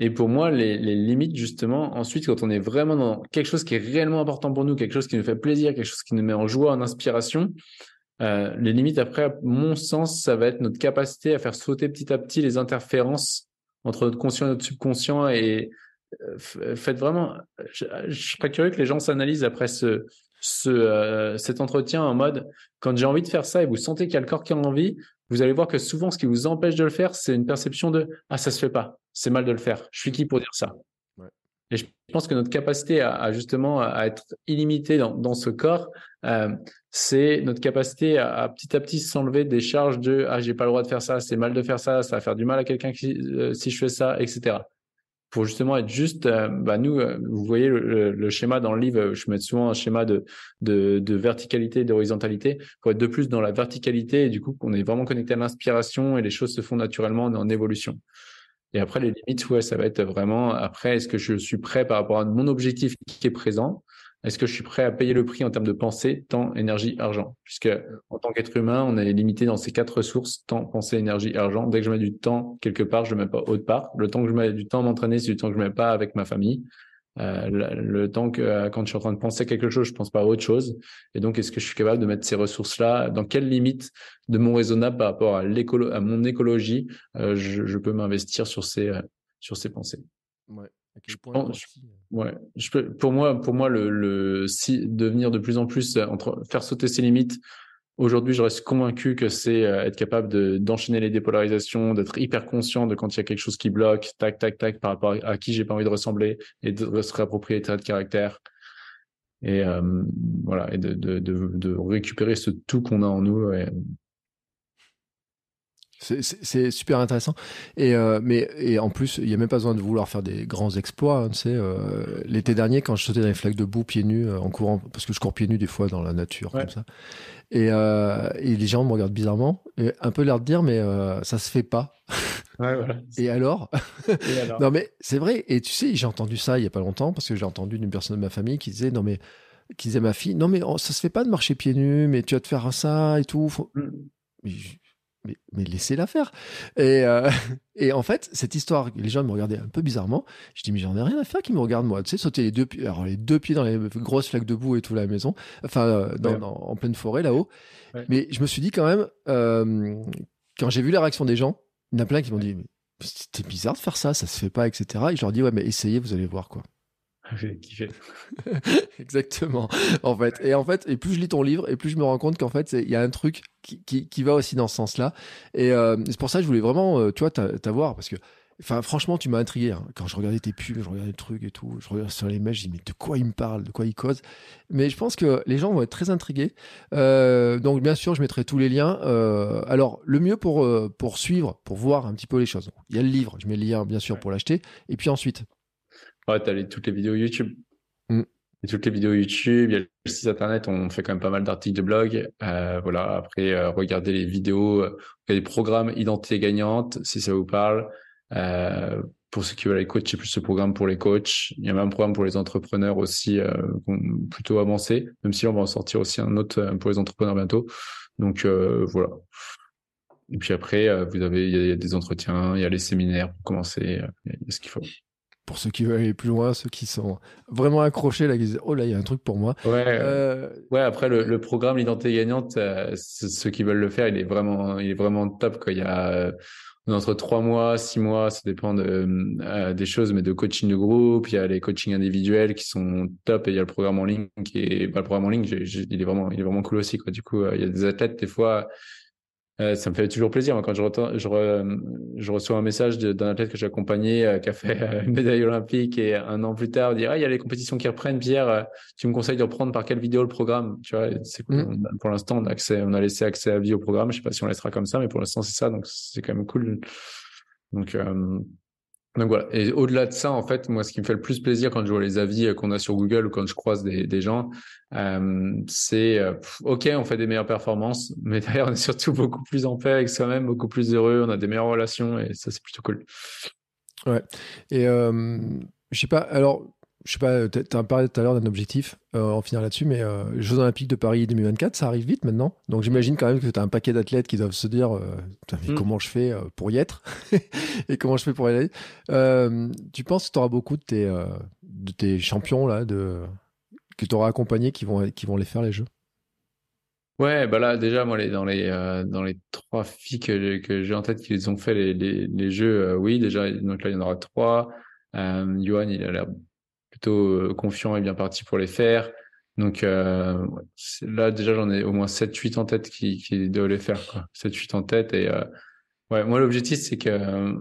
Et pour moi, les, limites, justement, ensuite, quand on est vraiment dans quelque chose qui est réellement important pour nous, quelque chose qui nous fait plaisir, quelque chose qui nous met en joie, en inspiration, euh, les limites, après, à mon sens, ça va être notre capacité à faire sauter petit à petit les interférences entre notre conscient et notre subconscient. Et faites vraiment, je, je, serais curieux que les gens s'analysent après ce, ce, euh, cet entretien en mode, quand j'ai envie de faire ça et vous sentez qu'il y a le corps qui a envie, vous allez voir que souvent, ce qui vous empêche de le faire, c'est une perception de ah ça se fait pas, c'est mal de le faire. Je suis qui pour dire ça Et je pense que notre capacité à, justement à être illimité dans, dans ce corps, euh, c'est notre capacité à, petit à petit s'enlever des charges de ah j'ai pas le droit de faire ça, c'est mal de faire ça, ça va faire du mal à quelqu'un euh, si je fais ça, etc pour justement être juste, euh, bah nous, euh, vous voyez le, schéma dans le livre, je mets souvent un schéma de, de, de verticalité d'horizontalité, pour être de plus dans la verticalité et du coup qu'on est vraiment connecté à l'inspiration et les choses se font naturellement, en évolution. Et après les limites, ouais, ça va être vraiment après, est-ce que je suis prêt par rapport à mon objectif qui est présent? Est-ce que je suis prêt à payer le prix en termes de pensée, temps, énergie, argent? Puisque en tant qu'être humain, on est limité dans ces quatre ressources, temps, pensée, énergie, argent. Dès que je mets du temps quelque part, je ne mets pas autre part. Le temps que je mets du temps à m'entraîner, c'est du temps que je mets pas avec ma famille. Euh, le, temps que euh, quand je suis en train de penser à quelque chose, je pense pas à autre chose. Et donc, est-ce que je suis capable de mettre ces ressources-là? Dans quelle limite de mon raisonnable par rapport à, mon écologie, euh, je, je, peux m'investir sur ces, sur ces pensées? Ouais ouais, je peux, pour moi, pour moi, le, le si, devenir de plus en plus euh, entre faire sauter ses limites. Aujourd'hui, je reste convaincu que c'est euh, être capable de d'enchaîner les dépolarisations, d'être hyper conscient de quand il y a quelque chose qui bloque, tac, tac, tac, par rapport à qui j'ai pas envie de ressembler et de se réapproprier traits de caractère et euh, voilà et de, de, de, de, récupérer ce tout qu'on a en nous et, c'est super intéressant. Et, euh, mais, et en plus, il n'y a même pas besoin de vouloir faire des grands exploits. Hein, tu sais, euh, L'été dernier, quand je sautais dans les flaques de boue pieds nus, euh, en courant, parce que je cours pieds nus des fois dans la nature, comme ça. Et, et, les gens me regardent bizarrement, et un peu l'air de dire, mais ça se fait pas. Ouais, voilà. Et alors, et alors? Non mais c'est vrai. Et tu sais, j'ai entendu ça il y a pas longtemps parce que j'ai entendu d'une personne de ma famille qui disait non mais qui disait à ma fille non mais ça se fait pas de marcher pieds nus, mais tu vas te faire ça et tout. Mm. Mais, mais, laissez-la faire. Et, euh, et en fait, cette histoire, les gens me regardaient un peu bizarrement. Je dis, mais j'en ai rien à faire qui me regardent, moi. Tu sais, sauter les deux, pieds, alors les deux pieds dans les grosses flaques de boue et tout, la maison. Enfin, euh, dans, en pleine forêt, là-haut. Mais je me suis dit quand même, euh, quand j'ai vu la réaction des gens, il y en a plein qui m'ont dit, c'était bizarre de faire ça, ça se fait pas, etc. Et je leur dis, ouais, mais essayez, vous allez voir, quoi. J'ai kiffé. Exactement. En fait, et en fait, et plus je lis ton livre, et plus je me rends compte qu'en fait, il y a un truc qui, qui, qui, va aussi dans ce sens-là. Et euh, c'est pour ça que je voulais vraiment, euh, tu vois, t'avoir parce que, enfin, franchement, tu m'as intrigué. Hein. Quand je regardais tes pubs, je regardais le truc et tout, je regardais sur les mails, je dis mais de quoi il me parle, de quoi il cause? Mais je pense que les gens vont être très intrigués. Euh, donc, bien sûr, je mettrai tous les liens. Alors, le mieux pour pour suivre, pour voir un petit peu les choses. Il y a le livre, je mets le lien bien sûr pour l'acheter. Et puis ensuite, Ouais, t'as les, toutes les vidéos YouTube. Mm. Et toutes les vidéos YouTube, il y a le site internet, on fait quand même pas mal d'articles de blog. Euh, voilà, après, euh, regardez les vidéos, il y a des programmes identité gagnante, si ça vous parle. Euh, pour ceux qui veulent aller coacher plus ce programme pour les coachs. Il y a même un programme pour les entrepreneurs aussi euh, plutôt avancé, même si on va en sortir aussi un autre euh, pour les entrepreneurs bientôt. Donc euh, voilà. Et puis après, vous avez il y, a des entretiens, il y a les séminaires pour commencer, il y a ce qu'il faut pour ceux qui veulent aller plus loin, ceux qui sont vraiment accrochés, là, qui disent Oh là, il y a un truc pour moi. Ouais, euh... ouais après, le, le programme L'identité gagnante, euh, ceux qui veulent le faire, il est vraiment, il est vraiment top. Quoi. Il y a euh, entre trois mois, six mois, ça dépend de, euh, des choses, mais de coaching de groupe. Il y a les coachings individuels qui sont top et il y a le programme en ligne qui est, bah, le programme en ligne, il est vraiment, il est vraiment cool aussi. Quoi. Du coup, il y a des athlètes, des fois, euh, ça me fait toujours plaisir quand je, je, je, reçois un message d'un athlète que j'ai accompagné euh, qui a fait euh, une médaille olympique et un an plus tard dire ah il y a les compétitions qui reprennent Pierre tu me conseilles de reprendre par quelle vidéo le programme? Tu vois c'est mmh. pour l'instant on a accès on a laissé accès à vie au programme. Je sais pas si on laissera comme ça mais pour l'instant c'est ça. Donc c'est quand même cool. Donc donc voilà. Et au-delà de ça, en fait, moi, ce qui me fait le plus plaisir quand je vois les avis euh, qu'on a sur Google ou quand je croise des, gens, euh, c'est euh, ok, on fait des meilleures performances, mais d'ailleurs, on est surtout beaucoup plus en paix avec soi-même, beaucoup plus heureux, on a des meilleures relations et ça, c'est plutôt cool. Ouais. Et euh, je sais pas. Alors, je sais pas, tu as parlé tout à l'heure d'un objectif, euh, en finir là-dessus, mais euh, Jeux Olympiques de Paris 2024, ça arrive vite maintenant. Donc j'imagine quand même que tu as un paquet d'athlètes qui doivent se dire euh, mm. comment je fais pour y être et comment je fais pour y aller? tu penses que tu auras beaucoup de tes, de tes champions là, de, que tu auras accompagnés qui vont, qui vont les faire les Jeux? Ouais, bah là déjà moi les, dans les dans les trois filles que, que j'ai en tête qui les ont fait les, les, les jeux, oui déjà donc là il y en aura trois. Johan il a l'air euh, confiant et bien parti pour les faire. Donc euh, là déjà j'en ai au moins 7-8 en tête qui, qui doivent les faire. 7-8 en tête et euh, ouais moi l'objectif c'est que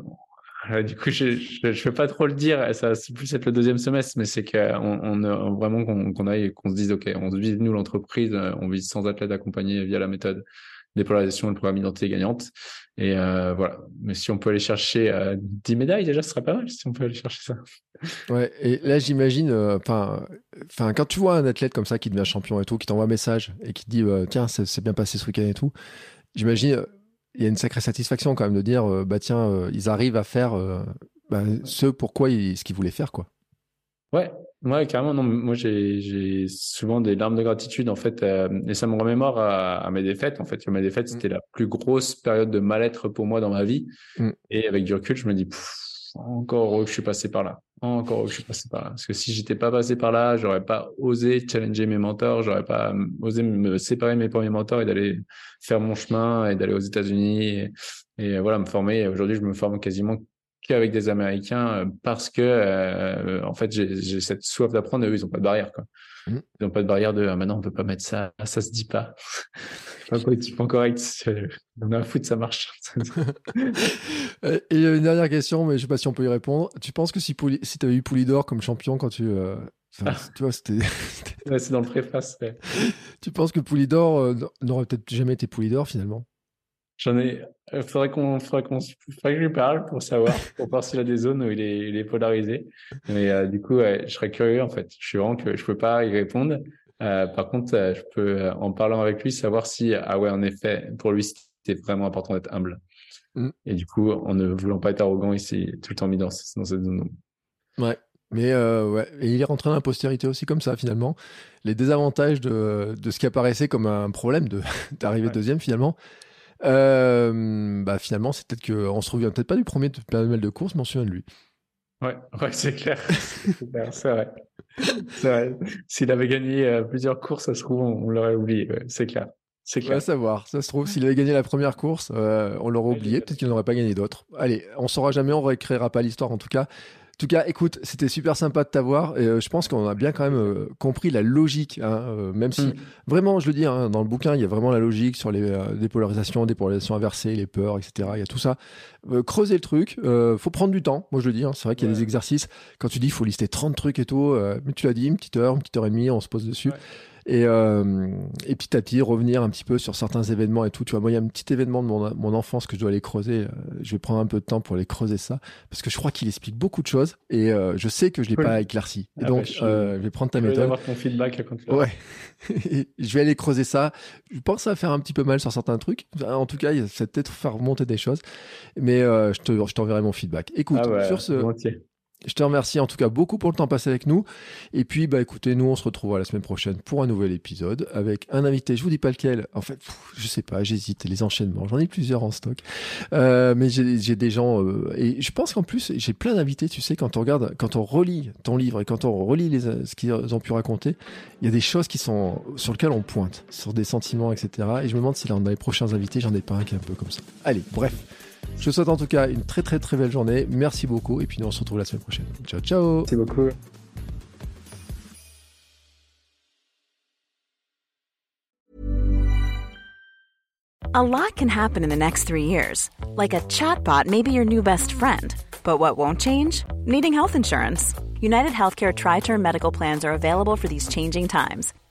du coup je, je vais pas trop le dire ça c'est plus être le deuxième semestre mais c'est qu'on on, vraiment qu'on aille qu'on se dise ok on se vise nous l'entreprise on vise 100 athlètes accompagnés via la méthode dépolarisation et le programme identité gagnante et euh, voilà. Mais si on peut aller chercher euh, 10 médailles, déjà, ce serait pas mal si on peut aller chercher ça. Ouais, et là, j'imagine, euh, enfin, quand tu vois un athlète comme ça qui devient champion et tout, qui t'envoie un message et qui te dit, euh, tiens, c'est bien passé ce week-end et tout, j'imagine, il y a une sacrée satisfaction quand même de dire, bah tiens, ils arrivent à faire bah, ce pourquoi ils, ce qu'ils voulaient faire, quoi. Ouais, Ouais, carrément. Non, moi, j'ai, souvent des larmes de gratitude, en fait, euh, et ça me remémore à, à, mes défaites. En fait, mes défaites, mmh. c'était la plus grosse période de mal-être pour moi dans ma vie. Mmh. Et avec du recul, je me dis, encore heureux que je suis passé par là. Encore heureux que je suis passé par là. Parce que si j'étais pas passé par là, j'aurais pas osé challenger mes mentors, j'aurais pas osé me séparer de mes premiers mentors et d'aller faire mon chemin et d'aller aux États-Unis et, et, voilà, me former. Aujourd'hui, je me forme quasiment qu'avec des Américains euh, parce que euh, en fait j'ai cette soif d'apprendre et eux ils ont pas de barrière quoi. Mmh. Ils ont pas de barrière de ah, maintenant on peut pas mettre ça, ça se dit pas. pas politiquement correct. On a un foot ça marche. et il y a une dernière question mais je sais pas si on peut y répondre. Tu penses que si si tu avais eu Poulidor comme champion quand tu euh, tu vois, c'était. c'est dans le préface. tu penses que Poulidor n'aurait peut-être jamais été Poulidor finalement? J'en ai. Il faudrait qu'on, faudrait qu'on, faudrait que je lui parle pour savoir, pour voir s'il a des zones où il est, il est polarisé. Mais euh, du coup, je serais curieux en fait. Je suis vraiment que je peux pas y répondre. Euh, par contre, euh, je peux, en parlant avec lui, savoir si, ah ouais, en effet, pour lui, c'était vraiment important d'être humble. Mm. Et du coup, en ne voulant pas être arrogant, il s'est tout le temps mis dans, dans cette zone. Ouais. Mais euh, ouais, et il est rentré dans la postérité aussi comme ça finalement. Les désavantages de, de ce qui apparaissait comme un problème d'arriver deuxième finalement, euh, bah finalement c'est peut-être qu'on se souvient peut-être pas du premier de mal de course, mais on se souvient de lui. Ouais, ouais c'est clair, c'est vrai. vrai. S'il avait gagné euh, plusieurs courses, ça se trouve on, l'aurait oublié, c'est clair. C'est clair. Va savoir. Ça se trouve, s'il avait gagné la première course, on l'aurait oublié. Peut-être qu'il n'aurait pas gagné d'autres. Allez, on saura jamais, on réécrira pas l'histoire en tout cas. En tout cas, écoute, c'était super sympa de t'avoir. Et euh, je pense qu'on a bien quand même euh, compris la logique, hein, euh, même si mm. vraiment, je le dis, hein, dans le bouquin, il y a vraiment la logique sur les dépolarisations, dépolarisations inversées, les peurs, etc. Il y a tout ça. creuser le truc, faut prendre du temps. Moi, je le dis, hein, c'est vrai qu'il y a des exercices. Quand tu dis, il faut lister 30 trucs et tout, mais tu l'as dit, une petite heure, une petite heure et demie, on se pose dessus. Et, euh, et petit à petit, revenir un petit peu sur certains événements et tout. Tu vois, moi, il y a un petit événement de mon, mon enfance que je dois aller creuser. Euh, je vais prendre un peu de temps pour aller creuser ça, parce que je crois qu'il explique beaucoup de choses et euh, je sais que je l'ai pas éclairci. Ah donc, bah, je, euh, je, vais prendre ta méthode. Je vais avoir ton feedback quand Ouais. je vais aller creuser ça. Je pense que ça va faire un petit peu mal sur certains trucs. En tout cas, ça va peut-être faire remonter des choses. Mais je te, je t'enverrai mon feedback. Écoute, ah sur ce. Je te remercie en tout cas beaucoup pour le temps passé avec nous. Et puis, bah écoutez, nous on se retrouve la semaine prochaine pour un nouvel épisode avec un invité. Je vous dis pas lequel. En fait, je sais pas, j'hésite. Les enchaînements, j'en ai plusieurs en stock. Euh, mais j'ai des gens euh, et je pense qu'en plus j'ai plein d'invités. Tu sais, quand on regarde, quand on relit ton livre et quand on relit ce qu'ils ont pu raconter, il y a des choses qui sont sur lesquelles on pointe, sur des sentiments, etc. Et je me demande si là les prochains invités, j'en ai pas un qui est un peu comme ça. Allez, bref. Je te souhaite en tout cas une très très très belle journée. Merci beaucoup. Et puis nous on se retrouve la semaine prochaine. Ciao ciao. Merci beaucoup. A lot can happen in the next three years. Like a chatbot may be your new best friend. But what won't change? Needing health insurance. United Healthcare Tri Term Medical Plans are available for these changing times